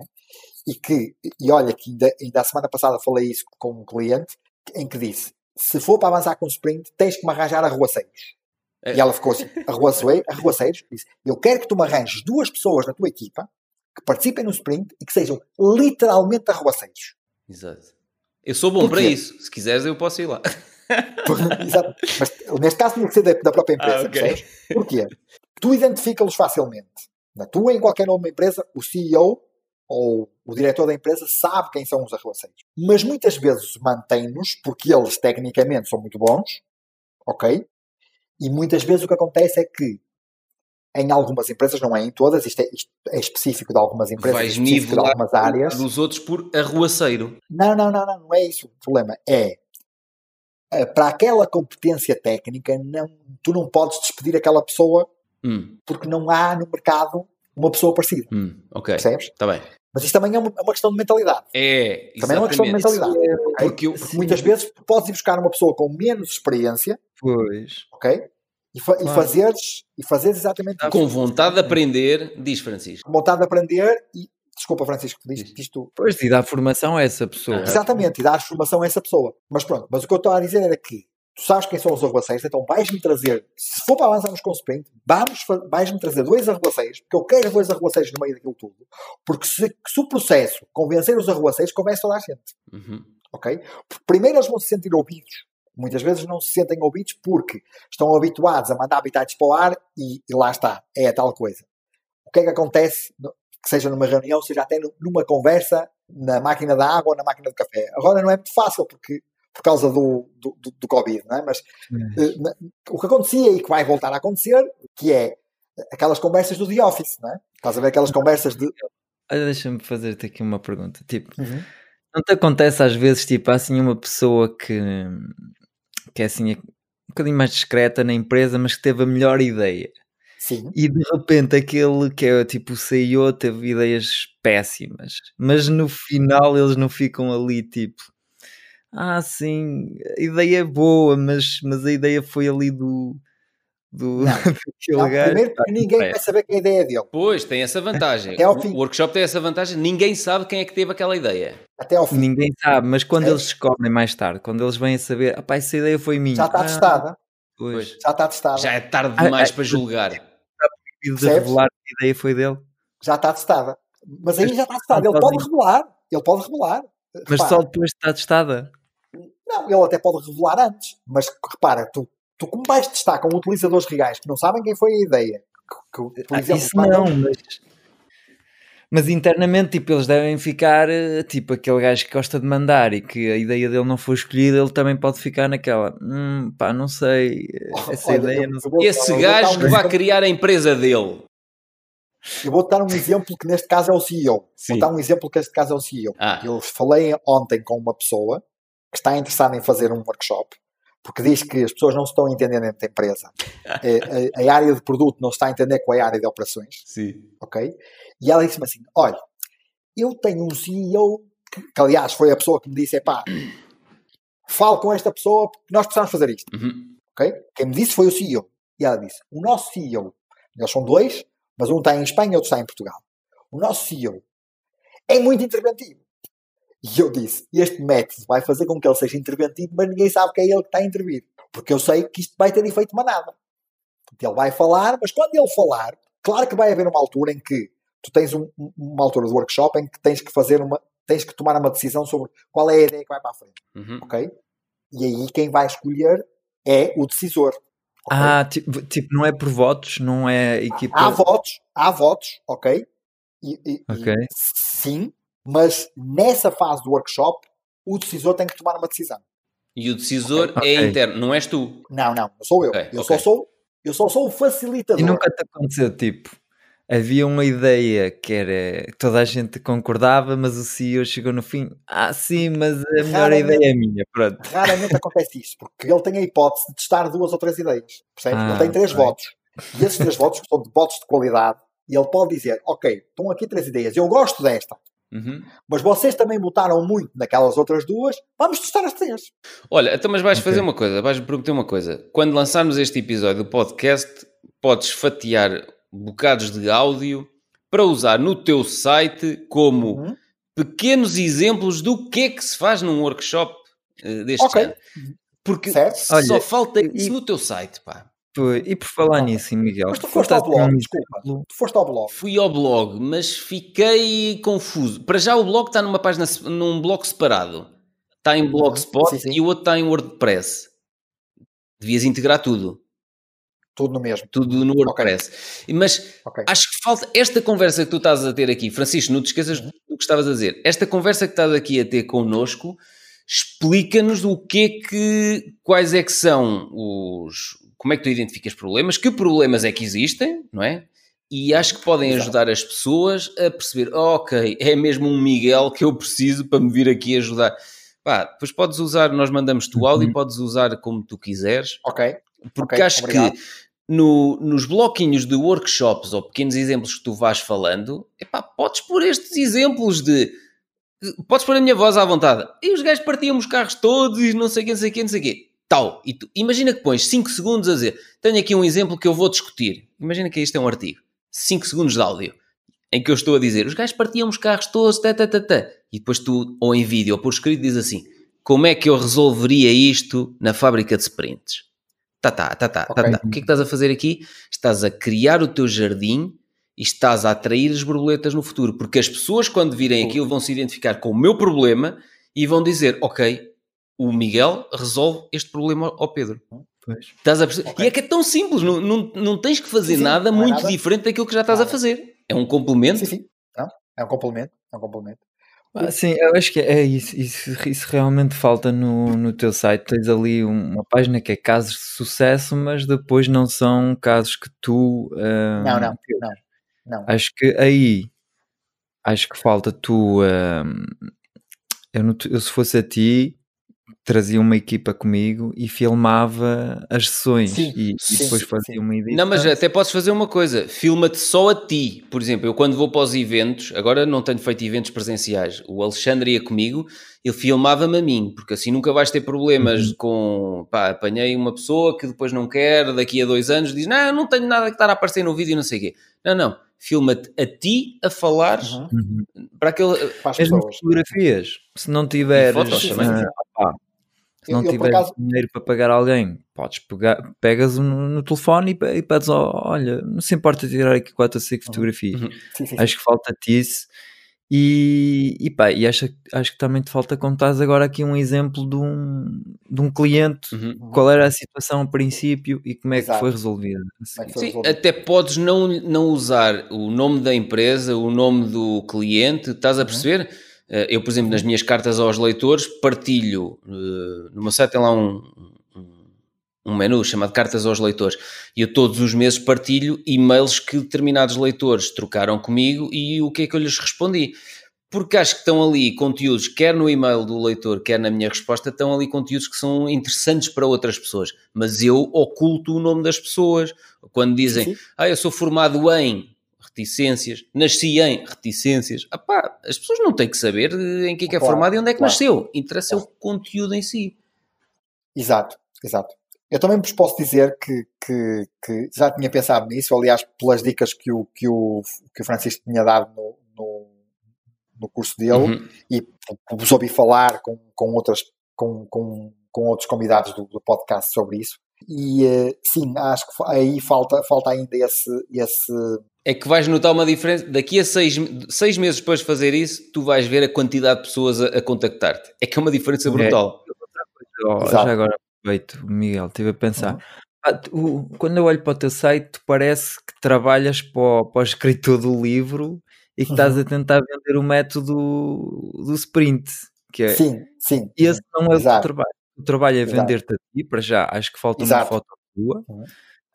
E que, e olha, que ainda, ainda a semana passada falei isso com um cliente, em que disse: se for para avançar com o sprint, tens que me arranjar arruaceiros. É. E ela ficou assim: arruacei- arruaceiros? Disse: eu quero que tu me arranjes duas pessoas na tua equipa que participem no sprint e que sejam literalmente arruaceiros. Exato. Eu sou bom Porquê? para isso. Se quiseres, eu posso ir lá. Exato. Mas neste caso tinha que ser da, da própria empresa, Ah, ok. percebes? Porquê? Tu identifica-los facilmente. Na tua em qualquer outra empresa, o CEO ou o diretor da empresa sabe quem são os arruaceiros. Mas muitas vezes mantém-nos porque eles tecnicamente são muito bons, ok? E muitas vezes o que acontece é que em algumas empresas, não é em todas, isto é, isto é específico de algumas empresas, é Vais específico de algumas áreas. dos outros por arruaceiro. Não, não, não, não, não é isso. O problema é eh, para aquela competência técnica, não, tu não podes despedir aquela pessoa Hum, porque não há no mercado uma pessoa parecida. hum, ok. Percebes? Está bem. Mas isso também é uma, é uma questão de mentalidade. É, Também é uma questão de exatamente. mentalidade. ok? Porque eu, Porque muitas vezes podes ir buscar uma pessoa com menos experiência, Pois. ok? E, fa e Claro. fazeres, e fazeres exatamente isso. com vontade de aprender, diz Francisco. Com vontade de aprender e. Desculpa, Francisco, diz, diz tu. Pois, e dá formação a essa pessoa. Ah. Exatamente, e dar formação a essa pessoa. Mas pronto, mas o que eu estou a dizer era que tu sabes quem são os arruaceiros, então vais-me trazer, se for para avançarmos com o sprint, vamos, vais-me trazer dois arruaceiros, porque eu quero dois arruaceiros no meio daquilo tudo. Porque se, se o processo convencer os arruaceiros, convence toda a gente. Uhum. Ok? Porque primeiro eles vão se sentir ouvidos. Muitas vezes não se sentem ouvidos porque estão habituados a mandar habitats para o ar e, e lá está, é a tal coisa. O que é que acontece, que seja numa reunião, seja até nu- numa conversa na máquina da água ou na máquina de café? Agora não é muito fácil porque, por causa do, do, do, do Covid, não é? Mas na- o que acontecia e que vai voltar a acontecer, que é aquelas conversas do The Office, não é? Estás a ver aquelas conversas de. Olha, deixa-me fazer-te aqui uma pergunta. Tipo, não te acontece às vezes, tipo, há assim uma pessoa que, que é assim um bocadinho mais discreta na empresa, mas que teve a melhor ideia. Sim. E de repente aquele que é tipo o CEO teve ideias péssimas, mas no final eles não ficam ali tipo, ah sim, a ideia é boa, mas, mas a ideia foi ali do, do Não. Não, gajo. primeiro porque ninguém vai saber que a ideia é dele. Pois, tem essa vantagem. Até ao O fim. workshop tem essa vantagem. Ninguém sabe quem é que teve aquela ideia. Até ao fim. Ninguém sabe, mas quando É. eles descobrem mais tarde, quando eles vêm a saber, "Apá, essa ideia foi minha. Já está Ah, testada. Pois. Já está testada. Já é tarde demais para julgar. E de revelar que a ideia foi dele. Já está testada. Mas aí já está testada. Ele pode revelar. Ele pode revelar. Mas Repara. só depois está testada. Não, ele até pode revelar antes. Mas repara, tu, tu como vais testar com utilizadores reais que não sabem quem foi a ideia. Que, que, por Ah, exemplo, isso quando- não, mas... Mas internamente, tipo, eles devem ficar, eh, tipo, aquele gajo que gosta de mandar e que a ideia dele não foi escolhida, ele também pode ficar naquela, hum, pá, não sei, essa Olha, ideia eu- não sei. vou- Esse vou gajo um que vai criar a empresa dele. Eu vou-te dar um exemplo que neste caso é o CEO. Sim. Vou dar um exemplo que neste caso é o CEO. Ah. Eu falei ontem com uma pessoa que está interessada em fazer um workshop porque diz que as pessoas não se estão a entender dentro da empresa. Eh, a, a área de produto não se está a entender com a área de operações, Sim. ok? E ela disse-me assim, olha, eu tenho um CEO que, que, aliás foi a pessoa que me disse, epá, falo com esta pessoa porque nós precisamos fazer isto, Uhum. ok? Quem me disse foi o CEO. E ela disse, o nosso CEO, eles são dois, mas um está em Espanha e outro está em Portugal. O nosso CEO é muito interventivo. E eu disse, este método vai fazer com que ele seja interventivo, mas ninguém sabe que é ele que está a intervir. Porque eu sei que isto vai ter efeito manada. Ele vai falar, mas quando ele falar, claro que vai haver uma altura em que tu tens um- um- uma altura do workshop em que tens que fazer uma, tens que tomar uma decisão sobre qual é a ideia que vai para a frente, Uhum. ok? E aí quem vai escolher é o decisor. ok? Ah, tipo, tipo, não é por votos, não é equipa... Há votos, há votos, ok? E, e- e Ok. sim, mas nessa fase do workshop, o decisor tem que tomar uma decisão. E o decisor Ok. é interno, não és tu. Não, não, não sou eu. Ok, eu ok. só sou eu só sou o facilitador. E nunca te aconteceu, tipo, havia uma ideia que era toda a gente concordava, mas o CEO chegou no fim, ah sim, mas a melhor ideia é minha, pronto. Raramente acontece isso, porque ele tem a hipótese de testar duas ou três ideias. Percebes? Ah, ele tem três ok. votos. E esses três votos são de votos de qualidade. E ele pode dizer: Ok, estão aqui três ideias, eu gosto desta, Uhum. mas vocês também votaram muito naquelas outras duas, vamos testar as três. Olha, então, mas vais Ok. fazer uma coisa, vais-me prometer uma coisa. Quando lançarmos este episódio do podcast, podes fatiar bocados de áudio para usar no teu site como Uhum. pequenos exemplos do que é que se faz num workshop eh, deste Ok. género. Porque Certo. só Olha, falta e- isso no teu site, pá. E por falar Ok. nisso, Miguel, Mas tu tu foste ao blog, um desculpa. Tu foste ao blog. Fui ao blog, mas fiquei confuso. Para já o blog está numa página, num blog separado. Está em Blogspot Sim, sim. e o outro está em WordPress. Devias integrar tudo. Tudo no mesmo. Tudo no WordPress. Mas Ok. acho que falta esta conversa que tu estás a ter aqui, Francisco, não te esqueças Uhum. do que estavas a dizer. Esta conversa que estás aqui a ter connosco explica-nos o que é que, quais é que são os, como é que tu identificas problemas, que problemas é que existem, não é? E acho que podem Exato. ajudar as pessoas a perceber, "Oh, ok, é mesmo um Miguel que eu preciso para me vir aqui ajudar. Pá, depois podes usar, nós mandamos-te o áudio, Uhum. podes usar como tu quiseres, Ok. porque Ok, acho obrigado. que no- nos bloquinhos de workshops ou pequenos exemplos que tu vais falando, epá, podes pôr estes exemplos de. Podes pôr a minha voz à vontade. E os gajos partiam os carros todos e não sei o que, não sei o que, não sei o quê. Tal. E tu, imagina que pões 5 segundos a dizer: Tenho aqui um exemplo que eu vou discutir. Imagina que isto é um artigo. 5 segundos de áudio. Em que eu estou a dizer: Os gajos partiam os carros todos, tá, tá, tá, tá. E depois tu, ou em vídeo ou por escrito, diz assim: Como é que eu resolveria isto na fábrica de sprints? Tá, tá, tá, tá, tá, Ok. tá. O que é que estás a fazer aqui? Estás a criar o teu jardim e estás a atrair as borboletas no futuro, porque as pessoas, quando virem aquilo, vão se identificar com o meu problema e vão dizer: Ok, o Miguel resolve este problema ao Pedro. Pois. Estás a perceber? Ok. E é que é tão simples, não, não, não tens que fazer Sim, sim, nada é muito nada. diferente daquilo que já estás a Nada. fazer. É um complemento. Sim, sim. Não, é um complemento. É um complemento. Ah, sim, eu acho que é isso, isso, isso realmente falta no, no teu site. Tens ali um- uma página que é casos de sucesso, mas depois não são casos que tu. ah, Não, não, não. Não. Acho que aí acho que falta tu. ah, eu, não eu, se fosse a ti, trazia uma equipa comigo e filmava as sessões Sim, e, e sim, depois sim, fazia sim. uma edição. Não, mas até podes fazer uma coisa, filma-te só a ti. Por exemplo, eu quando vou para os eventos, agora não tenho feito eventos presenciais, o Alexandre ia comigo, ele filmava-me a mim, porque assim nunca vais ter problemas Uhum. com, pá, apanhei uma pessoa que depois não quer, daqui a dois anos diz, não, não tenho nada que estar a aparecer no vídeo e não sei o quê. Não, não, filma-te a ti a falar Uhum. Para aquele... As Mesmo fotografias, se não tiveres. fotos também. ah, pá, Se não tiveres acaso... dinheiro para pagar alguém, podes pegar, pegas no, no telefone e, e pedes, oh, olha, não se importa tirar aqui quatro ou cinco fotografias. Uhum. Sim, sim, Acho que falta-te isso. E, e pá, e acho, acho que também te falta contar agora aqui um exemplo de um, de um cliente, uhum. qual era a situação a princípio e como é Exato. que foi resolvida. É que foi Sim, até podes não, não usar o nome da empresa, o nome do cliente, estás a uhum. perceber? Uhum. Eu, por exemplo, nas minhas cartas aos leitores, partilho, uh, no meu site tem lá um, um menu chamado Cartas aos Leitores e eu todos os meses partilho e-mails que determinados leitores trocaram comigo e o que é que eu lhes respondi. Porque acho que estão ali conteúdos, quer no e-mail do leitor, quer na minha resposta, estão ali conteúdos que são interessantes para outras pessoas. Mas eu oculto o nome das pessoas. Quando dizem, Sim. ah, eu sou formado em reticências, nasci em reticências. Apá, as pessoas não têm que saber em que é que é claro, formado e onde é que claro. nasceu. Interessa claro. o conteúdo em si. Exato, exato. Eu também vos posso dizer que, que, que, já tinha pensado nisso, aliás, pelas dicas que o, que o, que o Francisco tinha dado no, no, no curso dele uhum. e vos ouvi falar com, com, outras, com, com, com outros convidados do, do podcast sobre isso. E uh, sim, acho que aí falta, falta ainda esse, esse. É que vais notar uma diferença. Daqui a seis, seis meses depois de fazer isso, tu vais ver a quantidade de pessoas a, a contactar-te. É que é uma diferença é. brutal. É. Já agora, Perfeito, Miguel, estive a pensar. Uhum. Ah, tu, quando eu olho para o teu site, parece que trabalhas para o, para o escritor do livro e que uhum. estás a tentar vender o método do sprint. Que é, sim, sim. Esse não é Exato. o teu trabalho. O trabalho é vender-te a ti, para já. Acho que falta Exato. uma foto tua. Uhum.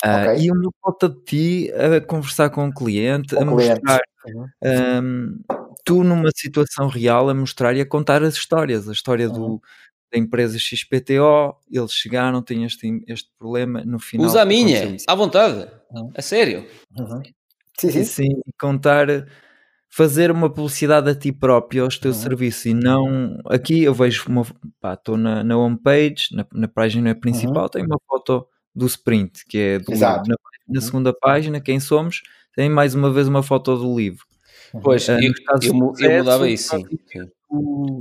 Uh, okay. E uma foto de ti a conversar com o cliente, com a mostrar uhum. um, tu numa situação real, a mostrar e a contar as histórias, a história do, uhum da empresa XPTO, eles chegaram, têm este, este problema, no final... Usa a minha, à vontade, uhum. a sério. Uhum. Sim, sim. sim, contar, fazer uma publicidade a ti próprio, aos teus uhum. serviços, e não... Aqui eu vejo uma... Pá, estou na, na homepage, na, na página principal, uhum. tem uma foto do sprint, que é do Exato. livro. Na, na uhum. segunda página, quem somos, tem mais uma vez uma foto do livro. Pois, uh, eu, eu, eu, mudava isso, sim.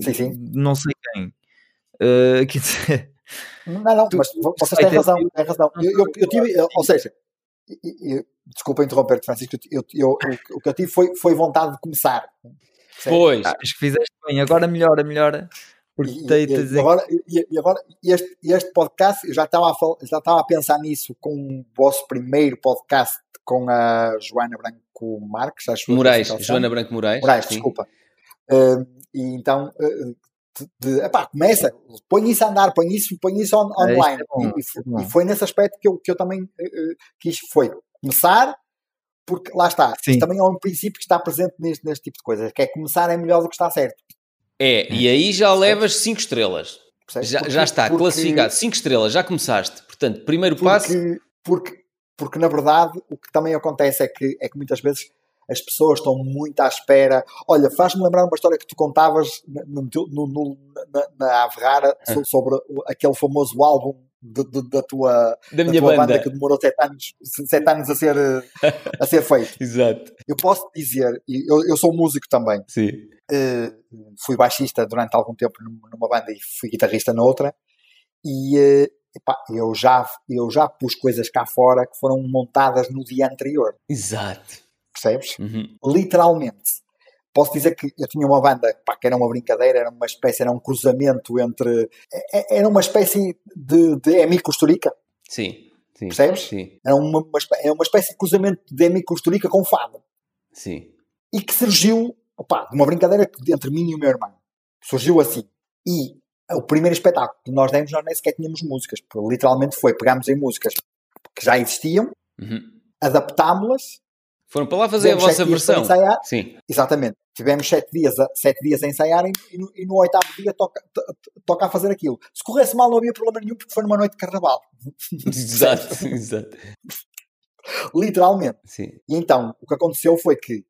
sim, sim. Não sei quem. Uh, quer dizer. Não, não, tu, mas vocês têm razão, têm razão. Eu, eu, eu tive, ou seja, eu, desculpa interromper, Francisco, eu, eu, o que eu tive foi, foi vontade de começar. Pois. Ah, acho que fizeste bem, agora melhora, melhora. Porque e, e, agora, e, e, agora este, este podcast, eu já estava, a, já estava a pensar nisso com o vosso primeiro podcast com a Joana Branco Marques, acho Moraes, Joana Branco Moraes. Moraes, desculpa. Uh, e então uh, de, epá, começa, põe isso a andar, põe isso, põe isso on, é, online. É bom, e, é e, foi nesse aspecto que eu, que eu também uh, quis, foi começar, porque lá está, também é um princípio que está presente neste, neste tipo de coisas, que é começar é melhor do que está certo. É, e aí já levas 5 estrelas. Já, porque, já está porque, classificado, 5 estrelas, já começaste. Portanto, primeiro porque, passo. Porque, porque na verdade o que também acontece é que, é que muitas vezes as pessoas estão muito à espera. Olha, faz-me lembrar uma história que tu contavas no, no, no, na, na Averrara ah. sobre aquele famoso álbum de, de, da tua, da minha tua banda. que demorou sete anos, sete anos a, ser, a ser feito. Exato. Eu posso dizer, eu, eu sou músico também. Sim. Uh, fui baixista durante algum tempo numa banda e fui guitarrista noutra. E uh, epá, eu, já, eu já pus coisas cá fora que foram montadas no dia anterior. Exato percebes? Uhum. Literalmente. Posso dizer que eu tinha uma banda pá, que era uma brincadeira, era uma espécie, era um cruzamento entre. É, é, era uma espécie de, de Emi. Sim. Sim. Percebes? Sim. Era uma, uma, é uma espécie de cruzamento de Emi Costurica com fado. Sim. E que surgiu opa, de uma brincadeira entre mim e o meu irmão. Surgiu assim. E o primeiro espetáculo que nós demos, nós nem sequer tínhamos músicas. Literalmente foi, pegámos em músicas que já existiam, uhum. adaptámos-las foram para lá fazer Tivemos a vossa versão. Ensaiar. Sim. Exatamente. Tivemos sete dias a, sete dias a ensaiar e no, e no oitavo dia toca, toca a fazer aquilo. Se corresse mal não havia problema nenhum porque foi numa noite de carnaval. Exato, exato. Literalmente. Sim. E então, o que aconteceu foi que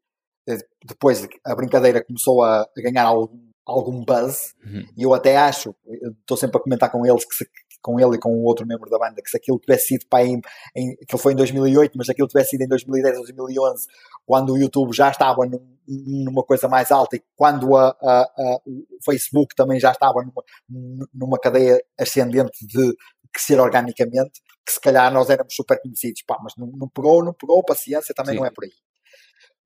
eh, depois a brincadeira começou a, ganhar algum, algum buzz, uhum. e eu até acho, estou sempre a comentar com eles que se, com ele e com o outro membro da banda, que se aquilo tivesse sido para em, em, aquilo foi em 2008, mas aquilo tivesse sido em 2010 ou 2011, quando o YouTube já estava num, numa coisa mais alta e quando a, a, a, o Facebook também já estava numa, numa cadeia ascendente de crescer organicamente, que se calhar nós éramos super conhecidos, pá, mas não, não pegou, não pegou, paciência também Sim. não é por aí.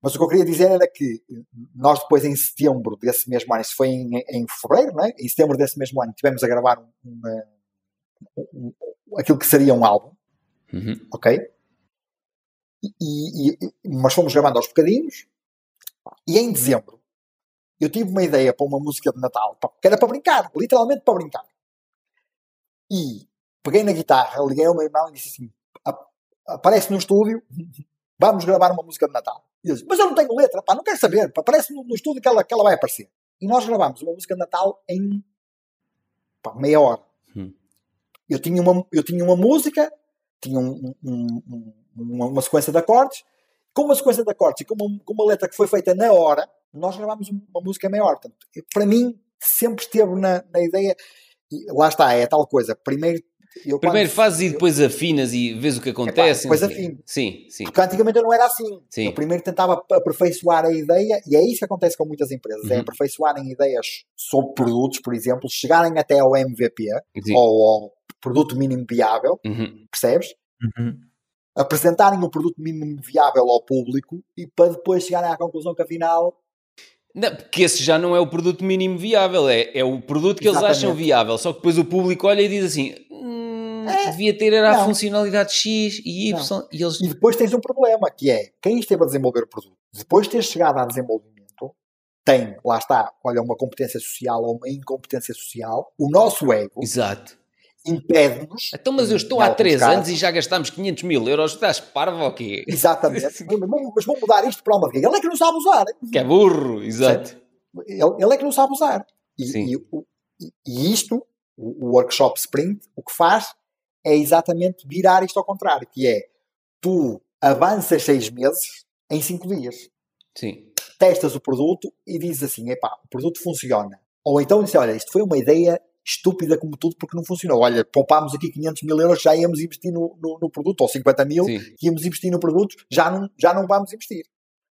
Mas o que eu queria dizer era que nós depois em setembro desse mesmo ano, isso foi em, em fevereiro, não é? Em setembro desse mesmo ano, tivemos a gravar um, um, aquilo que seria um álbum, uhum. ok? E, e, mas fomos gravando aos bocadinhos, e em dezembro eu tive uma ideia para uma música de Natal, que era para brincar, literalmente para brincar. E peguei na guitarra, liguei ao meu irmão e disse assim: aparece no estúdio, vamos gravar uma música de Natal. E ele disse, mas eu não tenho letra, pá, não quero saber, aparece no, no estúdio que ela, que ela vai aparecer. E nós gravámos uma música de Natal em pá, meia hora. Eu, tinha uma, eu tinha uma música, tinha um, um, um, uma, uma, sequência de acordes, com uma sequência de acordes e com uma, com uma letra que foi feita na hora, nós gravámos uma música hora. Portanto, para mim, sempre esteve na, na ideia, e lá está, é tal coisa. Primeiro eu, Primeiro quando, fazes eu, e depois afinas e vês o que acontece. depois afino. Sim, sim. Porque antigamente eu não era assim. Sim. Eu primeiro tentava aperfeiçoar a ideia, e é isso que acontece com muitas empresas: é uhum. é aperfeiçoarem ideias sobre produtos, por exemplo, chegarem até ao MVP sim. ou ao produto mínimo viável, uhum. percebes? Uhum. Apresentarem o produto mínimo viável ao público e para depois chegarem à conclusão que afinal não, porque esse já não é o produto mínimo viável, é, é o produto que Exatamente. eles acham viável. Só que depois o público olha e diz assim: hum, é, devia ter era a funcionalidade X e Y. E, eles... e depois tens um problema que é quem esteve a desenvolver o produto, depois de ter chegado a desenvolvimento, tem, lá está, olha, uma competência social ou uma incompetência social, o nosso ego. Exato impede-nos. Então, mas eu estou há 3 anos e já gastámos 500 mil euros, estás parvo ou quê? Exatamente. mas vou mudar isto para uma vez. Ele é que não sabe usar. Que é burro, exato. Ele, ele, é que não sabe usar. E, e, e isto, o, o, workshop sprint, o que faz é exatamente virar isto ao contrário, que é tu avanças 6 meses em 5 dias. Sim. Testas o produto e dizes assim, epá, o produto funciona. Ou então dizes, olha, isto foi uma ideia estúpida como tudo porque não funcionou. Olha, poupámos aqui 500 mil euros, já íamos investir no, no, no produto, ou 50 mil, Sim. íamos investir no produto, já não, já não vamos investir.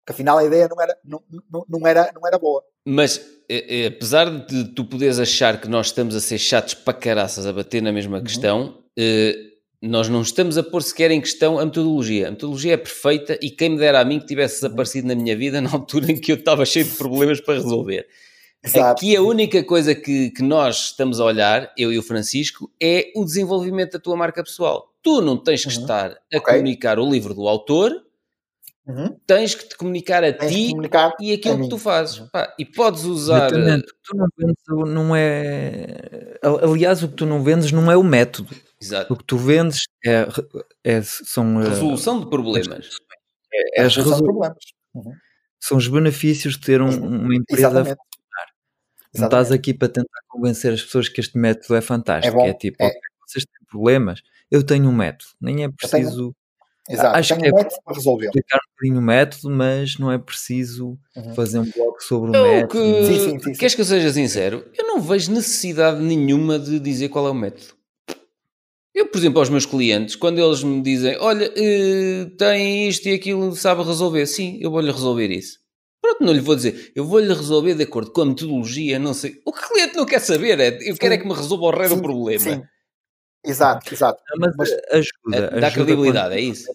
Porque afinal a ideia não era, não, não, não era, não era boa. Mas é, é, apesar de tu poderes achar que nós estamos a ser chatos para caraças a bater na mesma uhum. questão, eh, nós não estamos a pôr sequer em questão a metodologia. A metodologia é perfeita e quem me dera a mim que tivesse uhum. desaparecido na minha vida na altura em que eu estava cheio de problemas para resolver. Exato. Aqui a única coisa que, que nós estamos a olhar, eu e o Francisco, é o desenvolvimento da tua marca pessoal. Tu não tens que uhum. estar a okay. comunicar o livro do autor, uhum. tens que te comunicar a tens ti comunicar e aquilo que tu fazes. Uhum. Pá, e podes usar. Exatamente. Tu não vendes, não é. Aliás, o que tu não vendes não é o método. Exato. O que tu vendes é, é são. Eh, resolução de problemas. É, é, as resolução de problemas. Uhum. São os benefícios de ter um, uma empresa Exatamente. Não estás aqui para tentar convencer as pessoas que este método é fantástico. É, bom, é tipo, é. Okay, vocês têm problemas, eu tenho um método. Nem é preciso. Exato, Acho que é um método para resolver. explicar um bocadinho o método, mas não é preciso uhum. fazer um blog sobre o eu método. Que... Sim, sim, sim, Queres que eu seja sincero? Eu não vejo necessidade nenhuma de dizer qual é o método. Eu, por exemplo, aos meus clientes, quando eles me dizem, olha, uh, tem isto e aquilo, sabe resolver, sim, eu vou-lhe resolver isso. Pronto, não lhe vou dizer, eu vou-lhe resolver de acordo com a metodologia, não sei. O que o cliente não quer saber é, eu sim. quero é que me resolva o rei do problema. Sim. Exato, exato. Mas, mas ajuda. Dá credibilidade, quando, é isso.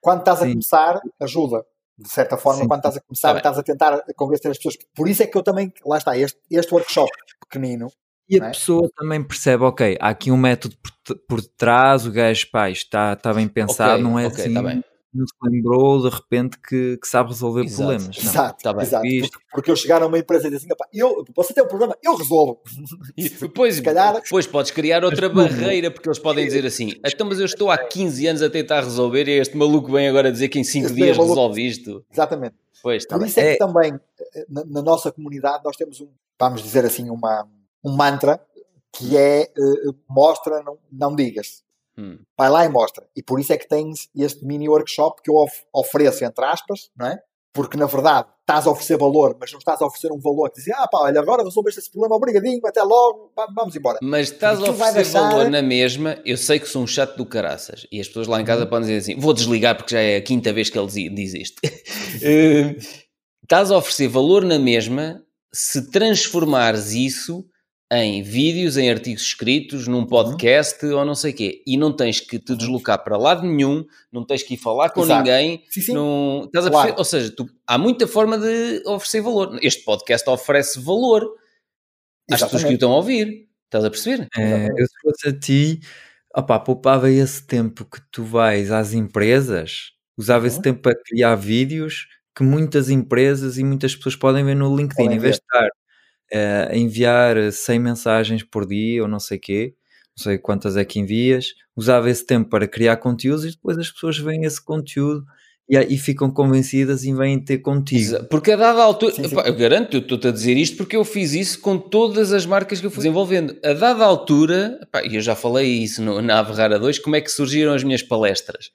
Quando estás a começar, ajuda. De certa forma, sim. quando estás a começar, tá estás a tentar convencer as pessoas. Por isso é que eu também, lá está, este, este workshop pequenino, e a é? pessoa também percebe, ok, há aqui um método por, por trás, o gajo, pá, está, está bem pensado, okay, não é okay, tá assim. Tá não se lembrou de repente que, que sabe resolver exato, problemas. Exato, tá exato. Porque, porque eu chegar a uma empresa e dizer assim, eu, você tem um problema, eu resolvo. E depois, calhar... depois podes criar outra barreira, porque eles podem dizer assim, então mas eu estou há 15 anos a tentar resolver e este maluco vem agora dizer que em 5 dias resolve isto. Exatamente. Pois, tá Por isso é, é que também, eh, na, na, nossa comunidade, nós temos um, vamos dizer assim, uma, um mantra que é uh, mostra, não, não digas. Hum. Vai lá e mostra. E por isso é que tens este mini workshop que eu of ofereço, entre aspas, não é? porque na verdade estás a oferecer valor, mas não estás a oferecer um valor que diz, ah pá, olha, agora resolveste esse problema, obrigadinho, até logo, vamos embora. Mas estás a oferecer deixar... valor na mesma, eu sei que sou um chato do caraças, e as pessoas lá em casa uhum. podem dizer assim, vou desligar porque já é a quinta vez que ele diz isto. Eh, estás a oferecer valor na mesma se transformares isso em vídeos, em artigos escritos, num uhum. podcast uhum. ou não sei o quê. E não tens que te deslocar para lado nenhum, não tens que ir falar com Exato. ninguém. Sim, sim. Não, estás a claro. Ou seja, tu, há muita forma de oferecer valor. Este podcast oferece valor às pessoas que o estão a ouvir. Estás a perceber? É, eu se fosse a ti, opá, poupava esse tempo que tu vais às empresas, usava uhum. esse tempo para criar vídeos que muitas empresas e muitas pessoas podem ver no LinkedIn, podem em vez de estar uh, enviar 100 mensagens por dia ou não sei quê, não sei quantas é que envias, usava esse tempo para criar conteúdos e depois as pessoas veem esse conteúdo e, e ficam convencidas e vêm ter contigo. Porque a dada altura, sim, sim. eu garanto, eu estou-te a dizer isto porque eu fiz isso com todas as marcas que eu fui desenvolvendo. A dada altura, e eu já falei isso no, na Averrara 2, como é que surgiram as minhas palestras.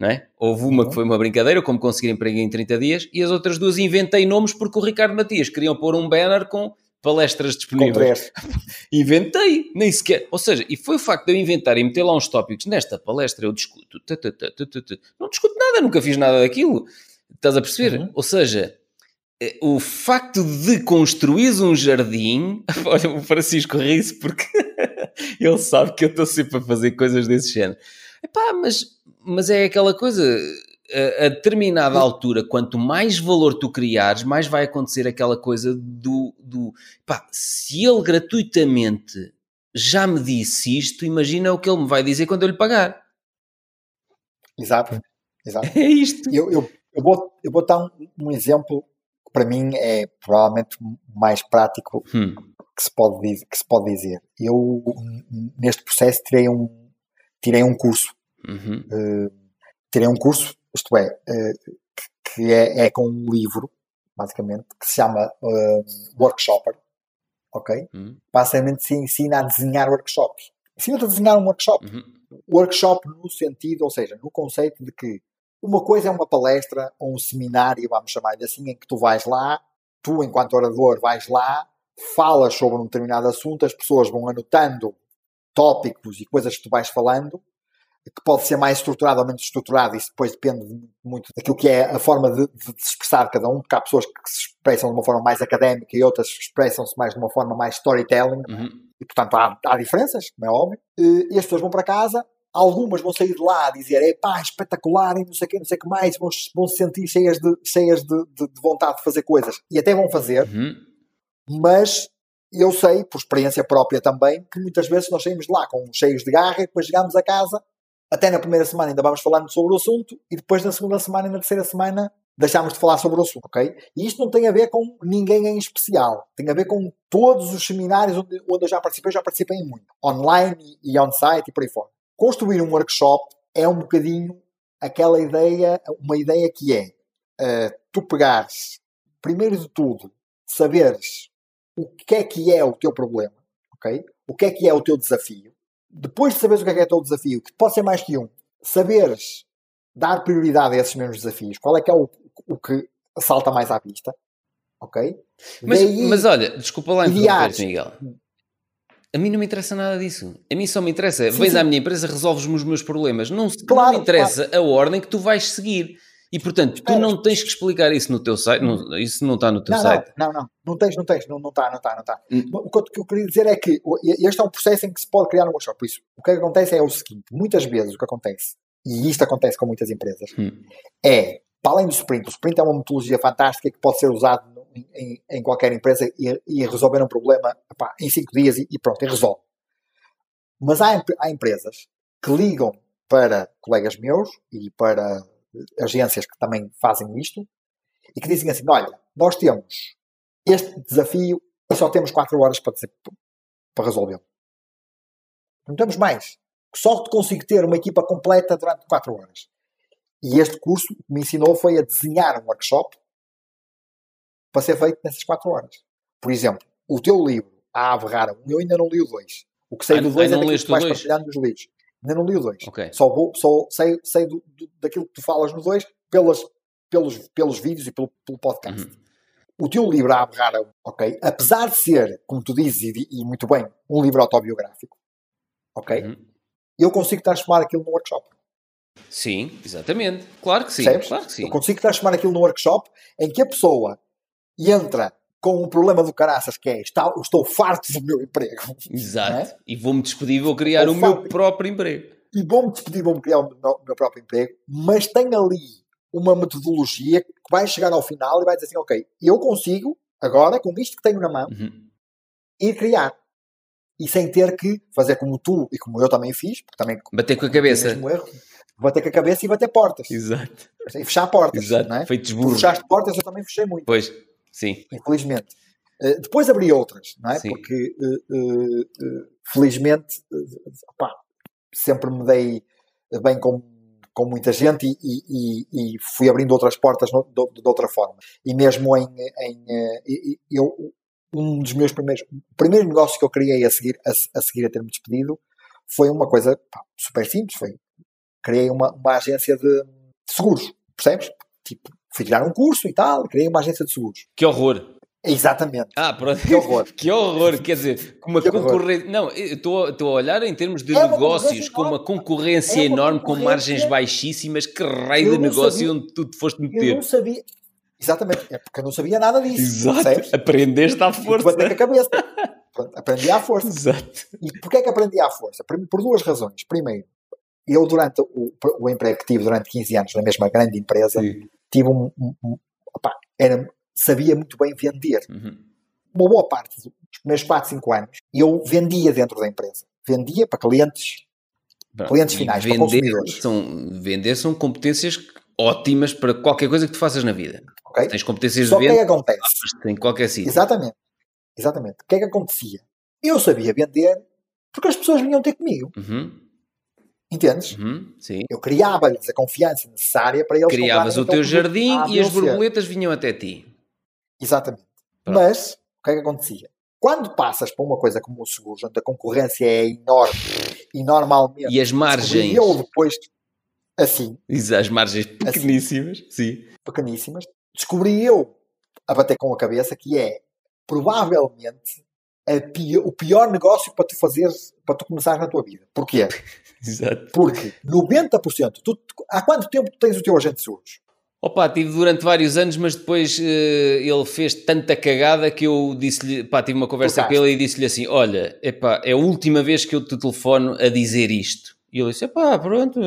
É? Houve uma que foi uma brincadeira, como conseguir emprego em 30 dias, e as outras duas inventei nomes porque o Ricardo Matias queriam pôr um banner com palestras disponíveis. Inventei, nem sequer. Ou seja, e foi o facto de eu inventar e meter lá uns tópicos. Nesta palestra eu discuto. Não discuto nada, nunca fiz nada daquilo. Estás a perceber? Uhum. Ou seja, eh, o facto de construir um jardim. Olha, o Francisco ri-se porque ele sabe que eu estou sempre a fazer coisas desse género. Epá, mas mas é aquela coisa, a, a, determinada altura, quanto mais valor tu criares, mais vai acontecer aquela coisa do, do pá, se ele gratuitamente já me disse isto, imagina o que ele me vai dizer quando eu lhe pagar. Exato, exato. É isto. Eu, eu, eu, vou, eu vou dar um, um exemplo que para mim é provavelmente mais prático hum. que, se pode, que se pode dizer. Eu, neste processo, tirei um, tirei um curso Uhum. Uh, terem um curso, isto é, uh, que é, é, com um livro, basicamente, que se chama uh, Workshopper, ok? Uhum. Basicamente se ensina a desenhar workshops. Ensina-te a desenhar um workshop. Uhum. Workshop no sentido, ou seja, no conceito de que uma coisa é uma palestra ou um seminário, vamos chamar-lhe assim, em que tu vais lá, tu, enquanto orador, vais lá, falas sobre um determinado assunto, as pessoas vão anotando tópicos e coisas que tu vais falando, que pode ser mais estruturado ou menos estruturado, isso depois depende muito daquilo que é a forma de, de, se expressar cada um, porque há pessoas que se expressam de uma forma mais académica e outras expressam-se mais de uma forma mais storytelling, uhum. e portanto há, há diferenças, como é óbvio, e, as pessoas vão para casa, algumas vão sair de lá a dizer é pá, espetacular e não sei o que, não sei o que mais, vão, vão se sentir cheias, de, cheias de, de, de, vontade de fazer coisas, e até vão fazer, uhum. mas eu sei, por experiência própria também, que muitas vezes nós saímos de lá com cheios de garra e depois chegamos a casa até na primeira semana ainda vamos falando sobre o assunto e depois na segunda semana e na terceira semana deixámos de falar sobre o assunto, ok? E isto não tem a ver com ninguém em especial, tem a ver com todos os seminários onde, onde eu já participei, já participei em muito, online e on-site e por aí fora. Construir um workshop é um bocadinho aquela ideia, uma ideia que é uh, tu pegares, primeiro de tudo, saberes o que é que é o teu problema, ok? O que é que é o teu desafio, depois de saberes o que é, que é o teu desafio, que pode ser mais que um, saberes dar prioridade a esses mesmos desafios, qual é que é o, o que salta mais à vista, ok? Mas, Daí, mas olha, desculpa lá interromper Miguel. A mim não me interessa nada disso. A mim só me interessa, sim, vens sim. à minha empresa, resolves-me os meus problemas. Não, claro, não me interessa claro. a ordem que tu vais seguir. E portanto, tu não tens que explicar isso no teu site, não, isso não está no teu não, site. Não, não, não, não tens, não tens, não, não está, não está, não está. Hum. O que eu queria dizer é que este é um processo em que se pode criar um workshop. Por isso, o que acontece é o seguinte: muitas vezes o que acontece, e isto acontece com muitas empresas, hum. é, para além do sprint, o sprint é uma metodologia fantástica que pode ser usado em, em qualquer empresa e, e, resolver um problema epá, em 5 dias e, e, pronto, e resolve. Mas há, há empresas que ligam para colegas meus e para agências que também fazem isto e que dizem assim: olha, nós temos este desafio e só temos 4 horas para, para resolvê-lo. Não temos mais. Só te consigo ter uma equipa completa durante 4 horas. E este curso me ensinou foi a desenhar um workshop para ser feito nessas 4 horas. Por exemplo, o teu livro, A Ave Rara, eu ainda não li o 2. O que sei do 2 é daquilo que vais partilhando nos livros. Ainda não li o 2. Okay. Só, vou, só sei, sei do, do, daquilo que tu falas no 2 pelas pelos, pelos vídeos e pelo, pelo podcast. Uhum. O teu livro, A Aberrara, ok? Apesar de ser, como tu dizes, e, e muito bem, um livro autobiográfico, ok? Uhum. Eu consigo transformar aquilo num workshop. Sim, exatamente. Claro que sim. Claro que sim. Eu consigo transformar aquilo num workshop em que a pessoa entra com um problema do caraças que é está, estou farto do meu emprego. Exato. É? E vou-me despedir, vou criar estou o farto. meu próprio emprego. E vou-me despedir, vou-me criar o meu, o próprio emprego, mas tem ali uma metodologia que vai chegar ao final e vai dizer assim, ok, eu consigo, agora, com isto que tenho na mão, uhum. ir criar. E sem ter que fazer como tu e como eu também fiz, porque também... Bater com a cabeça. Erro, bater com a cabeça e bater portas. Exato. E fechar portas. Exato. Não é? Feitos burros. Fechaste portas, eu também fechei muito. Pois, sim. Infelizmente. Uh, depois abri outras, não é? Sim. Porque, uh, felizmente, opa, sempre me dei bem com, com muita gente e, e, e fui abrindo outras portas no, de, de, outra forma. E mesmo em. em eu, um dos meus primeiros. O primeiro negócio que eu criei a seguir a, a seguir a ter-me despedido foi uma coisa pá, super simples. Foi criei uma, uma agência de, de seguros, percebes? Tipo, fui tirar um curso e tal, criei uma agência de seguros. Que horror! Exatamente. Ah, pronto. Que horror. que horror, quer dizer, com uma concorrência. Não, estou a olhar em termos de é negócios, com uma concorrência é enorme, com margens baixíssimas, que raio de negócio sabia, onde tu te foste meter. Eu não sabia. Exatamente, é porque eu não sabia nada disso. Exato. Percebes? Aprendeste à força. Bater com a cabeça. Pronto, aprendi à força. Exato. E porquê é que aprendi à força? Por duas razões. Primeiro, eu durante o, o emprego que tive durante 15 anos na mesma grande empresa, Sim. Tive um, um, um opa, era, sabia muito bem vender. Uhum. Uma boa parte dos primeiros 4, 5 anos, eu vendia dentro da empresa. Vendia para clientes, clientes finais, vender, para consumidores. São, vender são competências ótimas para qualquer coisa que tu faças na vida. Okay? Tens competências Só de venda, que é acontece? Tem qualquer sítio. Exatamente. Exatamente. O que é que acontecia? Eu sabia vender porque as pessoas vinham ter comigo. Uhum. Entendes? Uhum. Eu criava-lhes a confiança necessária para eles Criavas o teu jardim e as borboletas vinham até ti. Exatamente. Pronto. Mas, o que é que acontecia? Quando passas para uma coisa como o seguro, onde a concorrência é enorme e normalmente. E as margens. Eu depois. Assim. As margens assim. pequeníssimas. Assim, sim. Pequeníssimas. Descobri eu a bater com a cabeça que é provavelmente pior, o pior negócio para tu fazer, para tu começar na tua vida. Porquê? Exato. Porque 90%, tu, há quanto tempo tens o teu agente de seguros? Opa, tive durante vários anos, mas depois uh, ele fez tanta cagada que eu disse-lhe, pá, tive uma conversa com ele e disse-lhe assim: Olha, epá, é a última vez que eu te telefono a dizer isto. E ele disse: Pá, pronto.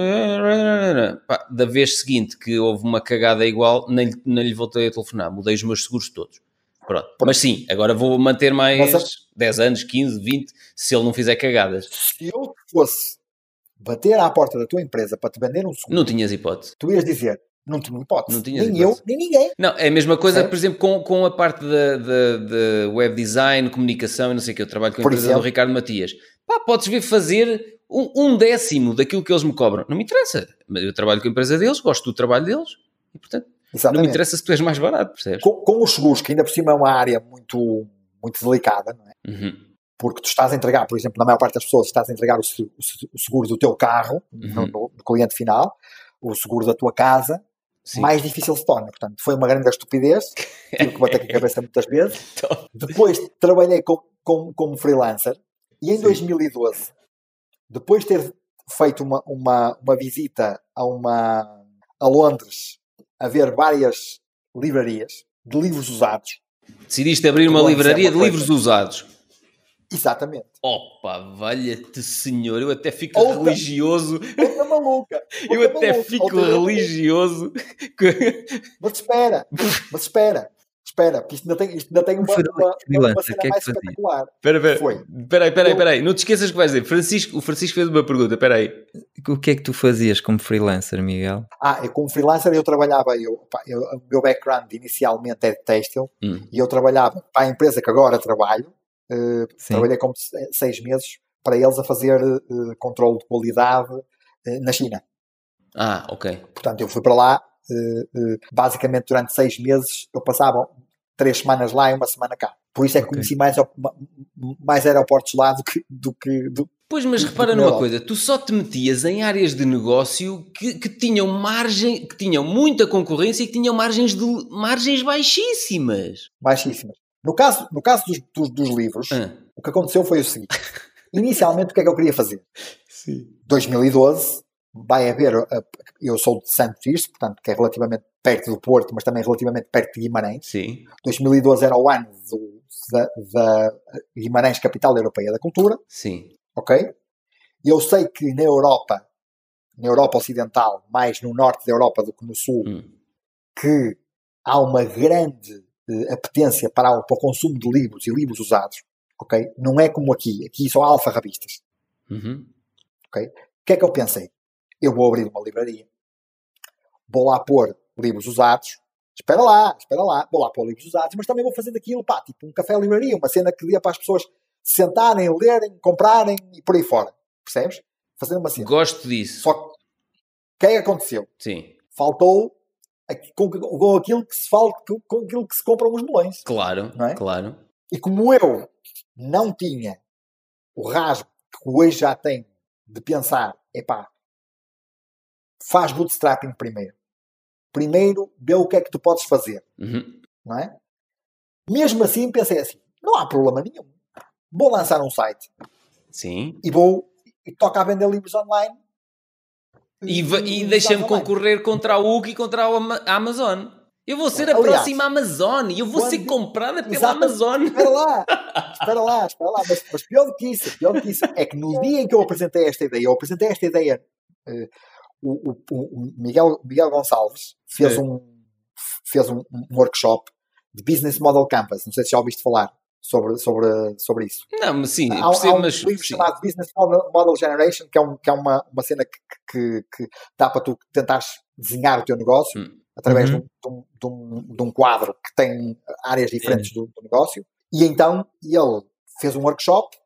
Pá, da vez seguinte que houve uma cagada igual, nem, nem lhe voltei a telefonar, mudei os meus seguros todos. Pronto. Mas sim, agora vou manter mais Mas, 10 anos, 15, 20, se ele não fizer cagadas. Se eu fosse bater à porta da tua empresa para te vender um seguro, não tinhas hipótese. Tu ias dizer: não tinha hipótese. Não nem hipótese. eu, nem ninguém. Não, é a mesma coisa, certo? por exemplo, com, com a parte de, web design, comunicação e não sei o que. Eu trabalho com a por empresa exemplo, do Ricardo Matias. Pá, podes ver fazer um, um, décimo daquilo que eles me cobram. Não me interessa. Eu trabalho com a empresa deles, gosto do trabalho deles e, portanto, Exatamente. não me interessa se tu és mais barato, percebes? Com, com os seguros, que ainda por cima é uma área muito, muito delicada, não é? Uhum porque tu estás a entregar, por exemplo, na maior parte das pessoas, estás a entregar o seguro do teu carro uhum. no, no, cliente final, o seguro da tua casa, Sim. mais difícil se torna. Portanto, foi uma grande estupidez, tive que bater com a cabeça muitas vezes. Então. Depois trabalhei com, com, como freelancer e em Sim. 2012, depois de ter feito uma, uma, uma visita a, uma, a Londres a ver várias livrarias de livros usados. Decidiste abrir uma livraria de livros usados. Exatamente. Opa, valha-te senhor, eu até fico outra, religioso. Outra maluca. Outra eu até maluca, fico religioso. Mas espera, mas espera. Espera, porque isto ainda tem, isto ainda tem uma, uma, uma, uma cena é mais espetacular. Espera, espera. Espera aí, espera aí, espera aí. Não te esqueças que vais dizer. Francisco, o Francisco fez uma pergunta, espera aí. O que é que tu fazias como freelancer, Miguel? Ah, eu como freelancer eu trabalhava, eu, pá, eu o meu background inicialmente é de têxtil hum. e eu trabalhava para a empresa que agora trabalho, Uh, trabalhei como seis meses para eles a fazer uh, controle de qualidade uh, na China. Ah, ok. Portanto, eu fui para lá, basicamente durante seis meses, eu passava três semanas lá e uma semana cá. Por isso é que okay. conheci mais, mais aeroportos lá do que, do que, do, Pois, mas repara numa coisa, tu só te metias em áreas de negócio que, que, tinham margem, que tinham muita concorrência e que tinham margens, de, margens baixíssimas. Baixíssimas. No caso, no caso dos, dos, dos livros, ah. o que aconteceu foi o seguinte. Inicialmente, o que é que eu queria fazer? Sim. 2012, vai haver, eu sou de Santo Tirso, portanto, que é relativamente perto do Porto, mas também relativamente perto de Guimarães. Sim. 2012 era o ano do, da, da Guimarães Capital Europeia da Cultura. Sim. Ok? Eu sei que na Europa, na Europa Ocidental, mais no norte da Europa do que no sul, hum. que há uma grande apetência para, para o consumo de livros e livros usados. Ok? Não é como aqui. Aqui só há alfarrabistas. Uhum. Ok? O que é que eu pensei? Eu vou abrir uma livraria. Vou lá pôr livros usados. Espera lá, espera lá. Vou lá pôr livros usados, mas também vou fazer daquilo, pá, tipo um café-livraria, uma cena que dê para as pessoas sentarem, lerem, comprarem e por aí fora. Percebes? Fazer uma cena. Gosto disso. Só que o que é que aconteceu? Sim. Faltou com, com, aquilo que se fala, com aquilo que se compram os melões. Claro, não é? claro. E como eu não tinha o rasgo que hoje já tenho de pensar, epá, faz bootstrapping primeiro. Primeiro, vê o que é que tu podes fazer. Uhum. Não é? Mesmo assim, pensei assim: não há problema nenhum. Vou lançar um site. Sim. E vou. E toca a vender livros online. E, e, e deixa-me concorrer contra a UG e contra a Amazon. Eu vou ser a Aliás, próxima Amazon e eu vou ser comprada pela Amazon. Espera lá, espera lá, espera lá. Mas, mas, pior do que isso, pior do que isso, é que no dia em que eu apresentei esta ideia, eu apresentei esta ideia uh, o, o, o Miguel, Miguel Gonçalves fez, um, fez um, um, workshop de Business Model Campus. Não sei se já ouviste falar sobre, sobre, sobre isso. Não, mas sim, há, percebo, há um mas, livro sim. chamado Business Model, Generation, que é, um, que é uma, uma cena que, que, que dá para tu tentares desenhar o teu negócio hum. através uhum. de, um, de, um, de, um, quadro que tem áreas diferentes do, do, negócio. E então ele fez um workshop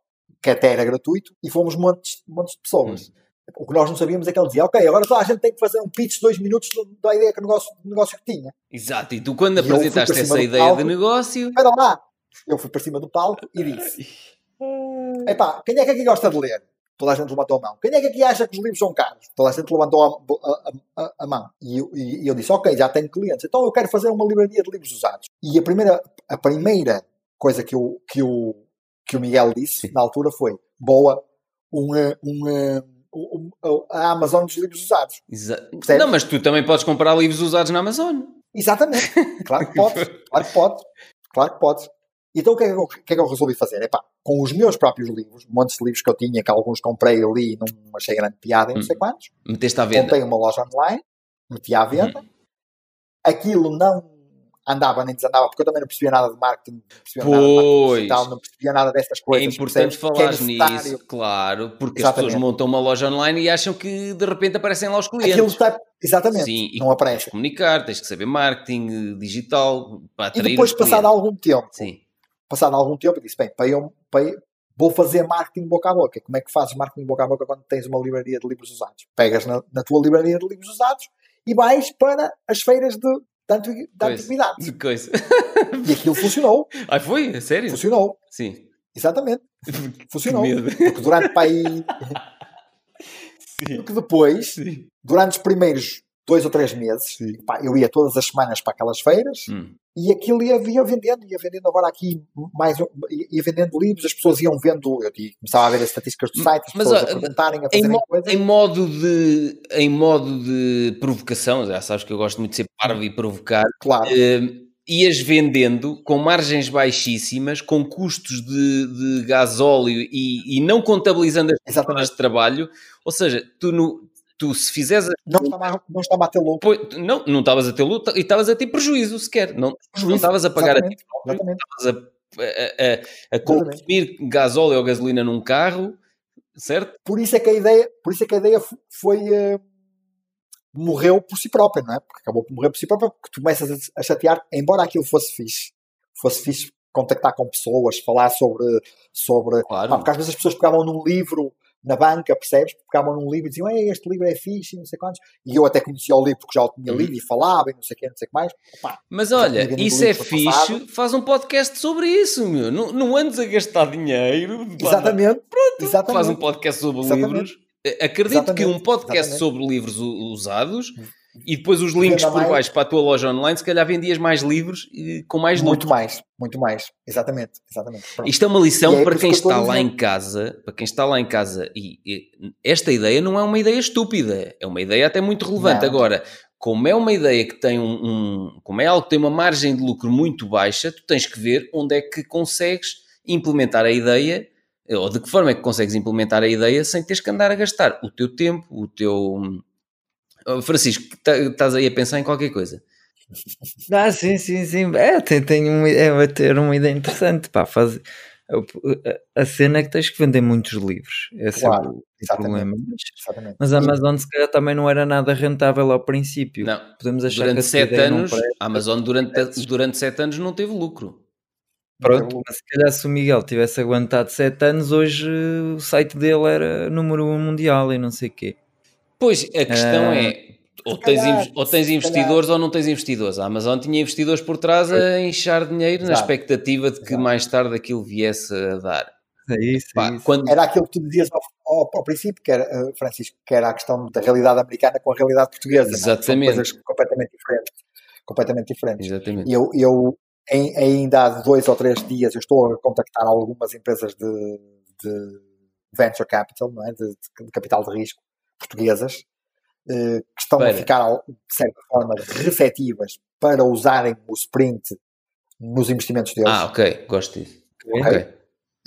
que até era gratuito e fomos montes, montes de pessoas. Hum. O que nós não sabíamos é que ele dizia, ok, agora só a gente tem que fazer um pitch de dois minutos da ideia que o negócio, negócio que tinha. Exato, e tu quando e apresentaste essa ideia palco, de negócio... Espera lá, eu fui para cima do palco e disse, epá, quem é que aqui gosta de ler? Toda a gente levantou a mão. Quem é que aqui acha que os livros são caros? Toda a gente levantou a, a, a, a mão. E, e, e, eu disse, ok, já tenho clientes, então eu quero fazer uma livraria de livros usados. E a primeira, a primeira coisa que, eu, que, o, que o Miguel disse na altura foi, boa, um, um, a Amazon dos livros usados. Exa não, mas tu também podes comprar livros usados na Amazon. Exatamente. Claro que podes. claro que podes. Claro que podes. Então o que é que eu, que é que eu resolvi fazer? Epá, com os meus próprios livros, montes de livros que eu tinha, que alguns comprei ali e não achei grande piada em não sei hum. quantos. Meteste à venda. Montei uma loja online, meti à venda. Hum. Aquilo não andava nem desandava, porque eu também não percebia nada de marketing, não percebia pois. nada de digital, não percebia nada destas coisas. É importante falar é nisso, claro, porque exatamente. as pessoas montam uma loja online e acham que de repente aparecem lá os clientes. Aquilo está, exatamente, Sim, não aparece. Tens comunicar, tens que saber marketing digital para atrair E depois, passado algum tempo, Sim. Passado algum tempo, disse, bem, para eu, para eu, vou fazer marketing boca a boca. Como é que fazes marketing boca a boca quando tens uma livraria de livros usados? Pegas na, na tua livraria de livros usados e vais para as feiras de da, da antiguidade. Coisa. E aquilo funcionou. Ah, foi? Sério? Funcionou. Sim. Exatamente. Funcionou. Porque durante para aí. Sim. Porque depois, Sim. durante os primeiros dois ou três meses, pá, eu ia todas as semanas para aquelas feiras hum. e aquilo ia, ia vendendo, ia vendendo agora aqui mais ia vendendo livros, as pessoas iam vendo, eu começava a ver as estatísticas do site, as Mas, pessoas a perguntarem, a fazerem em, coisas. Em modo, de, em modo de provocação, já sabes que eu gosto muito de ser parvo e provocar. Claro. Uh, ias vendendo com margens baixíssimas, com custos de, de gasóleo e, e não contabilizando as horas de trabalho, ou seja, tu no, tu se fizeres. Não estava, não estava a ter lucro. Não, não estavas a ter lucro e estavas a ter prejuízo sequer. Não, não estavas a pagar exatamente, a ti estavas a, a, a, consumir gasóleo ou gasolina num carro, certo? Por isso é que a ideia, por isso é que a ideia foi. Uh, morreu por si própria, não é? Porque acabou por morrer por si própria, porque tu começas a chatear, embora aquilo fosse fixe, fosse fixe contactar com pessoas, falar sobre. sobre claro. porque às vezes as pessoas pegavam num livro na banca, percebes? Pegavam num livro e diziam, Ei, este livro é fixe, não sei quantos. E eu até conhecia o livro porque já o tinha uhum. lido e falava e não sei o que, não sei o que mais. Opa, Mas olha, isso é fixe, passado. faz um podcast sobre isso, meu. Não, não andes a gastar dinheiro. Exatamente. Pronto, Exatamente. faz um podcast sobre Exatamente. livros. Acredito Exatamente. que um podcast sobre livros usados e depois os links por mais... baixo para a tua loja online, se calhar vendias mais livros com mais lucro. Muito mais, muito mais, exatamente, exatamente. Isto é uma lição é para quem está lá em casa, para quem está lá em casa e, e, esta ideia não é uma ideia estúpida, é uma ideia até muito relevante. Não. Agora, como é uma ideia que tem um, um, como é algo que tem uma margem de lucro muito baixa, tu tens que ver onde é que consegues implementar a ideia ou de que forma é que consegues implementar a ideia sem teres que andar a gastar o teu tempo, o teu Francisco, tá, estás aí a pensar em qualquer coisa. Ah, sim, sim, sim. É, tem, tem um, é ter uma ideia interessante. Pá, faz, a cena é que tens que vender muitos livros. Esse claro, é o, o problema. Mas, mas, a Amazon se calhar também não era nada rentável ao princípio. Não. Podemos achar durante que sete anos, a Amazon durante, durante sete anos não teve lucro. Pronto, mas se calhar se o Miguel tivesse aguentado sete anos, hoje o site dele era número um mundial e não sei o quê. Pois, a questão uh, é, ou tens, calhar, ou tens investidores ou não tens investidores. A Amazon tinha investidores por trás a inchar dinheiro Exato. na expectativa de que Exato. mais tarde aquilo viesse a dar. É isso, Pá, é isso. Quando... Era aquilo que tu dizias ao, ao, ao, princípio, que era, uh, Francisco, que era a questão da realidade americana com a realidade portuguesa. Exatamente. São coisas completamente diferentes. Completamente diferentes. Exatamente. Eu, eu em, ainda há dois ou três dias, eu estou a contactar algumas empresas de, de venture capital, não é? de, de capital de risco, portuguesas eh, que estão a ficar, de certa forma, receptivas para usarem o sprint nos investimentos deles. Ah, ok, gosto disso. Ok.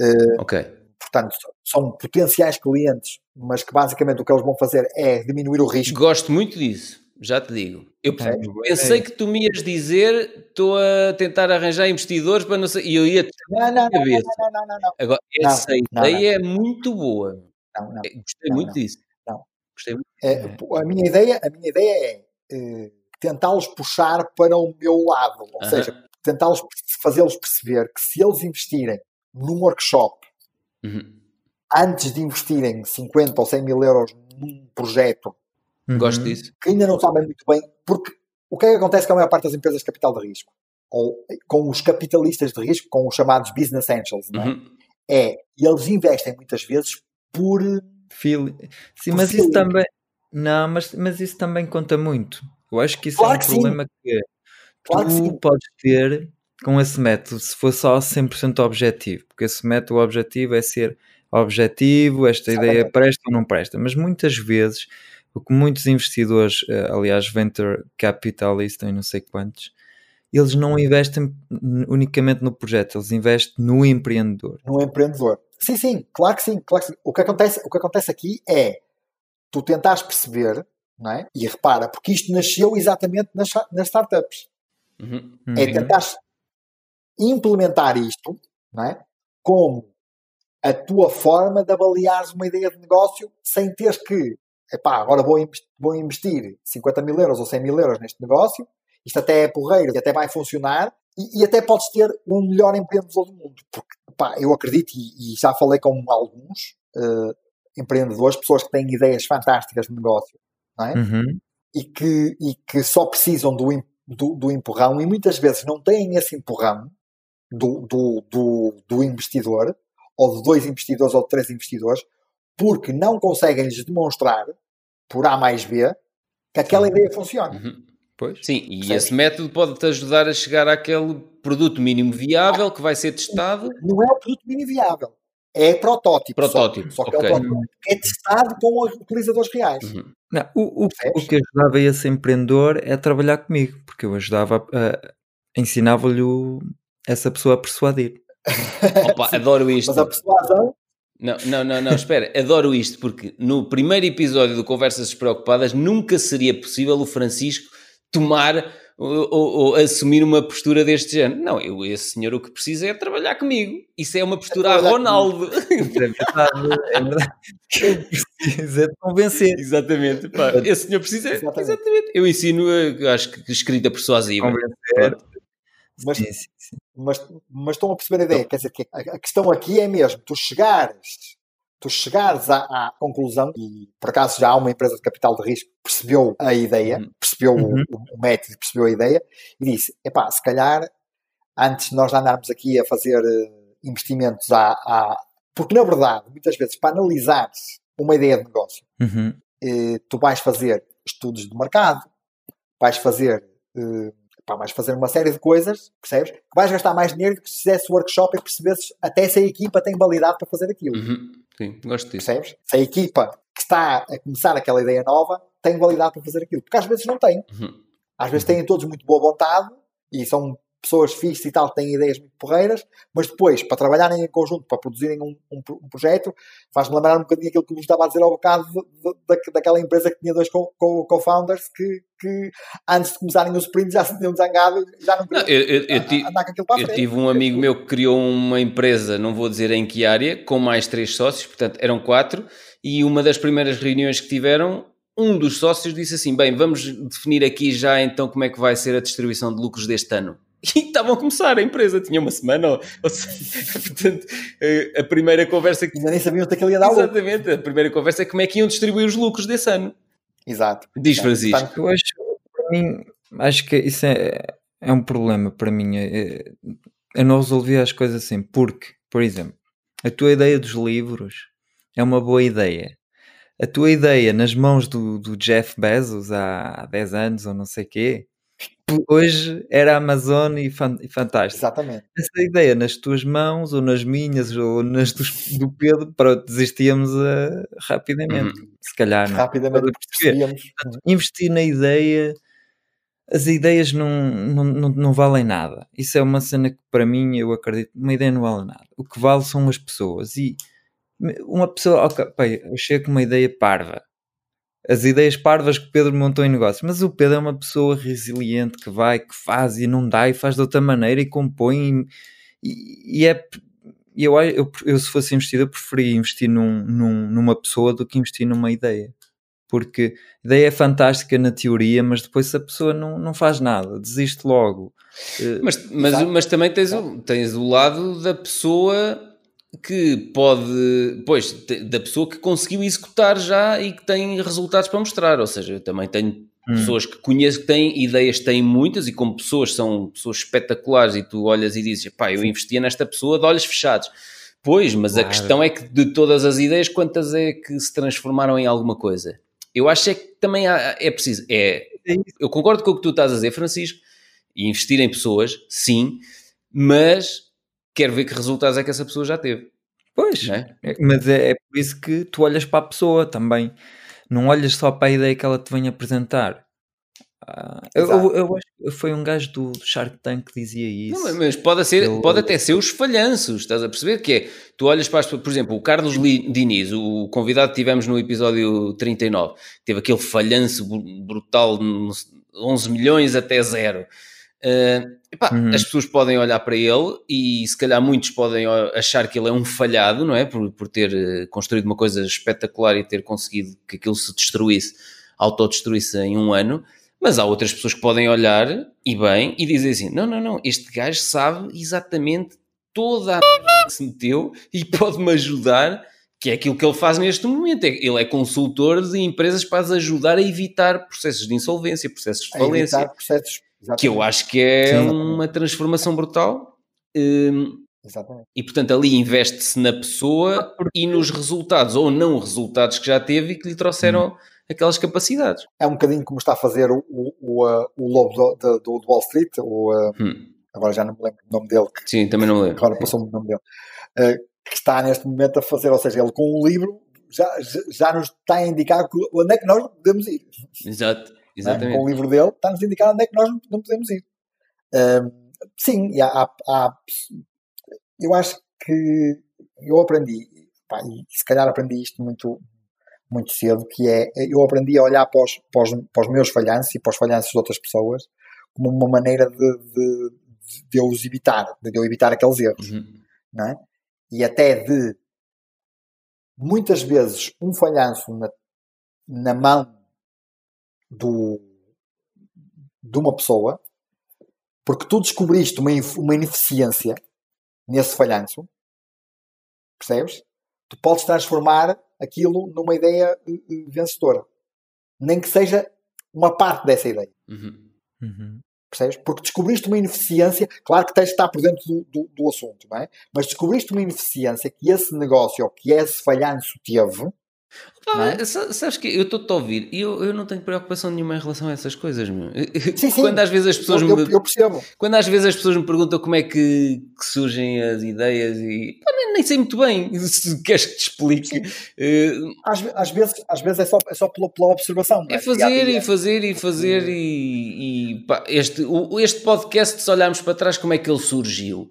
Uh, okay. Portanto, são potenciais clientes, mas que basicamente o que eles vão fazer é diminuir o risco. Gosto muito disso, já te digo. Eu é, pensei é. que tu me ias dizer, estou a tentar arranjar investidores para não sei. E eu ia te não, não, não, não, não, não, não, Agora, essa não, ideia não, é muito boa. Gostei muito disso. Gostei muito. É, a, minha ideia, a minha ideia é, é tentá-los puxar para o meu lado, ou uh -huh. seja, tentá-los fazê-los perceber que se eles investirem num workshop uh uhum. -huh. antes de investirem 50 ou 100 mil euros num projeto uhum. gosto disso que ainda não sabem muito bem, porque o que é que acontece com a maior parte das empresas de capital de risco? Ou com os capitalistas de risco, com os chamados business angels, não é? Uhum. é eles investem muitas vezes por Sim, mas isso também. Não, mas, mas isso também conta muito. Eu acho que isso claro é um que problema sim. que claro tu que podes ter com esse método se for só 100% objetivo, porque esse método objetivo é ser objetivo, esta Exatamente. ideia presta ou não presta, mas muitas vezes o que muitos investidores, eh, aliás, venture capitalist e não sei quantos, eles não investem unicamente no projeto, eles investem no empreendedor. No empreendedor. Sim, sim, claro que sim, claro que sim. O que acontece, o que acontece aqui é tu tentares perceber, não é? E repara, porque isto nasceu exatamente nas, nas startups. Uhum. É uhum. tentar implementar isto, não é? Como a tua forma de avaliares uma ideia de negócio sem teres que, epá, agora vou investir, vou investir 50 mil euros ou 100 mil euros neste negócio, isto até é porreiro e até vai funcionar, e, e até podes ter o melhor empreendedor do mundo, porque pá, eu acredito, e, e, já falei com alguns uh, empreendedores, pessoas que têm ideias fantásticas de negócio, não é? Uhum. E, que, e que só precisam do, do, do, empurrão e muitas vezes não têm esse empurrão do, do, do, do investidor, ou de dois investidores ou de três investidores, porque não conseguem lhes demonstrar, por A mais B, que aquela ideia funciona. Uhum. Pois. Sim, e esse método pode-te ajudar a chegar àquele produto mínimo viável que vai ser testado. Não é o produto mínimo viável, é protótipo. Protótipo. Só, só que okay. é, protótipo é testado com utilizadores reais. Uhum. Não, o, o, o, que ajudava esse empreendedor é trabalhar comigo, porque eu ajudava a, ensinava-lhe essa pessoa a persuadir. Opa, adoro isto. Mas a persuasão não, não, não, não, espera, adoro isto, porque no primeiro episódio do Conversas Despreocupadas nunca seria possível o Francisco tomar ou, ou, assumir uma postura deste género. Não, eu, esse senhor o que precisa é trabalhar comigo. Isso é uma postura a Ronaldo. É verdade, é verdade. Precisa de convencer. Exatamente. Pá, esse senhor precisa. Exatamente. exatamente. Eu ensino, acho que escrita persuasiva. Convencer. Mas, sim, sim, sim. Mas, mas estão a perceber a ideia. Quer dizer, que a, a questão aqui é mesmo tu chegares tu chegares à, à, conclusão, e por acaso já há uma empresa de capital de risco que percebeu a ideia, uhum. percebeu uhum. o, o, método, percebeu a ideia, e disse, epá, se calhar, antes de nós andarmos aqui a fazer uh, investimentos à, à... Porque, na verdade, muitas vezes, para analisares uma ideia de negócio, uhum. eh, tu vais fazer estudos de mercado, vais fazer... Eh, pá, vais fazer uma série de coisas, percebes? Que vais gastar mais dinheiro do que se fizesse workshop e percebesses até se a equipa tem validade para fazer aquilo. Uhum. Sim, gosto disso. Percebes? Se a equipa que está a começar aquela ideia nova tem validade para fazer aquilo. Porque às vezes não tem. Uhum. Às vezes têm todos muito boa vontade e são pessoas fixas e tal, têm ideias muito porreiras, mas depois, para trabalharem em conjunto, para produzirem um, um, um projeto, faz-me lembrar um bocadinho aquilo que eu estava a dizer ao bocado de, de, de, daquela empresa que tinha dois co-founders co que, que, antes de começarem os sprints já se tinham zangado já não queriam eu, eu, eu, andar com aquilo para Eu tive um amigo meu que criou uma empresa, não vou dizer em que área, com mais três sócios, portanto eram quatro, e uma das primeiras reuniões que tiveram um dos sócios disse assim: Bem, vamos definir aqui já então como é que vai ser a distribuição de lucros deste ano. E estavam a começar a empresa, tinha uma semana, ou, ou seja, portanto, eh, a primeira conversa que. Já nem sabiam que ele ia dar Exatamente, a primeira conversa é como é que iam distribuir os lucros desse ano. Exato. Diz Francisco. Eu acho, para mim, acho que isso é, é um problema para mim. É, é, eu não resolvi as coisas assim, porque, por exemplo, a tua ideia dos livros é uma boa ideia. A tua ideia nas mãos do, do Jeff Bezos há, há 10 anos ou não sei o quê, hoje era Amazon e, fan, e fantástico. Exatamente. Essa ideia nas tuas mãos, ou nas minhas, ou nas dos, do Pedro, para desistíamos uh, rapidamente. Uhum. Se calhar, não. Rapidamente percebíamos. Investir na ideia, as ideias não, não, não, não, valem nada. Isso é uma cena que, para mim, eu acredito, uma ideia não vale nada. O que vale são as pessoas. E uma pessoa, ok, pai, eu chego com uma ideia parva as ideias parvas que Pedro montou em negócio. Mas o Pedro é uma pessoa resiliente que vai, que faz e não dá e faz de outra maneira e compõe. E, e é. Eu, eu, eu, se fosse investidor, preferia investir num, num, numa pessoa do que investir numa ideia. Porque a ideia é fantástica na teoria, mas depois a pessoa não, não faz nada, desiste logo. Mas, mas, mas também tens o, tens o lado da pessoa que pode, pois, da pessoa que conseguiu executar já e que tem resultados para mostrar. Ou seja, eu também tenho hum. pessoas que conheço que têm ideias, têm muitas, e como pessoas são pessoas espetaculares, e tu olhas e dizes, pá, eu investia nesta pessoa de olhos fechados. Pois, mas claro. a questão é que de todas as ideias, quantas é que se transformaram em alguma coisa? Eu acho é que também há, é preciso. É, eu concordo com o que tu estás a dizer, Francisco, e investir em pessoas, sim, mas quero ver que resultados é que essa pessoa já teve. Pois, é? é? mas é, é, por isso que tu olhas para a pessoa também. Não olhas só para a ideia que ela te vem apresentar. Ah, eu, eu, eu, acho que foi um gajo do Shark Tank que dizia isso. Não, mas pode, ser, Ele... pode até ser os falhanços, estás a perceber? Que é, tu olhas para, as, por exemplo, o Carlos Diniz, o convidado que tivemos no episódio 39, teve aquele falhanço brutal, 11 milhões até zero. Uh, epá, uhum. As pessoas podem olhar para ele e se calhar muitos podem achar que ele é um falhado, não é? Por, por ter eh, construído uma coisa espetacular e ter conseguido que aquilo se destruísse, autodestruísse em um ano. Mas há outras pessoas que podem olhar e bem e dizer assim: não, não, não, este gajo sabe exatamente toda a que se meteu e pode-me ajudar, que é aquilo que ele faz neste momento. É ele é consultor de empresas para ajudar a evitar processos de insolvência, processos de falência. evitar processos Exatamente. que eu acho que é Sim, uma transformação brutal. Um, exatamente. E portanto ali investe-se na pessoa e nos resultados ou não resultados que já teve e que lhe trouxeram hum. aquelas capacidades. É um bocadinho como está a fazer o, o, o, uh, o lobo do, do, do, Wall Street, o, uh, hum. agora já não me lembro o nome dele. Que, Sim, também não lembro. Agora passou-me o nome dele. Uh, que está neste momento a fazer, ou seja, ele com um livro já, já nos está a indicar onde é que nós podemos ir. Exato. Exatamente. Com o livro dele, está-nos a indicar onde é que nós não podemos ir. Um, sim, há, há, eu acho que eu aprendi, pá, e se calhar aprendi isto muito, muito cedo, que é, eu aprendi a olhar para os, para os, para os meus falhanços e para os falhanços de outras pessoas como uma maneira de, de, de eu os evitar, de eu evitar aqueles erros, uhum. não é? E até de, muitas vezes, um falhanço na, na mão do, de uma pessoa, porque tu descobriste uma, uma ineficiência nesse falhanço, percebes? tu podes transformar aquilo numa ideia eh, eh, vencedora. Nem que seja uma parte dessa ideia. Uhum. Uhum. Percebes? Porque descobriste uma ineficiência, claro que tens de estar por dentro do, do, do assunto, não é? Mas descobriste uma ineficiência que esse negócio ou que esse falhanço teve, Pá, é? Sabes que eu estou-te a ouvir e eu, eu não tenho preocupação nenhuma em relação a essas coisas, meu. Sim, sim. Quando às vezes as pessoas eu, me, eu percebo. Quando às vezes as pessoas me perguntam como é que, que surgem as ideias e pá, nem, nem, sei muito bem se queres que te explique. Uh, às, às, vezes, às vezes é só, é só pela, pela observação. É? é? fazer e fazer e fazer e, e pá, este, o, este podcast, se olharmos para trás, como é que ele surgiu?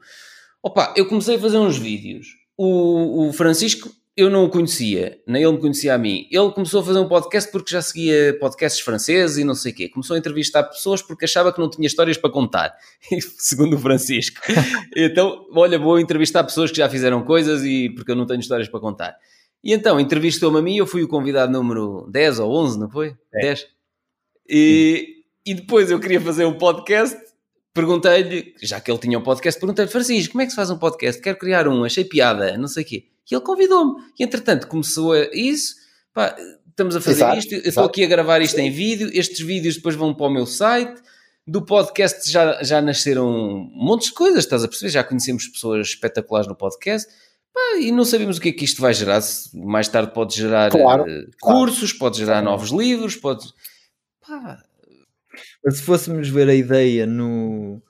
Opa, eu comecei a fazer uns vídeos. O, o Francisco eu não o conhecia, nem ele me conhecia a mim. Ele começou a fazer um podcast porque já seguia podcasts franceses e não sei o quê. Começou a entrevistar pessoas porque achava que não tinha histórias para contar, segundo o Francisco. então, olha, vou entrevistar pessoas que já fizeram coisas e porque eu não tenho histórias para contar. E então, entrevistou-me a mim, eu fui o convidado número 10 ou 11, não foi? É. 10. E, e depois eu queria fazer um podcast perguntei-lhe, já que ele tinha um podcast, perguntei-lhe, Francisco, como é que se faz um podcast? Quero criar um, achei piada, não sei o quê. E ele convidou-me. E entretanto começou a isso, pá, estamos a fazer exato, isto, eu estou aqui a gravar isto em vídeo, estes vídeos depois vão para o meu site. Do podcast já, já nasceram um monte de coisas, estás a perceber? Já conhecemos pessoas espetaculares no podcast. Pá, e não sabemos o que é que isto vai gerar. Mais tarde pode gerar claro, uh, cursos, claro. pode gerar novos livros, pode. Pá. Se fôssemos ver a ideia no,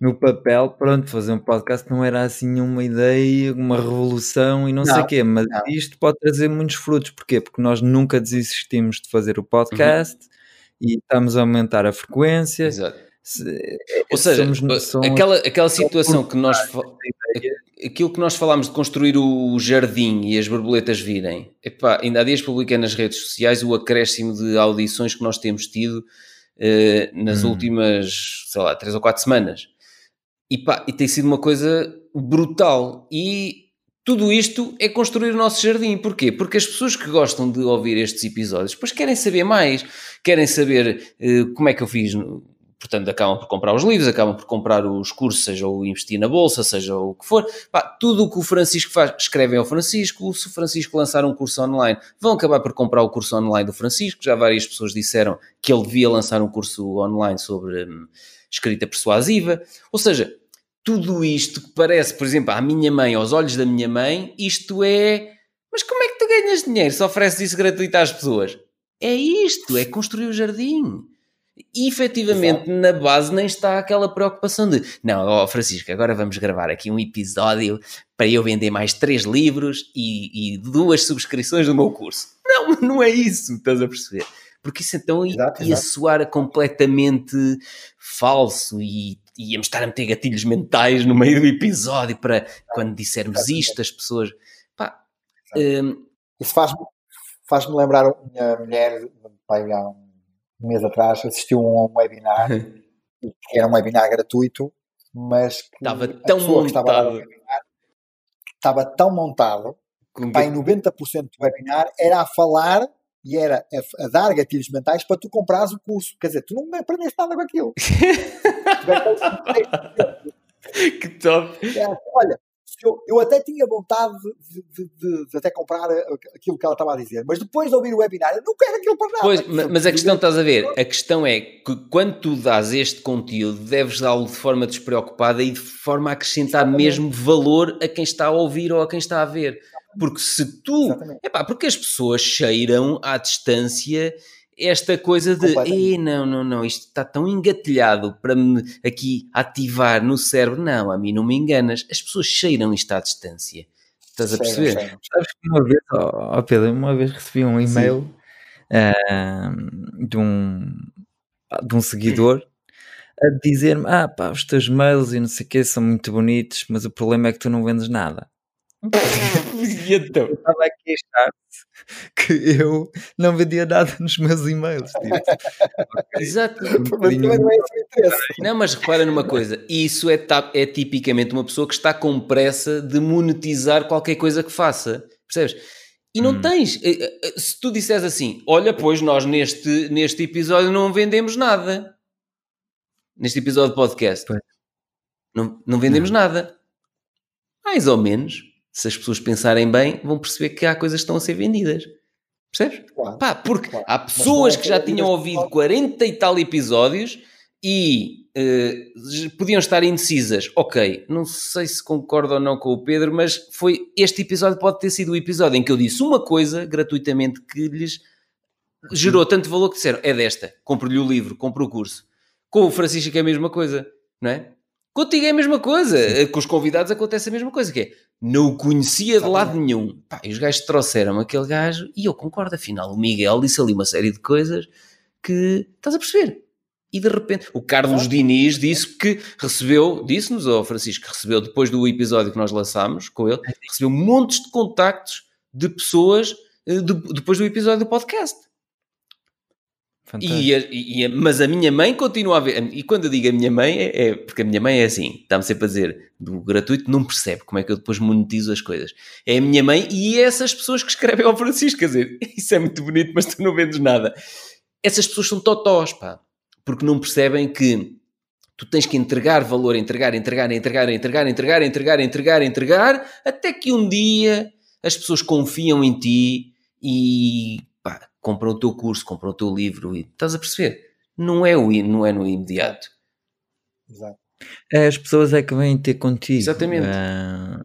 no papel, pronto, fazer um podcast não era assim uma ideia, uma revolução e não, não sei o quê, mas não. isto pode trazer muitos frutos. Porquê? Porque nós nunca desistimos de fazer o podcast uhum. e estamos a aumentar a frequência. Exato. Se, Ou seja, somos, somos, aquela, aquela situação que nós aquilo que nós falámos de construir o jardim e as borboletas virem, epá, ainda há dias publiquei nas redes sociais o acréscimo de audições que nós temos tido eh, nas hum. últimas, sei lá, três ou quatro semanas. E, pá, e tem sido uma coisa brutal. E tudo isto é construir o nosso jardim. Porquê? Porque as pessoas que gostam de ouvir estes episódios, depois querem saber mais, querem saber uh, como é que eu fiz. Portanto, acabam por comprar os livros, acabam por comprar os cursos, seja o investir na bolsa, seja o que for. Pá, tudo o que o Francisco faz, escrevem ao Francisco. Se o Francisco lançar um curso online, vão acabar por comprar o curso online do Francisco. Já várias pessoas disseram que ele devia lançar um curso online sobre. Hum, escrita persuasiva. Ou seja, tudo isto que parece, por exemplo, à minha mãe, aos olhos da minha mãe, isto é. Mas como é que tu ganhas dinheiro se ofereces isso gratuito às pessoas? É isto, é construir o jardim. E efetivamente Exato. na base nem está aquela preocupação de não, oh Francisco, agora vamos gravar aqui um episódio para eu vender mais três livros e, e duas subscrições do meu curso. Não, não é isso, estás a perceber? porque isso então exato, ia exato. soar completamente falso e íamos estar a meter gatilhos mentais no meio do episódio para quando dissermos isto, as pessoas. Pá, um... Isso faz-me faz lembrar a minha mulher, pai, há um mês atrás, assistiu a um webinar que era um webinar gratuito, mas que estava tão montado. Estava, webinar, estava tão montado que, pai, 90% do webinar era a falar e era a, a, dar gatilhos mentais para tu comprares o curso. Quer dizer, tu não aprendeste nada com aquilo. que top! É, olha, eu, eu, até tinha vontade de, de, de, de, até comprar aquilo que ela estava a dizer, mas depois de ouvir o webinar, eu não quero aquilo para nada. Pois, mas a questão, estás a ver, a questão é que quando tu dás este conteúdo, deves dá-lo de forma despreocupada e de forma a acrescentar Exatamente. mesmo valor a quem está a ouvir ou a quem está a ver. Porque se tu. é pá, porque as pessoas cheiram à distância esta coisa de e não, não, não, isto está tão engatilhado para me aqui ativar no cérebro. Não, a mim não me enganas. As pessoas cheiram isto à distância. Estás a perceber? Sei, sei. Sabes que uma vez, oh, Pedro, uma vez recebi um e-mail uh, de, um, de um seguidor a dizer-me: Ah, pá, os teus mails e não sei o que são muito bonitos, mas o problema é que tu não vendes nada e então? Eu estava a queixar-se que eu não vendia nada nos meus e-mails. Tipo. Exato. não, mas repara numa coisa: isso é, é tipicamente uma pessoa que está com pressa de monetizar qualquer coisa que faça. Percebes? E não hum. tens. Eh, eh, se tu disseres assim, olha, pois nós neste, neste episódio não vendemos nada. Neste episódio de podcast. Não, não vendemos não. nada. Mais ou menos se as pessoas pensarem bem, vão perceber que há coisas que estão a ser vendidas. Percebes? Claro, Pá, porque claro. há pessoas é que já tinham ouvido 40 e tal episódios e uh, podiam estar indecisas. Ok, não sei se concordo ou não com o Pedro, mas foi este episódio pode ter sido o episódio em que eu disse uma coisa gratuitamente que lhes gerou tanto valor que disseram: é desta, compro-lhe o livro, compro o curso. Com o Francisco é a mesma coisa, não é? Contigo é a mesma coisa. Sim. Com os convidados acontece a mesma coisa, que é não o conhecia de lado nenhum. Pá, e os gajos trouxeram aquele gajo e eu concordo, afinal, o Miguel disse ali uma série de coisas que estás a perceber. E de repente, o Carlos Diniz disse que recebeu, disse-nos ao Francisco, que recebeu depois do episódio que nós lançámos com ele, recebeu montes de contactos de pessoas eh, de, depois do episódio do podcast. E, e, e, mas a minha mãe continua a ver. E quando eu digo a minha mãe, é, é porque a minha mãe é assim, está-me sempre a dizer do gratuito, não percebe como é que eu depois monetizo as coisas. É a minha mãe e essas pessoas que escrevem ao Francisco. Quer dizer, isso é muito bonito, mas tu não vendes nada. Essas pessoas são totós, pá porque não percebem que tu tens que entregar valor, entregar, entregar, entregar, entregar, entregar, entregar, entregar, entregar, até que um dia as pessoas confiam em ti e pá, compram o teu curso, compram o teu livro e estás a perceber? Não é, o, não é no imediato. Exato. É, as pessoas é que vêm ter contigo. Exatamente. Uh,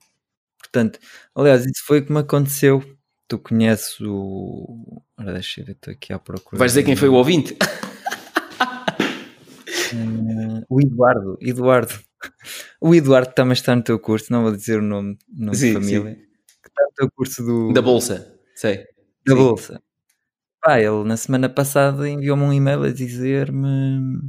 portanto, aliás, isso foi o que me aconteceu. Tu conheces o. Ora, deixa eu ver, estou aqui à procura. Vais dizer quem foi o ouvinte? Uh, o Eduardo, Eduardo. O Eduardo também está no teu curso, não vou dizer o nome, nome sim, de família. Sim. Que está no teu curso do... Da Bolsa, sei. Da sim. Bolsa. Pá, ele na semana passada enviou-me um e-mail a dizer-me.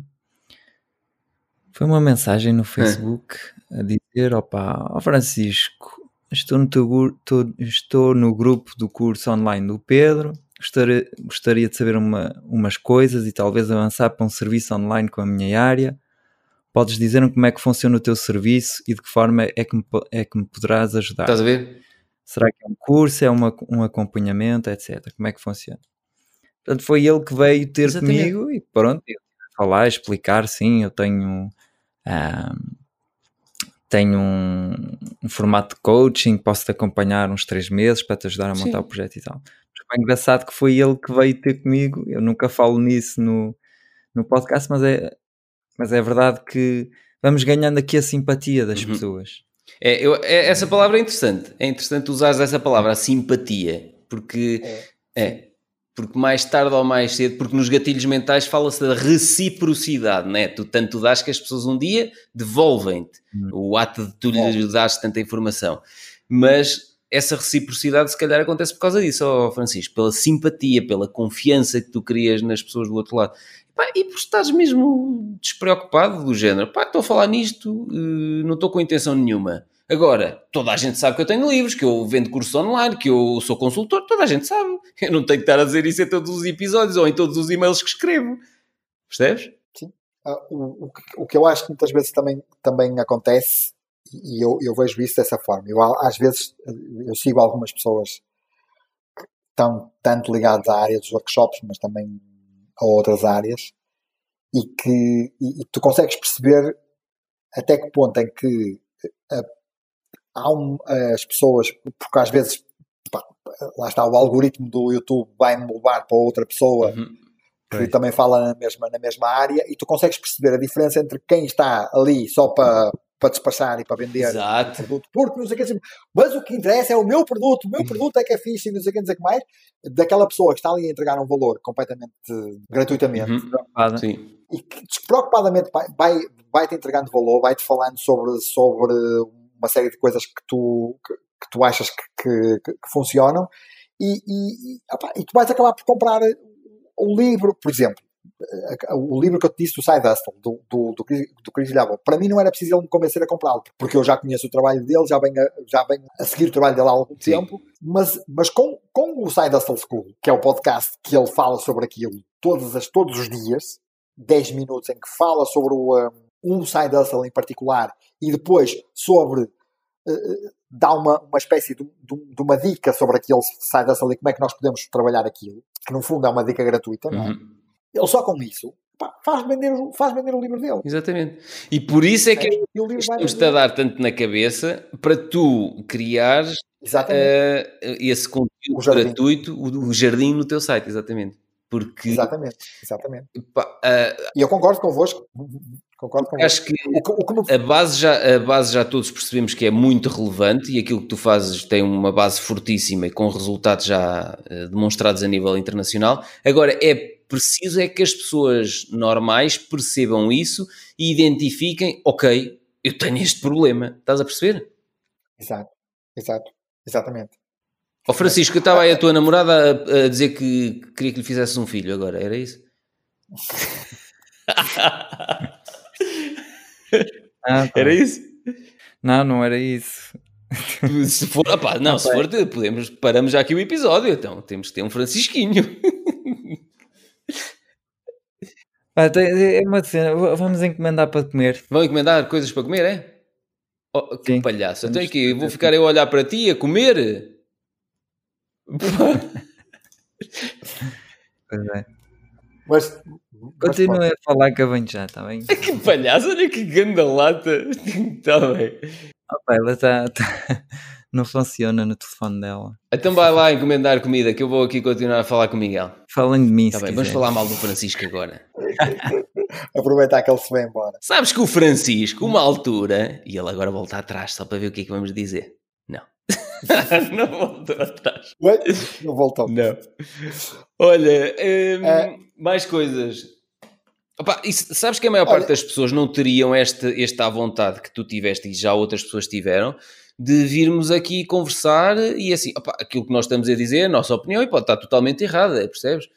Foi uma mensagem no Facebook a dizer: opá, ó Francisco, estou no, teu, estou, estou no grupo do curso online do Pedro gostaria, gostaria de saber uma, umas coisas e talvez avançar para um serviço online com a minha área. Podes dizer-me como é que funciona o teu serviço e de que forma é que me, é que me poderás ajudar. Estás a ver? Será que é um curso, é uma, um acompanhamento, etc. Como é que funciona? Portanto, foi ele que veio ter Exatamente. comigo e pronto, falar, explicar, sim, eu tenho um, tenho um, um, formato de coaching, posso te acompanhar uns três meses para te ajudar a montar sim. o projeto e tal é engraçado que foi ele que veio ter comigo. Eu nunca falo nisso no, no podcast, mas é, mas é verdade que vamos ganhando aqui a simpatia das uhum. pessoas. É, eu, é, essa palavra é interessante. É interessante usares essa palavra, a simpatia, porque é. é. Porque mais tarde ou mais cedo, porque nos gatilhos mentais fala-se da reciprocidade, né? Tu tanto dás que as pessoas um dia devolvem-te uhum. o ato de tu lhes dares tanta informação. Mas essa reciprocidade se calhar acontece por causa disso, oh Francisco, pela simpatia, pela confiança que tu crias nas pessoas do outro lado. Pá, e por estás mesmo despreocupado do género, pá, estou a falar nisto, eh, não estou com intenção nenhuma. Agora, toda a gente sabe que eu tenho livros, que eu vendo cursos online, que eu sou consultor, toda a gente sabe. Eu não tenho que estar a dizer isso em todos os episódios ou em todos os e-mails que escrevo. Percebes? Sim. Uh, o, o, o, que eu acho que muitas vezes também, também acontece e eu, eu vejo isso dessa forma. Eu, às vezes, eu sigo algumas pessoas que estão tanto ligadas à área dos workshops, mas também a outras áreas, e que e, e tu consegues perceber até que ponto é que a, um, as pessoas, porque às vezes pá, lá está o algoritmo do YouTube vai-me levar para outra pessoa uhum. que também fala na mesma, na mesma área e tu consegues perceber a diferença entre quem está ali só para para despachar e para vender Exato. produto, porque não sei o que, mas o que interessa é o meu produto, o meu produto é que é fixe e não sei o que, não sei o que mais, daquela pessoa que está ali a entregar um valor completamente gratuitamente uhum. e que despreocupadamente vai, vai, vai te entregando valor, vai te falando sobre, sobre uma série de coisas que tu, que, que tu achas que, que, que funcionam e, e, opa, e tu vais acabar por comprar um livro, por exemplo o livro que eu te disse do Side Hustle, do, do, do, do Chris Lava, para mim não era preciso ele me convencer a comprá-lo, porque eu já conheço o trabalho dele, já venho a, já venho a seguir o trabalho dele há algum Sim. tempo, mas, mas com, com o Side Hustle School, que é o podcast que ele fala sobre aquilo todos, as, todos os dias, 10 minutos em que fala sobre o, um, um Side Hustle em particular e depois sobre uh, dá uma, uma espécie de, de, de, uma dica sobre aquele side hustle e como é que nós podemos trabalhar aquilo, que no fundo é uma dica gratuita, não é? Uhum ele só com isso pá, faz, vender, faz vender o livro dele. Exatamente. E por isso é que é, estamos-te a dar tanto na cabeça para tu criares uh, esse conteúdo o gratuito, o, o jardim no teu site, exatamente. Porque, exatamente, exatamente. Pá, uh, e eu concordo convosco. Concordo convosco. Acho que a, base já, a base já todos percebemos que é muito relevante e aquilo que tu fazes tem uma base fortíssima e com resultados já uh, demonstrados a nível internacional. Agora, é preciso é que as pessoas normais percebam isso e identifiquem, ok, eu tenho este problema. Estás a perceber? Exato, exato, exatamente. Ó oh, Francisco, estava aí a tua namorada a, a, dizer que queria que lhe fizesse um filho agora, era isso? ah, era isso? Não, não era isso. Se for, opa, não, não, se for, podemos, paramos já aqui o episódio, então temos que ter um Francisquinho. é uma cena, vamos encomendar para comer. Vão encomendar coisas para comer, é? Oh, que Sim, palhaço, então que vou ficar eu a olhar para ti a comer? pois é. Mas, Continue a falar que eu venho já, está bem? Que palhaço, olha que ganda lata. Está bem. Opa, ela está. Tá... Não funciona no telefone dela. Então vai lá encomendar comida que eu vou aqui continuar a falar com o Miguel. Falem de mim, tá bem, Vamos falar mal do Francisco agora. Aproveitar que ele se vai embora. Sabes que o Francisco, uma altura, e ele agora volta atrás só para ver o que é que vamos dizer. Não. não voltou atrás. Ué? Não voltou. Não. Olha, hum, é... mais coisas. Opa, isso, sabes que a maior Olha... parte das pessoas não teriam esta, esta vontade que tu tiveste e já outras pessoas tiveram de virmos aqui conversar e assim, opa, aquilo que nós estamos a dizer, a nossa opinião, e pode estar totalmente errada, percebes?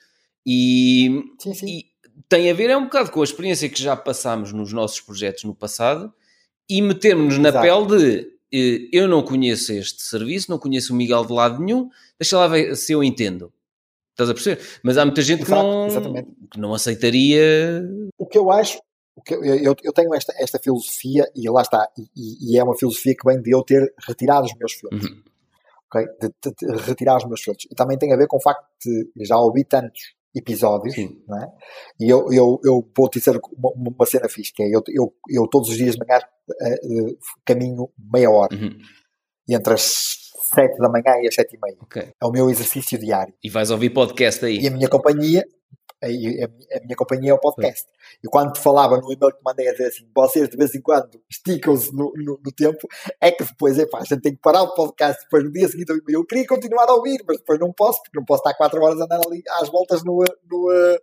E, sim, sim. e tem a ver é um bocado com a experiência que já passámos nos nossos projetos no passado e metermos-nos na pele de eu não conheço este serviço, não conheço o Miguel de lado nenhum, deixa lá ver se eu entendo. Estás a perceber? Mas há muita gente Exato, que, não, que não aceitaria. O que eu acho, o que eu, eu, eu tenho esta, esta filosofia, e lá está, e, e, é uma filosofia que vem de eu ter retirado os meus filmes. Uhum. Okay? De, de, de, retirar os meus filtros. E também tem a ver com o facto de já ouvi tantos episódios, não é? E eu, eu, eu vou te dizer uma, uma cena fixe, que é eu, eu, eu todos os dias de manhã uh, caminho meia hora. Uhum. E entre as sete da manhã e as sete e meia. Okay. É o meu exercício diário. E vais ouvir podcast aí. E a minha companhia, a, a, minha companhia é o podcast. E quando te falava no e-mail que mandei a dizer assim, vocês de vez em quando esticam-se no, no, no, tempo, é que depois, é pá, a gente tem que parar o podcast, depois no dia seguinte eu queria continuar a ouvir, mas depois não posso, porque não posso estar quatro horas a andar ali às voltas no... no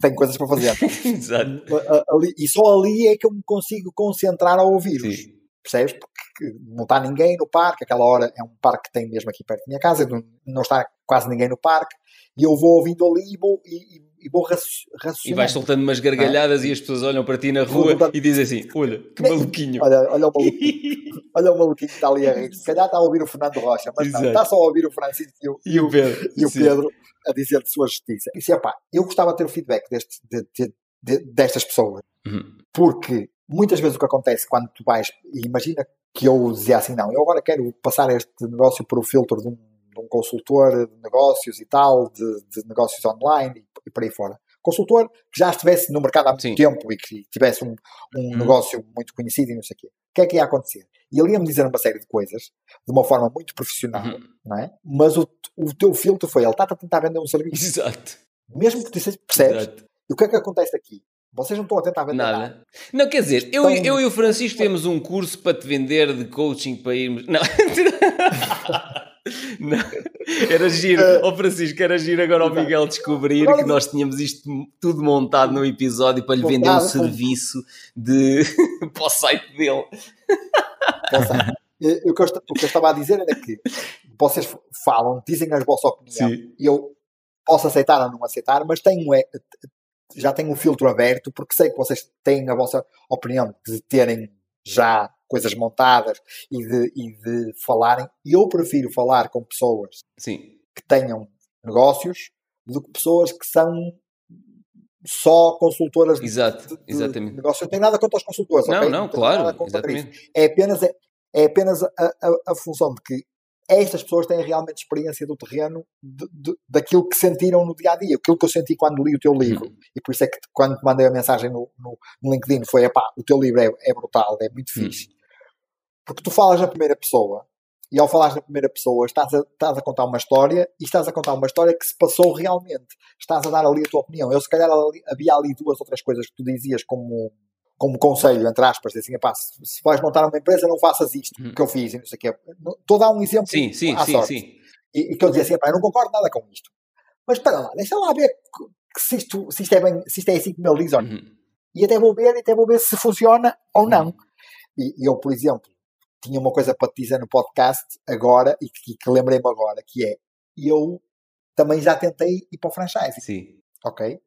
tenho coisas para fazer. Exato. Ali, e só ali é que eu me consigo concentrar a ouvir-vos. Percebes? Porque não está ninguém no parque, aquela hora é um parque que tem mesmo aqui perto da minha casa, não, não está quase ninguém no parque, e eu vou ouvindo ali e vou, e, e vou raciocinar. E vais soltando umas gargalhadas é? e as pessoas olham para ti na rua e dizem assim: Olha, que maluquinho. Olha, olha o maluquinho. olha o maluquinho que está ali a rir. Se calhar está a ouvir o Fernando Rocha, mas Exato. não, está só a ouvir o Francisco e o, e o Pedro, e o Pedro a dizer de sua justiça. E disse: pá, eu gostava de ter o feedback deste, de, de, de, destas pessoas, uhum. porque muitas vezes o que acontece quando tu vais, e imagina que eu dizia assim: não, eu agora quero passar este negócio por o filtro de um, de um consultor de negócios e tal, de, de negócios online e por aí fora. Consultor que já estivesse no mercado há muito Sim. tempo e que tivesse um, um uhum. negócio muito conhecido e não sei o quê. O que é que ia acontecer? E ele ia-me dizer uma série de coisas de uma forma muito profissional, uhum. não é? Mas o, o teu filtro foi ele está a tentar vender um serviço. Exato. Mesmo que tu dissesse, percebes? Exato. E o que é que acontece aqui? Vocês não estão a tentar vender nada. nada. Não, quer dizer, eu, eu e o Francisco temos um curso para te vender de coaching para irmos. Não. Não, era giro, uh, oh Francisco, era giro agora o Miguel descobrir que nós tínhamos isto tudo montado no episódio para lhe vender um serviço de, para o site dele. O que, eu, o que eu estava a dizer era que vocês falam, dizem a vossa opinião Sim. e eu posso aceitar ou não aceitar, mas tenho, é, já tenho um filtro aberto porque sei que vocês têm a vossa opinião de terem já coisas montadas e de, e de falarem. E eu prefiro falar com pessoas Sim. que tenham negócios do que pessoas que são só consultoras Exato, de, de, exatamente. de negócio. Eu não tenho nada contra os consultores. Não, okay? não, não claro. Exatamente. É apenas, é, é apenas a, a, a, função de que estas pessoas têm realmente experiência do terreno de, de, daquilo que sentiram no dia a dia, aquilo que eu senti quando li o teu livro. Uhum. E por isso é que quando te mandei a mensagem no, no, no LinkedIn foi: pá, o teu livro é, é brutal, é muito uhum. fixe. Porque tu falas na primeira pessoa e ao falares na primeira pessoa estás a, estás a contar uma história e estás a contar uma história que se passou realmente. Estás a dar ali a tua opinião. Eu, se calhar, ali, havia ali duas outras coisas que tu dizias como como conselho, entre aspas, assim, se, vais montar uma empresa, não faças isto hum. que eu fiz, e não sei o quê. Estou a dar um exemplo sim, sim, à sim, sorte. Sim. E, e, que eu dizia assim, eu não concordo nada com isto. Mas espera lá, deixa lá ver se isto, se isto, é, bem, se isto é assim como ele diz ou não. Uhum. E até vou ver, até vou ver se funciona ou uhum. não. E, e eu, por exemplo, tinha uma coisa para te dizer no podcast agora, e que, que lembrei-me agora, que é, eu também já tentei ir para o franchise. Sim. Ok?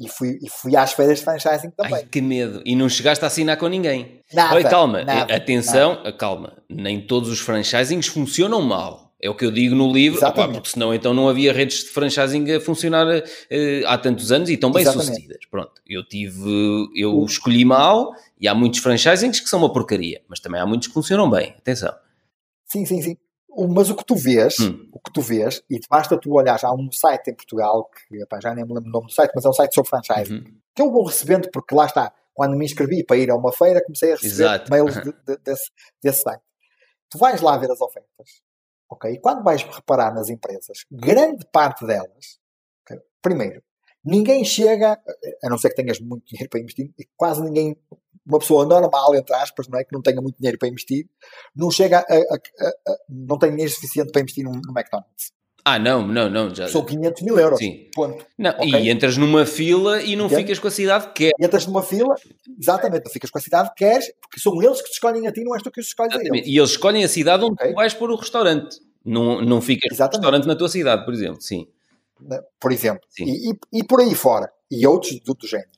E fui, e fui às feiras de franchising também. Ai, que medo. E não chegaste a assinar com ninguém. Nada, Olha, calma, nada, atenção, nada. calma. Nem todos os franchisings funcionam mal. É o que eu digo no livro, opa, porque senão então não havia redes de franchising a funcionar uh, há tantos anos e tão bem Exatamente. sucedidas. Pronto, eu tive, eu escolhi mal e há muitos franchisings que são uma porcaria, mas também há muitos que funcionam bem. Atenção. Sim, sim, sim mas o que tu vês, hum. o que tu vês, e basta tu olhar, há um site em Portugal, que epá, já nem me lembro o nome do site, mas é um site sobre franchising, uhum. que eu vou recebendo, porque lá está, quando me inscrevi para ir a uma feira, comecei a receber Exato. mails uhum. de, de, desse, desse site. Tu vais lá ver as ofertas, ok? E quando vais reparar nas empresas, grande parte delas, okay? primeiro, ninguém chega, a não ser que tenhas muito dinheiro para investir, e quase ninguém uma pessoa normal, entre aspas, não é? que não tenha muito dinheiro para investir, não chega a, a, a, não tem dinheiro suficiente para investir no, no McDonald's. Ah, não, não, não. Já... São 500 mil euros. Sim. Ponto. Não, okay? E entras numa fila e não Entende? ficas com a cidade que queres. Entras numa fila, exatamente, não ficas com a cidade que queres, porque são eles que te escolhem a ti, não és tu que os escolhes a eles. E eles escolhem a cidade onde okay. tu vais pôr o restaurante. Não, não ficas no restaurante na tua cidade, por exemplo. Sim. Por exemplo. Sim. E, e, e por aí fora. E outros do, do género.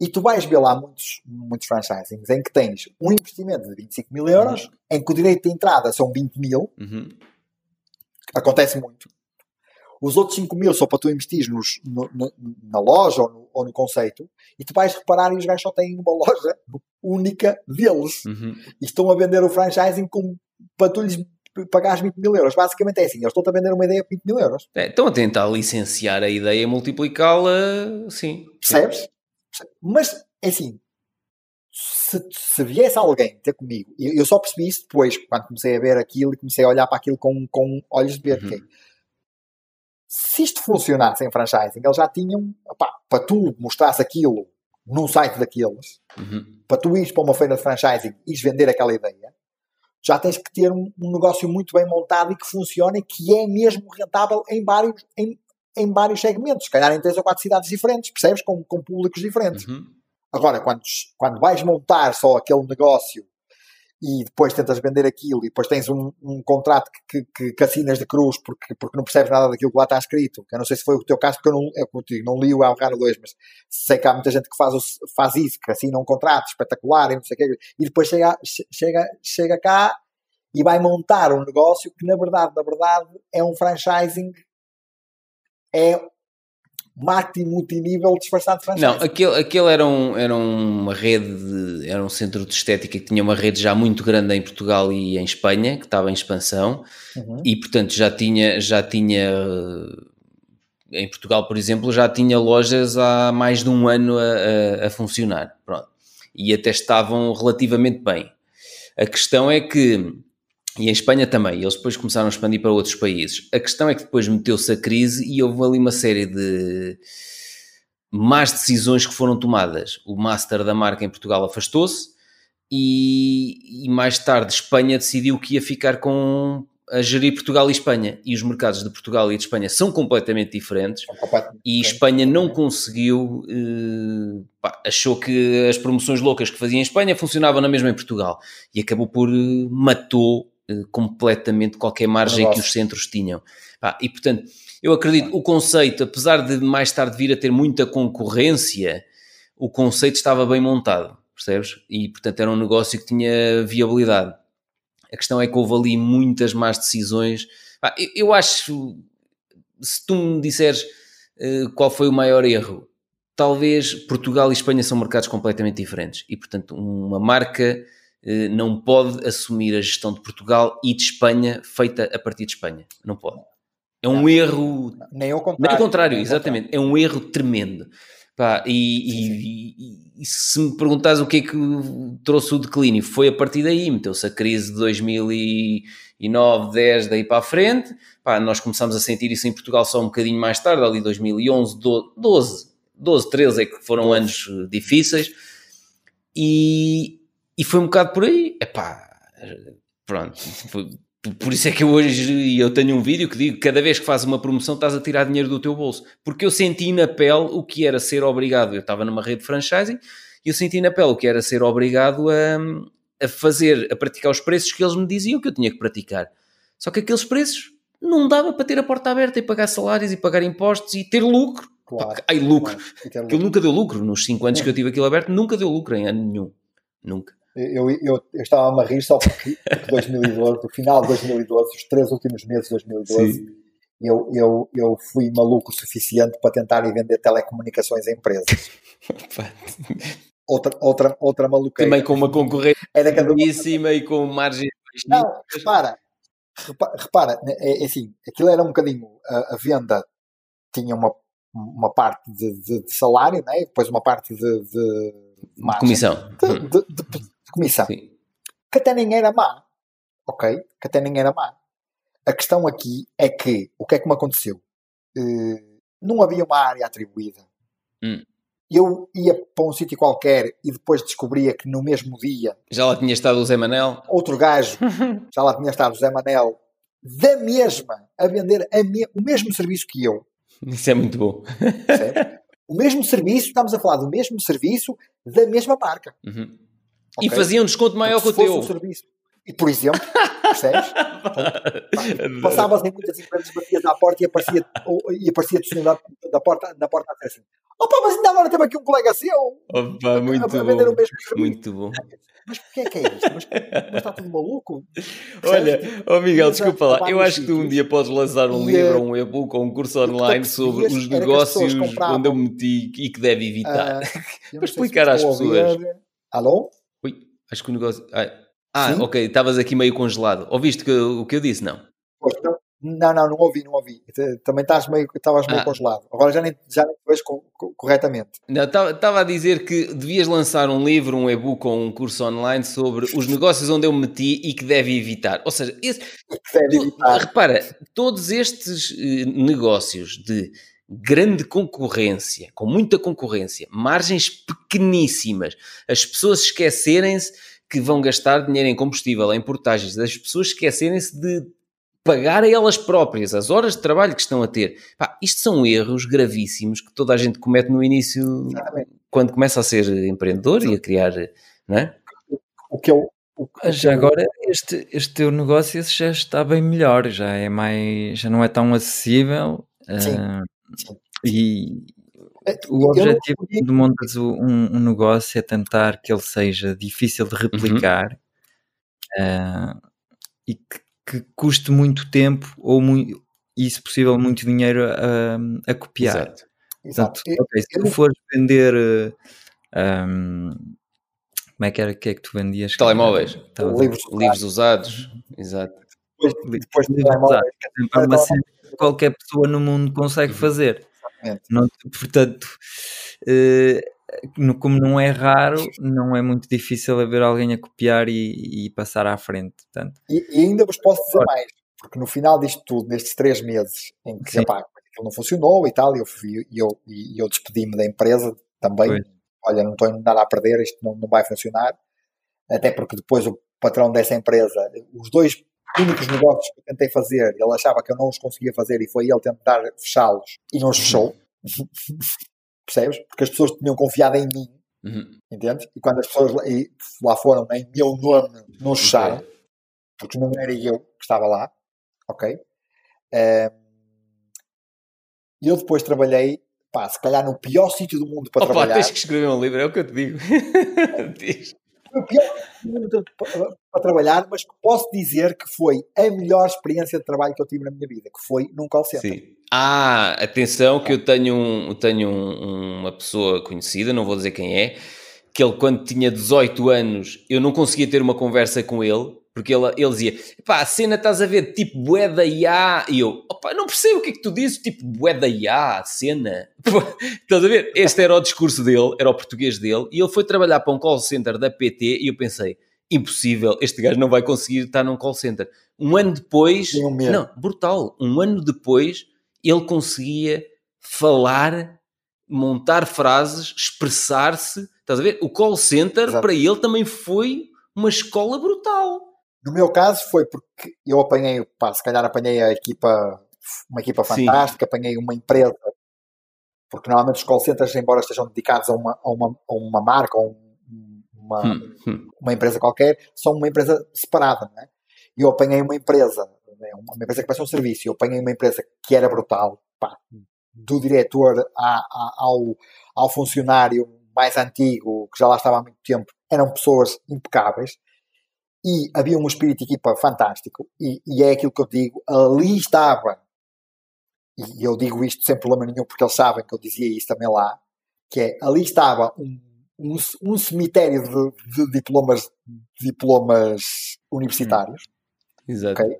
E tu vais ver lá muitos, muitos franchisings em que tens um investimento de 25 mil euros, uhum. em que o direito de entrada são 20 mil. Uhum. Acontece muito. Os outros 5 mil são para tu investir nos, no, no, na loja ou no, ou no, conceito. E tu vais reparar e os gajos só têm uma loja única deles. Uhum. E estão a vender o franchising com, para tu lhes pagares 20 mil euros. Basicamente é assim, eles estão a vender uma ideia por 20 mil euros. É, estão a tentar licenciar a ideia e multiplicá-la, sim. Percebes? Mas, é assim, se, se viesse alguém ter comigo, eu, eu, só percebi isso depois, quando comecei a ver aquilo e comecei a olhar para aquilo com, com olhos de ver. Uhum. se isto funcionasse em franchising, eles já tinham, opá, para tu mostrasse aquilo num site daqueles, uhum. para tu ires para uma feira de franchising e vender aquela ideia, já tens que ter um, um, negócio muito bem montado e que funcione que é mesmo rentável em vários, em, em vários segmentos, se calhar em três ou quatro cidades diferentes, percebes? Com, com públicos diferentes. Uhum. Agora, quando, quando vais montar só aquele negócio e depois tentas vender aquilo e depois tens um, um contrato que, que, que, assinas de cruz porque, porque não percebes nada daquilo que lá está escrito, que eu não sei se foi o teu caso, porque eu não, eu, digo, não li o El Raro 2, mas sei que há muita gente que faz, faz isso, que assina um contrato espetacular e não sei o quê, e depois chega, chega, chega cá e vai montar um negócio que na verdade, na verdade é um franchising é marketing multinível disfarçado de franchise. Não, aquele, aquele era, um, era uma rede, de, era um centro de estética que tinha uma rede já muito grande em Portugal e em Espanha, que estava em expansão, uhum. e portanto já tinha, já tinha, em Portugal, por exemplo, já tinha lojas há mais de um ano a, a, a funcionar, pronto, e até estavam relativamente bem. A questão é que e em Espanha também, eles depois começaram a expandir para outros países. A questão é que depois meteu-se a crise e houve ali uma série de más decisões que foram tomadas. O master da marca em Portugal afastou-se e, e, mais tarde Espanha decidiu que ia ficar com a gerir Portugal e Espanha. E os mercados de Portugal e de Espanha são completamente diferentes. e Espanha não conseguiu, eh, pá, achou que as promoções loucas que fazia em Espanha funcionavam na mesma em Portugal. E acabou por eh, matou completamente qualquer margem que os centros tinham. e portanto, eu acredito, o conceito, apesar de mais tarde vir a ter muita concorrência, o conceito estava bem montado, percebes? E portanto era um negócio que tinha viabilidade. A questão é que houve ali muitas más decisões. eu, acho, se tu me disseres uh, qual foi o maior erro, talvez Portugal e Espanha são mercados completamente diferentes e portanto uma marca eh, não pode assumir a gestão de Portugal e de Espanha feita a partir de Espanha. Não pode. É um não, erro. Nem ao contrário. Nem ao contrário, exatamente. É um erro tremendo. Pá, e, e, e, e, se me perguntares o que é que trouxe o declínio, foi a partir daí, meteu-se a crise de 2009, 10, daí para a frente, pá, nós começamos a sentir isso em Portugal só um bocadinho mais tarde, ali 2011, 12, 12 13 é que foram anos difíceis, e, e foi um bocado por aí, epá, pronto, por isso é que eu hoje eu tenho um vídeo que digo que cada vez que fazes uma promoção estás a tirar dinheiro do teu bolso. Porque eu senti na pele o que era ser obrigado. Eu estava numa rede de franchising e eu senti na pele o que era ser obrigado a, a fazer, a praticar os preços que eles me diziam que eu tinha que praticar. Só que aqueles preços não dava para ter a porta aberta e pagar salários e pagar impostos e ter lucro. Claro, Ai, lucro. Claro, Aquilo nunca deu lucro. Nos 5 anos que eu tive aquilo aberto, nunca deu lucro em ano nenhum. Nunca. Eu, eu, eu estava a rir só porque, porque 2012, no final de 2012, os três últimos meses de 2012, eu, eu, eu fui maluco o suficiente para tentar ir vender telecomunicações a empresas. outra, outra, outra maluca. Também com uma concorrência Era cada uma... e com margem. Não, repara, repara, repara é, é, assim, aquilo era um bocadinho, a, a venda tinha uma, uma parte de, de, de salário, né? depois uma parte de, de, de comissão. De, de, comissão. Sim. Que até nem era má. Ok? Que até nem era má. A questão aqui é que o que é que me aconteceu? Uh, não havia uma área atribuída. Hum. Eu ia para um sítio qualquer e depois descobria que no mesmo dia. Já lá tinha estado o Zé Manel? Outro gajo, já lá tinha estado o Zé Manel, da mesma, a vender a me, o mesmo serviço que eu. Isso é muito bom. Certo? O mesmo serviço, estamos a falar do mesmo serviço da mesma marca. Uhum. Okay? E fazia um desconto maior que o teu. Um serviço. E, por exemplo, percebes? Passavas em muitas empresas, batias à porta e aparecia, e aparecia o da, da porta, da porta a assim, opa, mas ainda agora temos aqui um colega seu. Opa, muito a, a bom. Muito bom. Mas porquê é que é isto? Mas, mas está tudo maluco? Olha, oh Miguel, desculpa lá. Eu acho que tu um dia podes lançar um e, livro, um e-book ou um curso online sobre os negócios onde eu me meti e que deve evitar. Uh, Para explicar às pessoas. Alô? Acho que o negócio. Ah, ok, estavas aqui meio congelado. Ouviste que, o que eu disse? Não. Não, não, não ouvi, não ouvi. Também estás meio, estavas meio ah. congelado. Agora já nem, já nem vejo corretamente. Não, estava a dizer que devias lançar um livro, um e-book ou um curso online sobre os negócios onde eu me meti e que deve evitar. Ou seja, esse, evitar. repara, todos estes eh, negócios de grande concorrência, com muita concorrência, margens pequeníssimas, as pessoas esquecerem-se que vão gastar dinheiro em combustível, em portagens, as pessoas esquecerem-se de pagar a elas próprias as horas de trabalho que estão a ter. Pá, isto são erros gravíssimos que toda a gente comete no início, Exatamente. quando começa a ser empreendedor Sim. e a criar, não é? O que eu, já agora este, este teu negócio já está bem melhor, já é mais, já não é tão acessível. Sim. Uh, e é, o objetivo de montar um, um, negócio é tentar que ele seja difícil de uhum. replicar uhum. uh, e que, que, custe muito tempo ou muito, e, se possível, muito dinheiro a, a copiar. Exato. Exato. Okay, se tu fores vender. Um, como é que era que é que tu vendias? Telemóveis, livros, livros usados. Exato. Depois, depois de telemóveis. É uma cena qualquer pessoa no mundo consegue uhum. fazer. Não, portanto, eh, como não é raro, não é muito difícil haver alguém a copiar e, e passar à frente. Portanto. E, e, ainda vos posso dizer mais, porque no final disto tudo, nestes três meses em que epá, aquilo não funcionou e tal, e eu, eu, eu despedi-me da empresa também. Foi. Olha, não estou nada a perder, isto não, não vai funcionar. Até porque depois o patrão dessa empresa, os dois únicos negócios que eu tentei fazer, ele achava que eu não os conseguia fazer e foi ele tentar fechá-los e não os fechou. Percebes? Porque as pessoas tinham confiado em mim. Uhum. Entendes? E quando as pessoas lá foram em meu nome, não os fecharam. Okay. Porque não era eu que estava lá. Ok? E eu depois trabalhei, pá, se calhar no pior sítio do mundo para Opa, trabalhar. tens que escrever um livro, é o que eu te digo. Foi o pior para trabalhar, mas posso dizer que foi a melhor experiência de trabalho que eu tive na minha vida, que foi num call center. Sim. Ah, atenção que eu tenho, um, tenho um, uma pessoa conhecida, não vou dizer quem é, que ele, quando tinha 18 anos, eu não conseguia ter uma conversa com ele, porque ele, ele dizia, pá, a cena estás a ver, tipo, bué da IA, e eu, opá, não percebo o que é que tu dizes, tipo, bué da IA, cena. estás a ver? Este era o discurso dele, era o português dele, e ele foi trabalhar para um call center da PT, e eu pensei, impossível, este gajo não vai conseguir estar num call center. Um ano depois, não, brutal, um ano depois, ele conseguia falar, montar frases, expressar-se, estás a ver? O call center, Exato. para ele, também foi uma escola brutal. No meu caso foi porque eu apanhei, pá, se calhar apanhei a equipa, uma equipa fantástica, Sim. apanhei uma empresa, porque normalmente os call centers, embora estejam dedicados a uma, a uma, a uma marca ou uma, hum, hum. uma empresa qualquer, são uma empresa separada, não é? Eu apanhei uma empresa, né, uma empresa que presta um serviço, eu apanhei uma empresa que era brutal, pá, do diretor a, a, ao, ao funcionário mais antigo, que já lá estava há muito tempo, eram pessoas impecáveis, e havia um espírito de equipa fantástico, e, e é aquilo que eu digo, ali estava, e eu digo isto sem problema nenhum porque eles sabem que eu dizia isso também lá, que é, ali estava um, um, um cemitério de, de, diplomas, diplomas universitários, hum. Exato. Okay?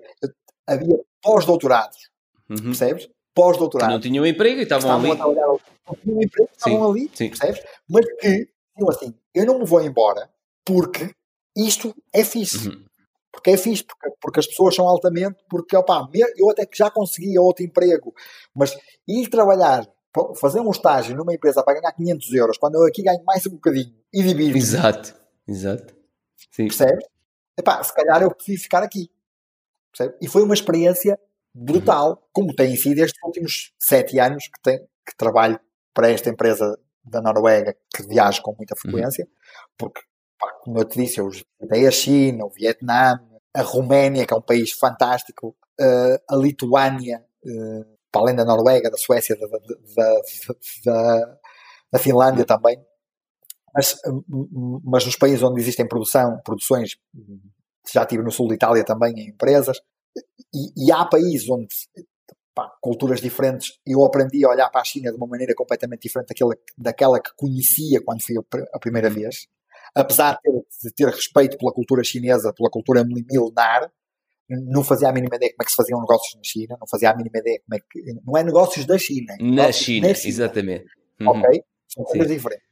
havia pós-doutorados, uhum. percebes? Pós-doutorados. não tinham emprego e estavam, estavam ali. Trabalhar, não tinham emprego, estavam sim, ali, sim. percebes? Mas que, assim, eu não me vou embora porque isto é fixe. Uhum. Porque é fixe, porque, porque, as pessoas são altamente, porque opa, eu até que já conseguia outro emprego, mas ir trabalhar, fazer um estágio numa empresa para ganhar 500 euros, quando eu aqui ganho mais um bocadinho e divido. Exato, exato. Sim. Percebes? Epá, se calhar eu prefiro ficar aqui. Percebe? E foi uma experiência brutal, uhum. como tem sido estes últimos sete anos que, tem, que trabalho para esta empresa da Noruega, que viajo com muita frequência, uhum. porque como eu te disse, eu visitei a China, o Vietnã, a Roménia, que é um país fantástico, uh, a Lituânia, uh, para além da Noruega, da Suécia, da, da, da, Finlândia também. Mas, mas nos países onde existem produção, produções, já estive no sul de Itália também em empresas, e, e há países onde pá, culturas diferentes, eu aprendi a olhar para a China de uma maneira completamente diferente daquela, daquela que conhecia quando fui a primeira vez apesar de ter respeito pela cultura chinesa, pela cultura milenar, não fazia a mínima ideia como é que se faziam negócios na China, não fazia a mínima ideia como é que. Não é negócios da China. É na China, na China, exatamente. Uhum. Ok? São coisas diferentes.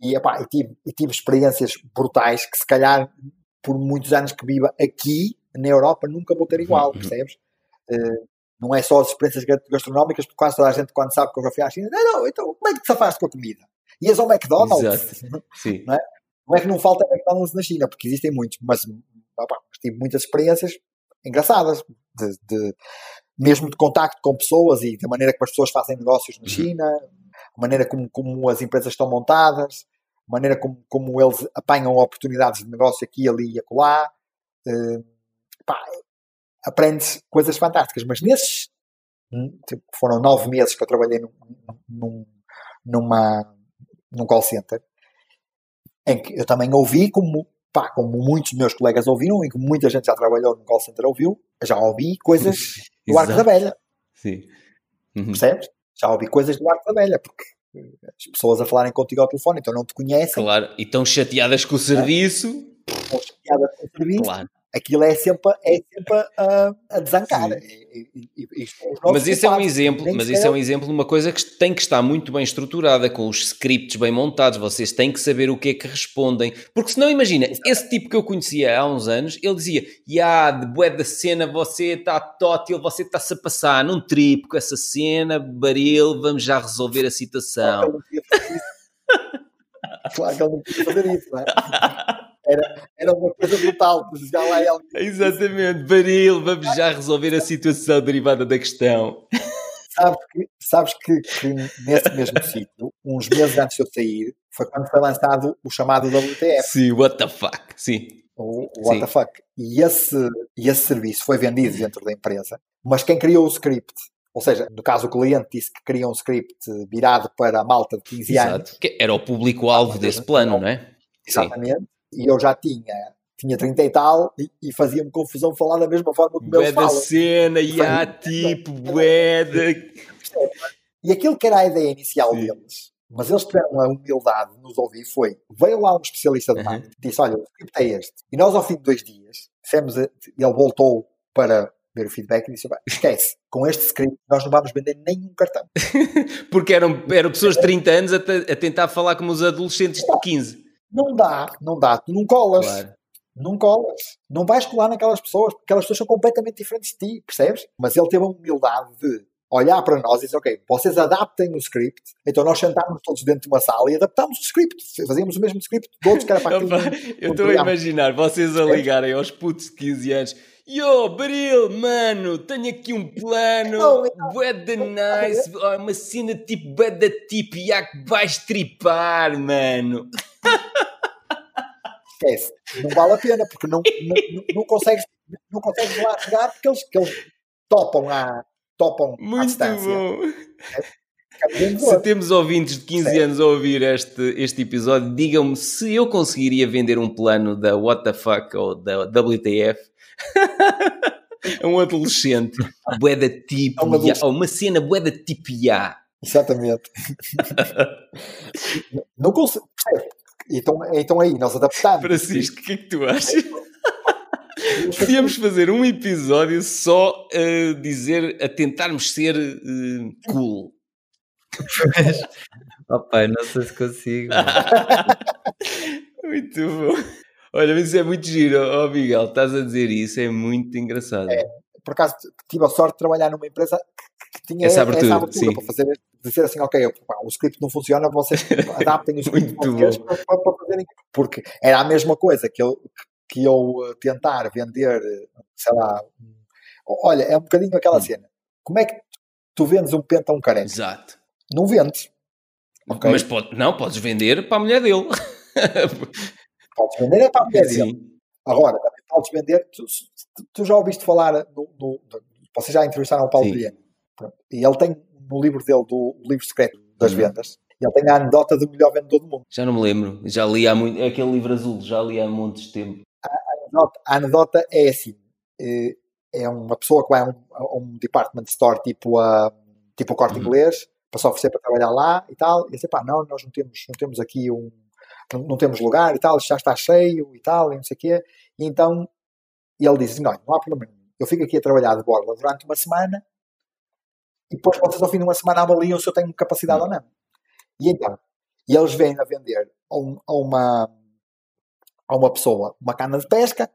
E, epá, e, tive, e tive experiências brutais que, se calhar, por muitos anos que viva aqui, na Europa, nunca vou ter igual, uhum. percebes? Uh, não é só as experiências gastronómicas, porque quase toda a gente, quando sabe que eu já fui à China, não, não, então como é que te safaste com a comida? Ias ao McDonald's? Exato. Não é? Não é que não falta McDonald's na China, porque existem muitos, mas opa, tive muitas experiências engraçadas, de, de, mesmo de contacto com pessoas e da maneira como as pessoas fazem negócios na uhum. China, a maneira como, como as empresas estão montadas, a maneira como, como eles apanham oportunidades de negócio aqui, ali e acolá. Uh, aprendes coisas fantásticas, mas nesses hum, tipo, foram nove meses que eu trabalhei num, num, numa, num call center em que eu também ouvi, como, pá, como muitos meus colegas ouviram e como muita gente já trabalhou no call center ouviu, já ouvi coisas do Arco da Velha. Sim. Uhum. Percebes? Já ouvi coisas do Arco da Velha, porque as pessoas a falarem contigo ao telefone, então não te conhecem. Claro, e estão chateadas com o serviço. Estão chateadas com o serviço. Claro aquilo é sempre, é sempre a, a desancar. E, e, e, mas isso é um exemplo, mas isso é um exemplo de uma coisa que tem que estar muito bem estruturada, com os scripts bem montados, vocês têm que saber o que é que respondem, porque senão imagina, esse tipo que eu conhecia há uns anos, ele dizia, ya, de bué da cena, você está tótil, você está-se a passar num trip com essa cena, baril, vamos já resolver a situação. Claro que ele não podia fazer isso, não é? Era, era uma coisa brutal. Já lá ele... Exatamente, Baril, vamos já resolver a situação derivada da questão. Sabes que, sabes que, que nesse mesmo sítio, uns meses antes de eu sair, foi quando foi lançado o chamado WTF. Sim, what the fuck, sim. O, o what Sim. the fuck. E esse, e esse serviço foi vendido dentro da empresa, mas quem criou o script ou seja, no caso o cliente disse que queria um script virado para a malta de 15 Exato. anos. Que era o público-alvo desse plano, não é? Exatamente. Sim e eu já tinha tinha 30 e tal e, e fazia-me confusão falar da mesma forma como eles falam. cena, e há tipo, bué E aquilo que era a ideia inicial Sim. deles, Mas eles tiveram a humildade de nos ouvir. Foi, veio lá um especialista de marketing e disse: Olha, o script é este. E nós, ao fim de dois dias, dissemos, ele voltou para ver o feedback e disse: esquece, com este script nós não vamos vender nenhum cartão. Porque eram, eram pessoas de 30 anos a, a tentar falar como os adolescentes de 15. Não dá, não dá, tu não colas. Claro. Não colas. Não vais colar naquelas pessoas, porque aquelas pessoas são completamente diferentes de ti, percebes? Mas ele teve a humildade de olhar para nós e dizer, ok, vocês adaptem o script. Então nós sentámos todos dentro de uma sala e adaptámos o script. Fazíamos o mesmo script outros que era para aquilo. Eu estou a imaginar vocês a ligarem aos putos de 15 anos. Yo, Bril, mano, tenho aqui um plano, bué de nice, uma cena tipo bué da tipo, e há que vais tripar, mano. Esquece, não vale a pena, porque não, não, não, consegues, não consegues lá chegar, porque eles, eles topam a, topam Muito bom. É, se temos ouvintes de 15 Sim. anos a ouvir este, este episódio, digam-me se eu conseguiria vender um plano da WTF ou da WTF a um adolescente. Bué da tipo, é um adolescente. uma cena bué da tipo ya. Exatamente. não consigo. Então, então aí, nós adaptamos. Francisco, o que é que tu achas? Podíamos fazer um episódio só a dizer, a tentarmos ser uh, cool. Opa, não sei se consigo. muito bom. Olha, mas isso é muito giro, oh, Miguel, estás a dizer isso, é muito engraçado. É, por acaso tive a sorte de trabalhar numa empresa que tinha essa abertura, essa abertura para fazer, dizer assim, ok, o script não funciona, vocês adaptem o script para, para, para fazerem. Porque era a mesma coisa que eu, que eu eh, tentar vender, sei lá, olha, é um bocadinho aquela hum. cena. Como é que tu vendes um penta a um carente? Exato. Não vendes. Okay? Mas pode, não, podes vender para a mulher dele. podes vender é para a dele. Agora, também podes vender. Tu, tu já ouviste falar, no, no, vocês já entrevistaram o Paulo Guilherme. E ele tem no livro dele, do livro secreto das uhum. vendas, ele tem a anedota do melhor vendedor do mundo. Já não me lembro, já li há muito, é aquele livro azul, já li há de tempo anedota, a anedota é assim: eh, é uma pessoa que vai a um, a um department store tipo a tipo o corte uhum. inglês para se oferecer para trabalhar lá e tal. E dizer, pá, não, nós não temos, não temos aqui um. Não, não temos lugar e tal, já está cheio e tal, e não sei o quê. E então ele diz assim: não, não há problema nenhum. Eu fico aqui a trabalhar de borla durante uma semana e depois vocês ao fim de uma semana avaliam se eu tenho capacidade uhum. ou não. E então, e eles vêm a vender a, um, a uma a uma pessoa uma cana de pesca,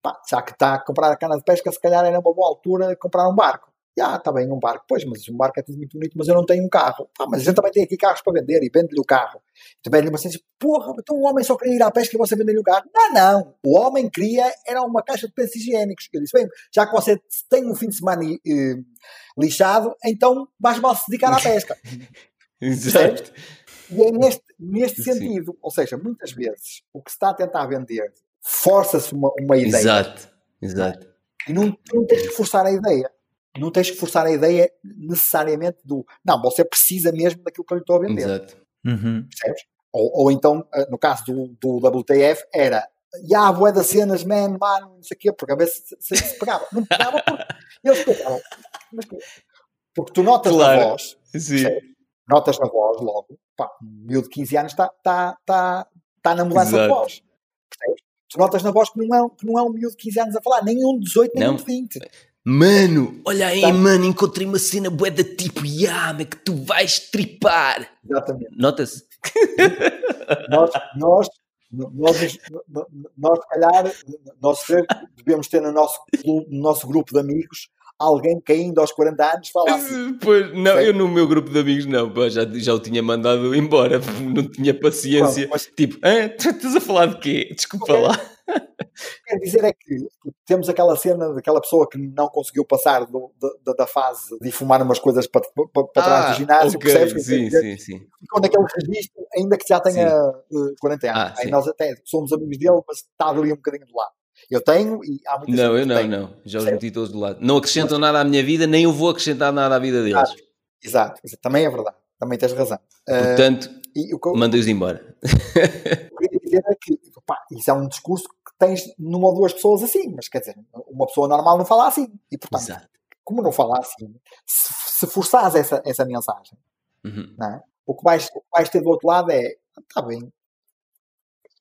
pá, já que está a comprar a cana de pesca, se calhar era uma boa altura comprar um barco. Já, está bem, um barco. Pois, mas um barco é tudo muito bonito, mas eu não tenho um carro. Pá, mas a gente também tem aqui carros para vender e vende-lhe o carro. Também lhe assim, porra, então o homem só queria ir à pesca e você vende-lhe o carro. Não, não. O homem queria, era uma caixa de pensos higiênicos. Eu disse, bem, já que você tem um fim de semana eh, lixado, então mais mal se dedicar à pesca. Exato. E é neste, neste sentido. Ou seja, muitas vezes o que se está a tentar vender força-se uma, uma ideia. Exato, exato. E não, não tens que forçar a ideia. Não tens que forçar a ideia necessariamente do. Não, você precisa mesmo daquilo que eu lhe estou a vender. Exato. Uhum. Ou, ou então, eh, no caso do, do WTF, era já, boé das cenas, man, mano, não sei o quê, porque a ver se, se, se pegava. Não pegava porque eles pegavam. Porque tu notas claro. na voz, Sim. notas na voz logo, pá, um miúdo de 15 anos está tá, tá, tá na mudança Exato. de voz. Percebes? Tu notas na voz que não, é, que não é um miúdo de 15 anos a falar, nem um de 18, nem não. um de 20. Mano, olha aí, tá. mano, encontrei uma cena bué da tipo Yama que tu vais tripar. Exatamente. Nota-se. nós, nós, nós, nós, se calhar, nós devemos ter no nosso, no nosso grupo de amigos alguém que ainda aos 40 anos fala assim. Pois, não, eu no meu grupo de amigos não, pá, já, já o tinha mandado embora, não tinha paciência. Bom, mas... Tipo, ah, estás a falar de quê? Desculpa okay. lá. Quer dizer é que temos aquela cena daquela pessoa que não conseguiu passar do, da, da, fase de fumar umas coisas para, para, para trás ah, do ginásio, okay. percebes? Sim, sim, sim. E quando é que ele registro, ainda que já tenha sim. 40 eh, anos. Ah, Aí nós até somos amigos dele, mas está ali um bocadinho do lado. Eu tenho e há muitas Não, eu não, não. Já os meti todos do lado. Não acrescentam nada à minha vida, nem eu vou acrescentar nada à vida deles. Exato, exato. também é verdade. Também tens razão. Portanto, uh, mandei-os embora. Dizer é que pá, isso é um discurso que tens numa ou duas pessoas assim, mas quer dizer, uma pessoa normal não fala assim. E portanto, Exato. como não fala assim, se, se forçares essa, essa mensagem, uhum. é? O que vais, o que vais ter do outro lado é, está bem,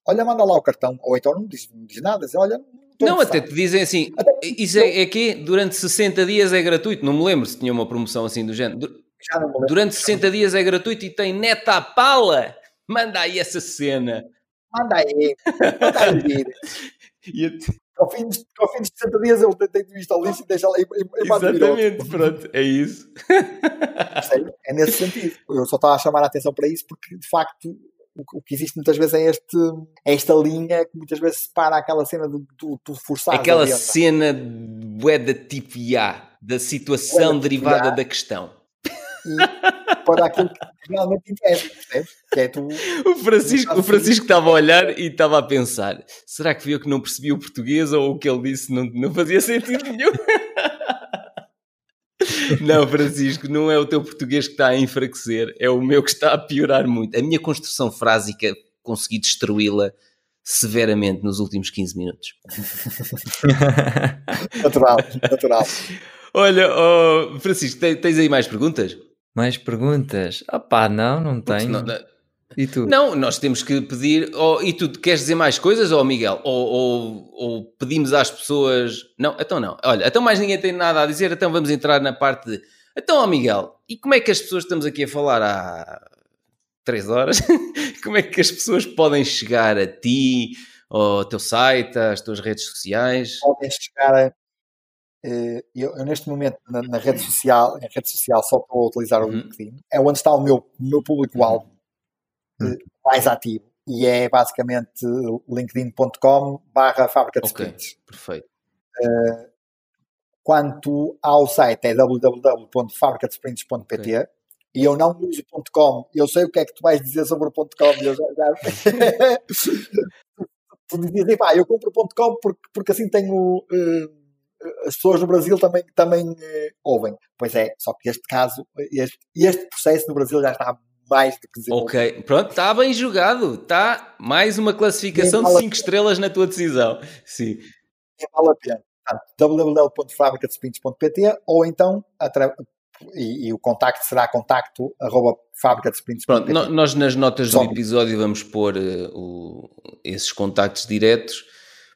olha, manda lá o cartão, ou então não diz, não diz nada, diz, olha, não, até te dizem assim, até, isso é, é que durante 60 dias é gratuito, não me lembro se tinha uma promoção assim do género. Durante 60 dias é gratuito e tem neta a pala, manda aí essa cena. Manda aí, manda aí. e ao, fim de, ao fim de 60 dias ele tem visto ao lixo e deixa lá Exatamente, pronto, é isso. é nesse sentido. Eu só estava a chamar a atenção para isso porque, de facto, o, que existe muitas vezes é este, é esta linha que muitas vezes separa aquela cena do, do, do forçado. Aquela cena bué da tipo IA, da situação derivada da questão. Para aquilo que realmente interessa, percebes? Que é tu, o Francisco, o Francisco estava a olhar e estava a pensar: será que eu que não percebi o português ou o que ele disse não, não fazia sentido nenhum? Não, Francisco, não é o teu português que está a enfraquecer, é o meu que está a piorar muito. A minha construção frásica consegui destruí-la severamente nos últimos 15 minutos. natural, natural. Olha, oh, Francisco, tens aí mais perguntas? Mais perguntas? Ah pá, não, não tenho. Não, e tu? Não, nós temos que pedir. Oh, e tu queres dizer mais coisas, ou oh, Miguel? Ou, ou, ou, pedimos às pessoas. Não, então não. Olha, então mais ninguém tem nada a dizer, então vamos entrar na parte de. Então, ó oh, Miguel, e como é que as pessoas estamos aqui a falar há três horas? como é que as pessoas podem chegar a ti, ao teu site, às tuas redes sociais? Podem chegar a. eu, eu, neste momento na, na, rede social, em rede social só estou a utilizar o uhum. LinkedIn, é onde está o meu, meu público-alvo hum. mais ativo e é basicamente linkedin.com barra fábrica de okay, sprints. Perfeito. Uh, quanto ao site é www.fabricadesprints.pt okay. e eu não uso .com, eu sei o que é que tu vais dizer sobre o .com eu já, já... tu dizias, pá, eu compro o .com porque, porque assim tenho uh, as pessoas no Brasil também, também uh, ouvem. Pois é, só que este caso, este, este processo no Brasil já está mais do que desenvolvido. Ok, pronto, está bem jogado. Está mais uma classificação vale de 5 estrelas na tua decisão. Sim. vale a pena. www.fabricadesprints.pt ou então e, e, o contacto será contacto arroba Pronto, nós nas notas Só. do episódio vamos pôr uh, o, esses contactos diretos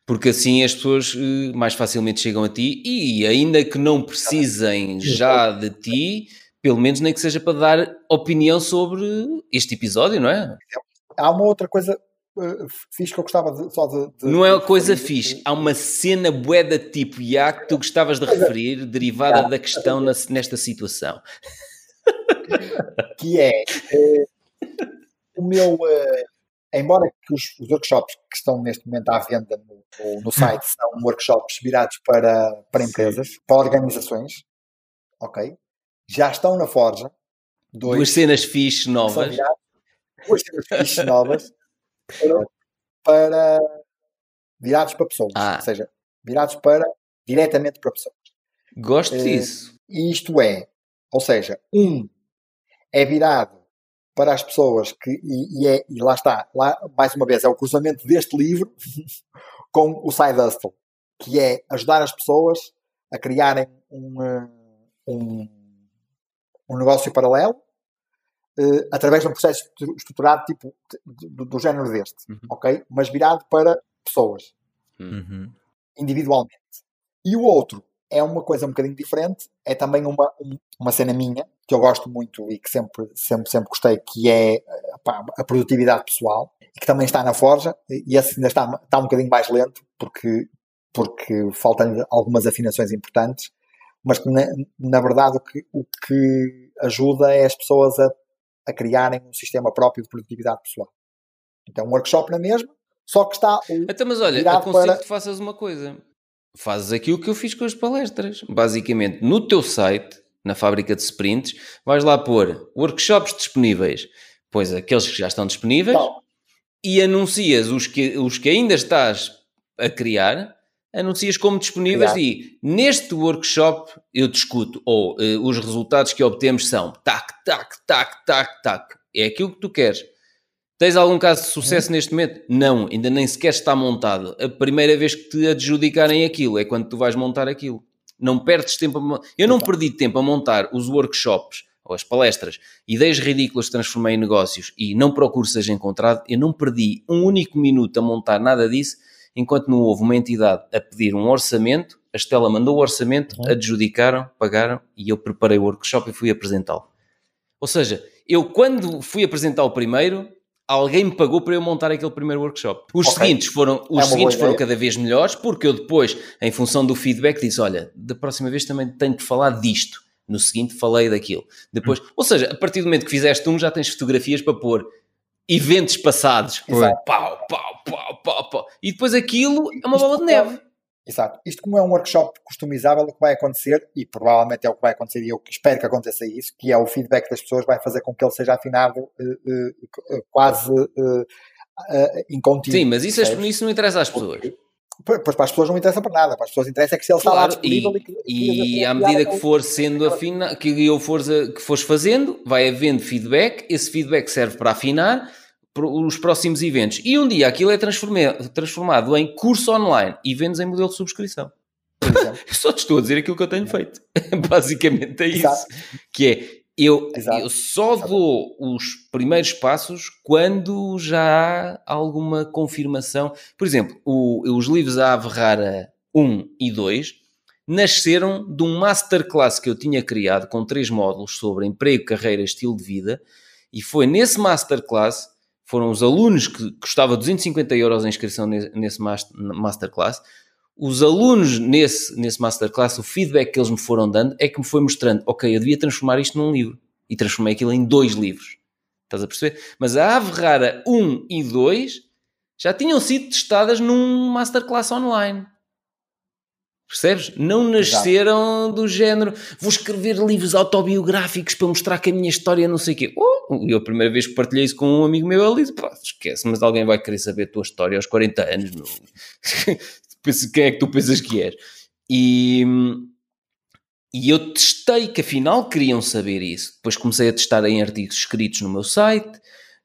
porque assim as pessoas uh, mais facilmente chegam a ti e ainda que não precisem já de ti pelo menos nem que seja para dar opinião sobre este episódio, não é? Há uma outra coisa uh, fixe que eu gostava de, só de, de Não é uma coisa fixe, há uma cena boeda tipo IA que tu gostavas de é. referir, derivada da questão na, nesta situação. Que é uh, o meu. Uh, embora que os, os, workshops que estão neste momento à venda no, no site são workshops virados para, para empresas, Sim. para organizações, ok? já estão na Forja. Dois, duas cenas fixe novas. duas cenas fixe novas para, virados para pessoas. Ah. Ou seja, virados para diretamente para pessoas. Gosto uh, disso. Isto é, ou seja, um é virado para as pessoas que, e, e, é, e lá está, lá, mais uma vez, é o cruzamento deste livro com o Side Hustle, que é ajudar as pessoas a criarem um, eh, um um negócio paralelo uh, através de um processo estruturado tipo do, do género deste, uhum. ok? Mas virado para pessoas, uhum. individualmente. E o outro é uma coisa um bocadinho diferente, é também uma, uma cena minha, que eu gosto muito e que sempre, sempre, sempre gostei, que é pá, a produtividade pessoal, e que também está na Forja, e esse ainda está, está um bocadinho mais lento, porque, porque faltam algumas afinações importantes, mas que na, na verdade o que, o que ajuda é as pessoas a, a criarem um sistema próprio de produtividade pessoal. Então, um workshop na mesma, só que está. Então, mas olha, aconselho para... que faças uma coisa. Fazes aquilo que eu fiz com as palestras. Basicamente, no teu site, na fábrica de sprints, vais lá pôr workshops disponíveis, pois aqueles que já estão disponíveis, e anuncias os que, os que ainda estás a criar anuncias como disponíveis claro. e neste workshop eu discuto, ou uh, os resultados que obtemos são tac, tac, tac, tac, tac. É aquilo que tu queres. Tens algum caso de sucesso hum. neste momento? Não, ainda nem sequer está montado. A primeira vez que te adjudicarem aquilo é quando tu vais montar aquilo. Não perdes tempo a... Eu não perdi tempo a montar os workshops ou as palestras, ideias ridículas transformei em negócios e não procuro seja encontrado, eu não perdi um único minuto a montar nada disso, enquanto não houve uma entidade a pedir um orçamento, a Estela mandou o orçamento, uhum. adjudicaram, pagaram e eu preparei o workshop e fui apresentá-lo. Ou seja, eu quando fui apresentar o primeiro, alguém me pagou para eu montar aquele primeiro workshop. Os okay. seguintes foram, os é seguintes foram cada vez melhores, porque eu depois, em função do feedback, disse: Olha, da próxima vez também tenho que falar disto. No seguinte, falei daquilo. Depois, hum. ou seja, a partir do momento que fizeste um, já tens fotografias para pôr eventos passados. Pau, pau, pau, pau, pau. E depois aquilo é uma bola de neve. Exato. Isto como é um workshop customizável, o que vai acontecer, e provavelmente é o que vai acontecer, e eu espero que aconteça isso, que é o feedback das pessoas vai fazer com que ele seja afinado uh, uh, quase uh, em contínuo. Sim, mas isso, isso não interessa às pessoas. Pois para as pessoas não interessa para nada, para as pessoas interessa é que se ele claro, está lá disponível e, que, e à medida que for sendo afina, que eu for, que fores fazendo, vai havendo feedback, esse feedback serve para afinar, os próximos eventos. E um dia aquilo é transformado em curso online e vendes em modelo de subscrição. Só te estou a dizer aquilo que eu tenho feito. Basicamente é isso. Exato. Que é, eu, eu só dou os primeiros passos quando já há alguma confirmação. Por exemplo, o, os livros A Ave Rara 1 e 2 nasceram de um masterclass que eu tinha criado com três módulos sobre emprego, carreira, estilo de vida. E foi nesse masterclass foram os alunos que custava 250 euros a inscrição nesse masterclass. Os alunos nesse, nesse masterclass, o feedback que eles me foram dando é que me foi mostrando, ok, eu devia transformar isto num livro. E transformei aquilo em dois livros. Estás a perceber? Mas a Ave Rara 1 e 2 já tinham sido testadas num masterclass online. Percebes? Não nasceram Exato. do género vou escrever livros autobiográficos para mostrar que a minha história não sei o quê. Oh, eu a primeira vez que partilhei isso com um amigo meu, ele disse: pá, esquece, mas alguém vai querer saber a tua história aos 40 anos. Meu. Quem é que tu pensas que és? E, e eu testei que afinal queriam saber isso. Depois comecei a testar em artigos escritos no meu site,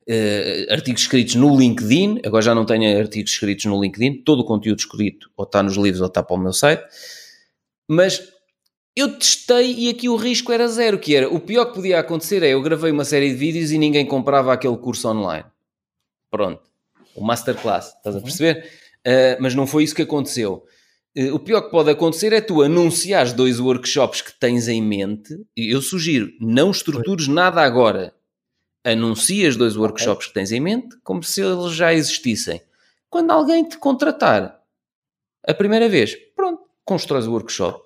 uh, artigos escritos no LinkedIn, agora já não tenho artigos escritos no LinkedIn, todo o conteúdo escrito ou está nos livros ou está para o meu site, mas eu testei e aqui o risco era zero, que era, o pior que podia acontecer é, eu gravei uma série de vídeos e ninguém comprava aquele curso online. Pronto. O masterclass, estás a uhum. perceber? Uh, mas não foi isso que aconteceu. Uh, o pior que pode acontecer é tu anunciares dois workshops que tens em mente. E eu sugiro, não estrutures nada agora anuncias dois workshops que tens em mente como se eles já existissem. Quando alguém te contratar a primeira vez, pronto, constróis o workshop.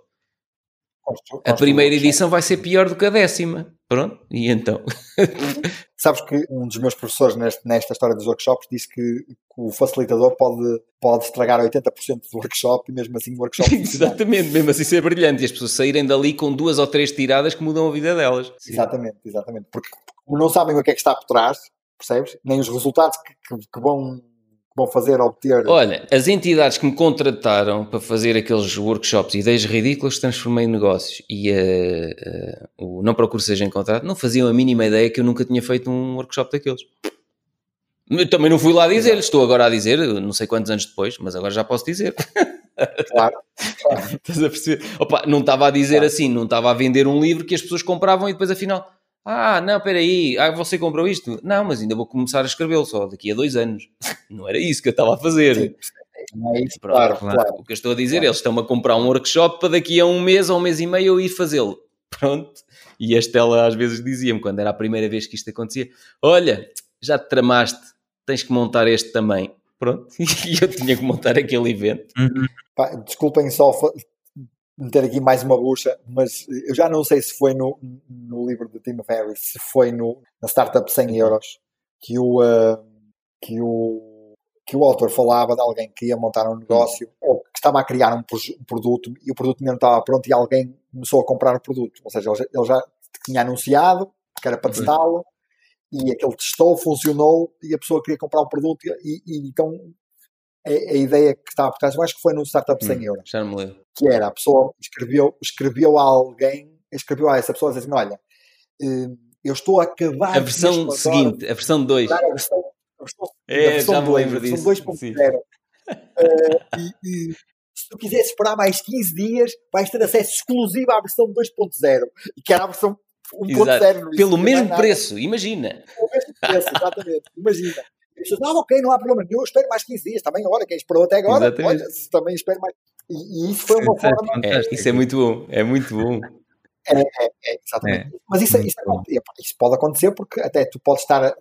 a primeira edição vai ser pior do que a décima. Pronto, e então? Sabes que um dos meus professores neste, nesta história dos workshops disse que o facilitador pode, pode estragar 80% do workshop e mesmo assim o workshop. exatamente, mesmo assim isso é brilhante e as pessoas saírem dali com duas ou três tiradas que mudam a vida delas. Sim. Exatamente, exatamente. Porque não sabem o que é que está por trás, percebes? Nem os resultados que, que, que vão vão fazer obter. Olha, as entidades que me contrataram para fazer aqueles workshops e ideias ridículas transformei em negócios e uh, uh, o Não Procure Seja Encontrado não faziam a mínima ideia que eu nunca tinha feito um workshop daqueles. Eu também não fui lá dizer, estou agora a dizer, não sei quantos anos depois, mas agora já posso dizer. Claro. claro. Estás a perceber? Opa, não estava a dizer claro. assim, não estava a vender um livro que as pessoas compravam e depois afinal ah, não, espera aí, ah, você comprou isto? Não, mas ainda vou começar a escrevê-lo só daqui a dois anos. Não era isso que eu estava a fazer. Não é isso, Pronto, claro, claro. O que eu estou a dizer, claro. eles estão-me a comprar um workshop para daqui a um mês ou um mês e meio eu ir fazê-lo. Pronto. E a Estela às vezes dizia-me, quando era a primeira vez que isto acontecia, olha, já te tramaste, tens que montar este também. Pronto. E eu tinha que montar aquele evento. Uhum. Pá, desculpem só meter aqui mais uma bucha, mas eu já não sei se foi no, no livro de Tim Ferriss, se foi no, na Startup 100 euros, que o, uh, que o, que o autor falava de alguém que ia montar um negócio ou que estava a criar um, um produto e o produto ainda não estava pronto e alguém começou a comprar o produto. Ou seja, ele, ele já tinha anunciado que era para testá-lo e aquele testou, funcionou e a pessoa queria comprar o produto e, e então a, a, ideia que estava por trás, eu acho que foi no Startup 100 hum, euros. Já me lembro. Que era, a pessoa escreveu, escreveu a alguém, escreveu a essa pessoa assim, olha, hum, eu estou a acabar... A versão seguinte, a versão 2. A versão, a versão, é, a versão já me lembro disso. 2.0. uh, e, e, se tu quiseres esperar mais 15 dias, vais ter acesso exclusivo à versão 2.0. E que era a versão 1.0. Pelo mesmo preço, imagina. Pelo mesmo preço, exatamente. Imagina. Pessoas, não, ok, não há problema nenhum, espero mais 15 dias. Também, agora, quem esperou até agora, olha, também espero mais. E, e isso foi uma forma. É, isso é muito bom, é muito bom. É, é, é exatamente. É, Mas isso, isso, isso, pode acontecer porque até tu podes estar,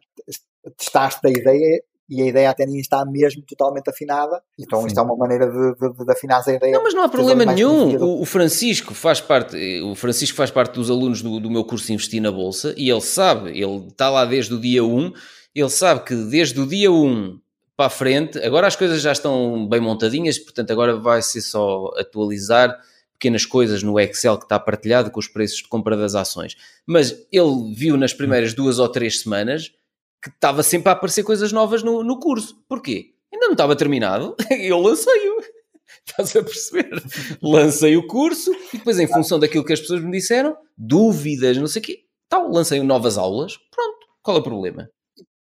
testaste a ideia e a ideia até nem está mesmo totalmente afinada. Então Sim. isto é uma maneira de, de, de afinar a ideia. Não, mas não há problema nenhum. O, o, Francisco faz parte, o Francisco faz parte dos alunos do, do meu curso Investir na Bolsa e ele sabe, ele está lá desde o dia 1, ele sabe que desde o dia 1 para a frente, agora as coisas já estão bem montadinhas, portanto agora vai ser só atualizar pequenas coisas no Excel que está partilhado com os preços de compra das ações. Mas ele viu nas primeiras duas ou três semanas que estava sempre a aparecer coisas novas no, no curso. Porquê? Ainda não estava terminado, eu lancei-o. Estás a perceber? Lancei o curso e depois, em função daquilo que as pessoas me disseram, dúvidas, não sei o quê, tal, lancei novas aulas. Pronto, qual é o problema?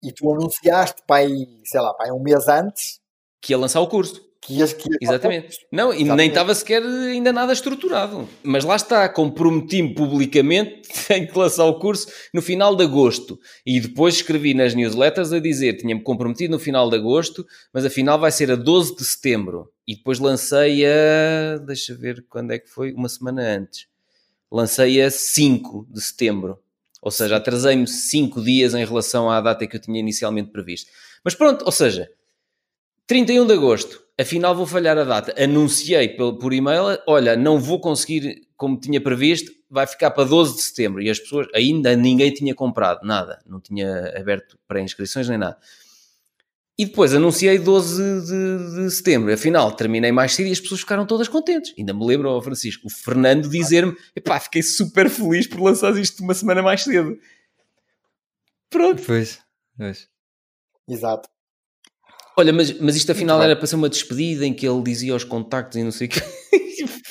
E tu anunciaste, pai, sei lá, pai, um mês antes que ia lançar o curso. Que ia, que Exatamente. Não, e Exatamente. nem estava sequer ainda nada estruturado. Mas lá está, comprometi-me publicamente, tenho que lançar o curso no final de agosto. E depois escrevi nas newsletters a dizer, tinha-me comprometido no final de agosto, mas afinal vai ser a 12 de setembro. E depois lancei a, deixa ver quando é que foi, uma semana antes. Lancei a 5 de setembro. Ou seja, atrasei-me 5 dias em relação à data que eu tinha inicialmente previsto. Mas pronto, ou seja, 31 de agosto, afinal vou falhar a data. Anunciei por, e-mail, olha, não vou conseguir como tinha previsto, vai ficar para 12 de setembro. E as pessoas, ainda ninguém tinha comprado, nada. Não tinha aberto para inscrições nem nada. E depois anunciei 12 de, de, setembro. Afinal, terminei mais cedo e as pessoas ficaram todas contentes. Ainda me lembro, oh, Francisco, o Fernando dizer-me: epá, fiquei super feliz por lançar isto uma semana mais cedo. Pronto. Pois, pois. Exato. Olha, mas, mas isto afinal era para ser uma despedida em que ele dizia aos contactos e não sei o quê.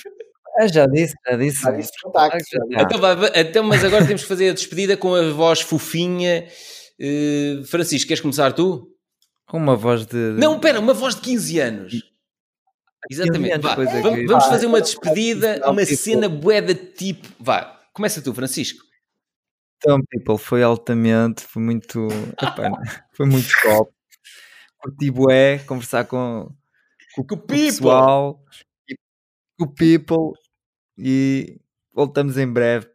Ah, já disse, já disse. Já disse contactos. Então, então, mas agora temos que fazer a despedida com a voz fofinha. Uh, Francisco, queres começar tu? Com uma voz de. Não, pera, uma voz de 15 anos. Exatamente. Vá, vamos, fazer uma despedida, uma cena boeda tipo. Vá, começa tu, Francisco. Então, people, foi altamente, foi muito. foi muito top curti bué, conversar com, com, com o pessoal, com o people e voltamos em breve.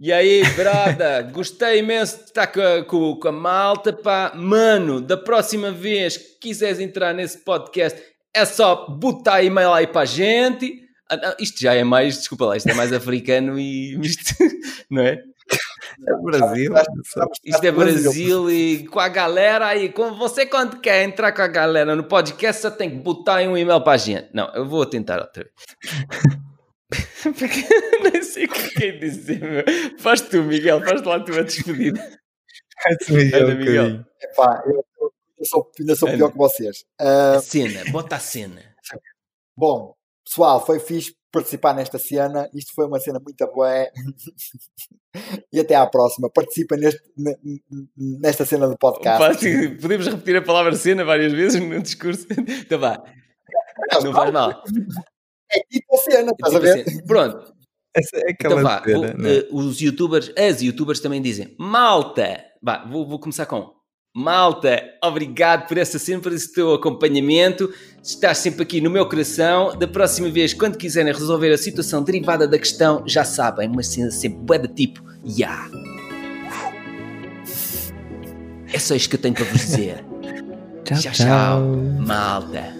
E aí, brada, gostei imenso de estar com, com, com, a malta, pá. Mano, da próxima vez que quiseres entrar nesse podcast, é só botar e-mail aí para a gente. Ah, isto já é mais, desculpa lá, isto é mais africano e isto, não é? É Brasil. Isto é Brasil e com a galera aí, com você quando quer entrar com a galera no podcast, você tem que botar um e-mail para a gente. Não, eu vou tentar outra vez. Porque nem sei o que é dizer, meu. Faz tu, Miguel, faz lá a tua despedida. Faz tu, Miguel. Anda, Miguel. Epá, eu, eu sou, ainda sou pior que vocês. Uh... A cena, bota a cena. Bom, pessoal, foi fixe participar nesta cena. Isto foi uma cena muito boa. e até à próxima. Participa neste, nesta cena do podcast. Podemos repetir a palavra cena várias vezes no discurso. Então vá. Não faz mal. É tipo a cena, estás é tipo a ver? Cena. Pronto. Essa é aquela então vá, cena, vou, uh, os youtubers, as youtubers também dizem malta. Vá, vou, vou começar com Malta, obrigado por essa sempre esse teu acompanhamento. Estás sempre aqui no meu coração. Da próxima vez, quando quiserem resolver a situação derivada da questão, já sabem, uma cena sempre bué de tipo, ya. Yeah. É só isto que eu tenho para vos dizer. tchau, tchau, tchau, malta.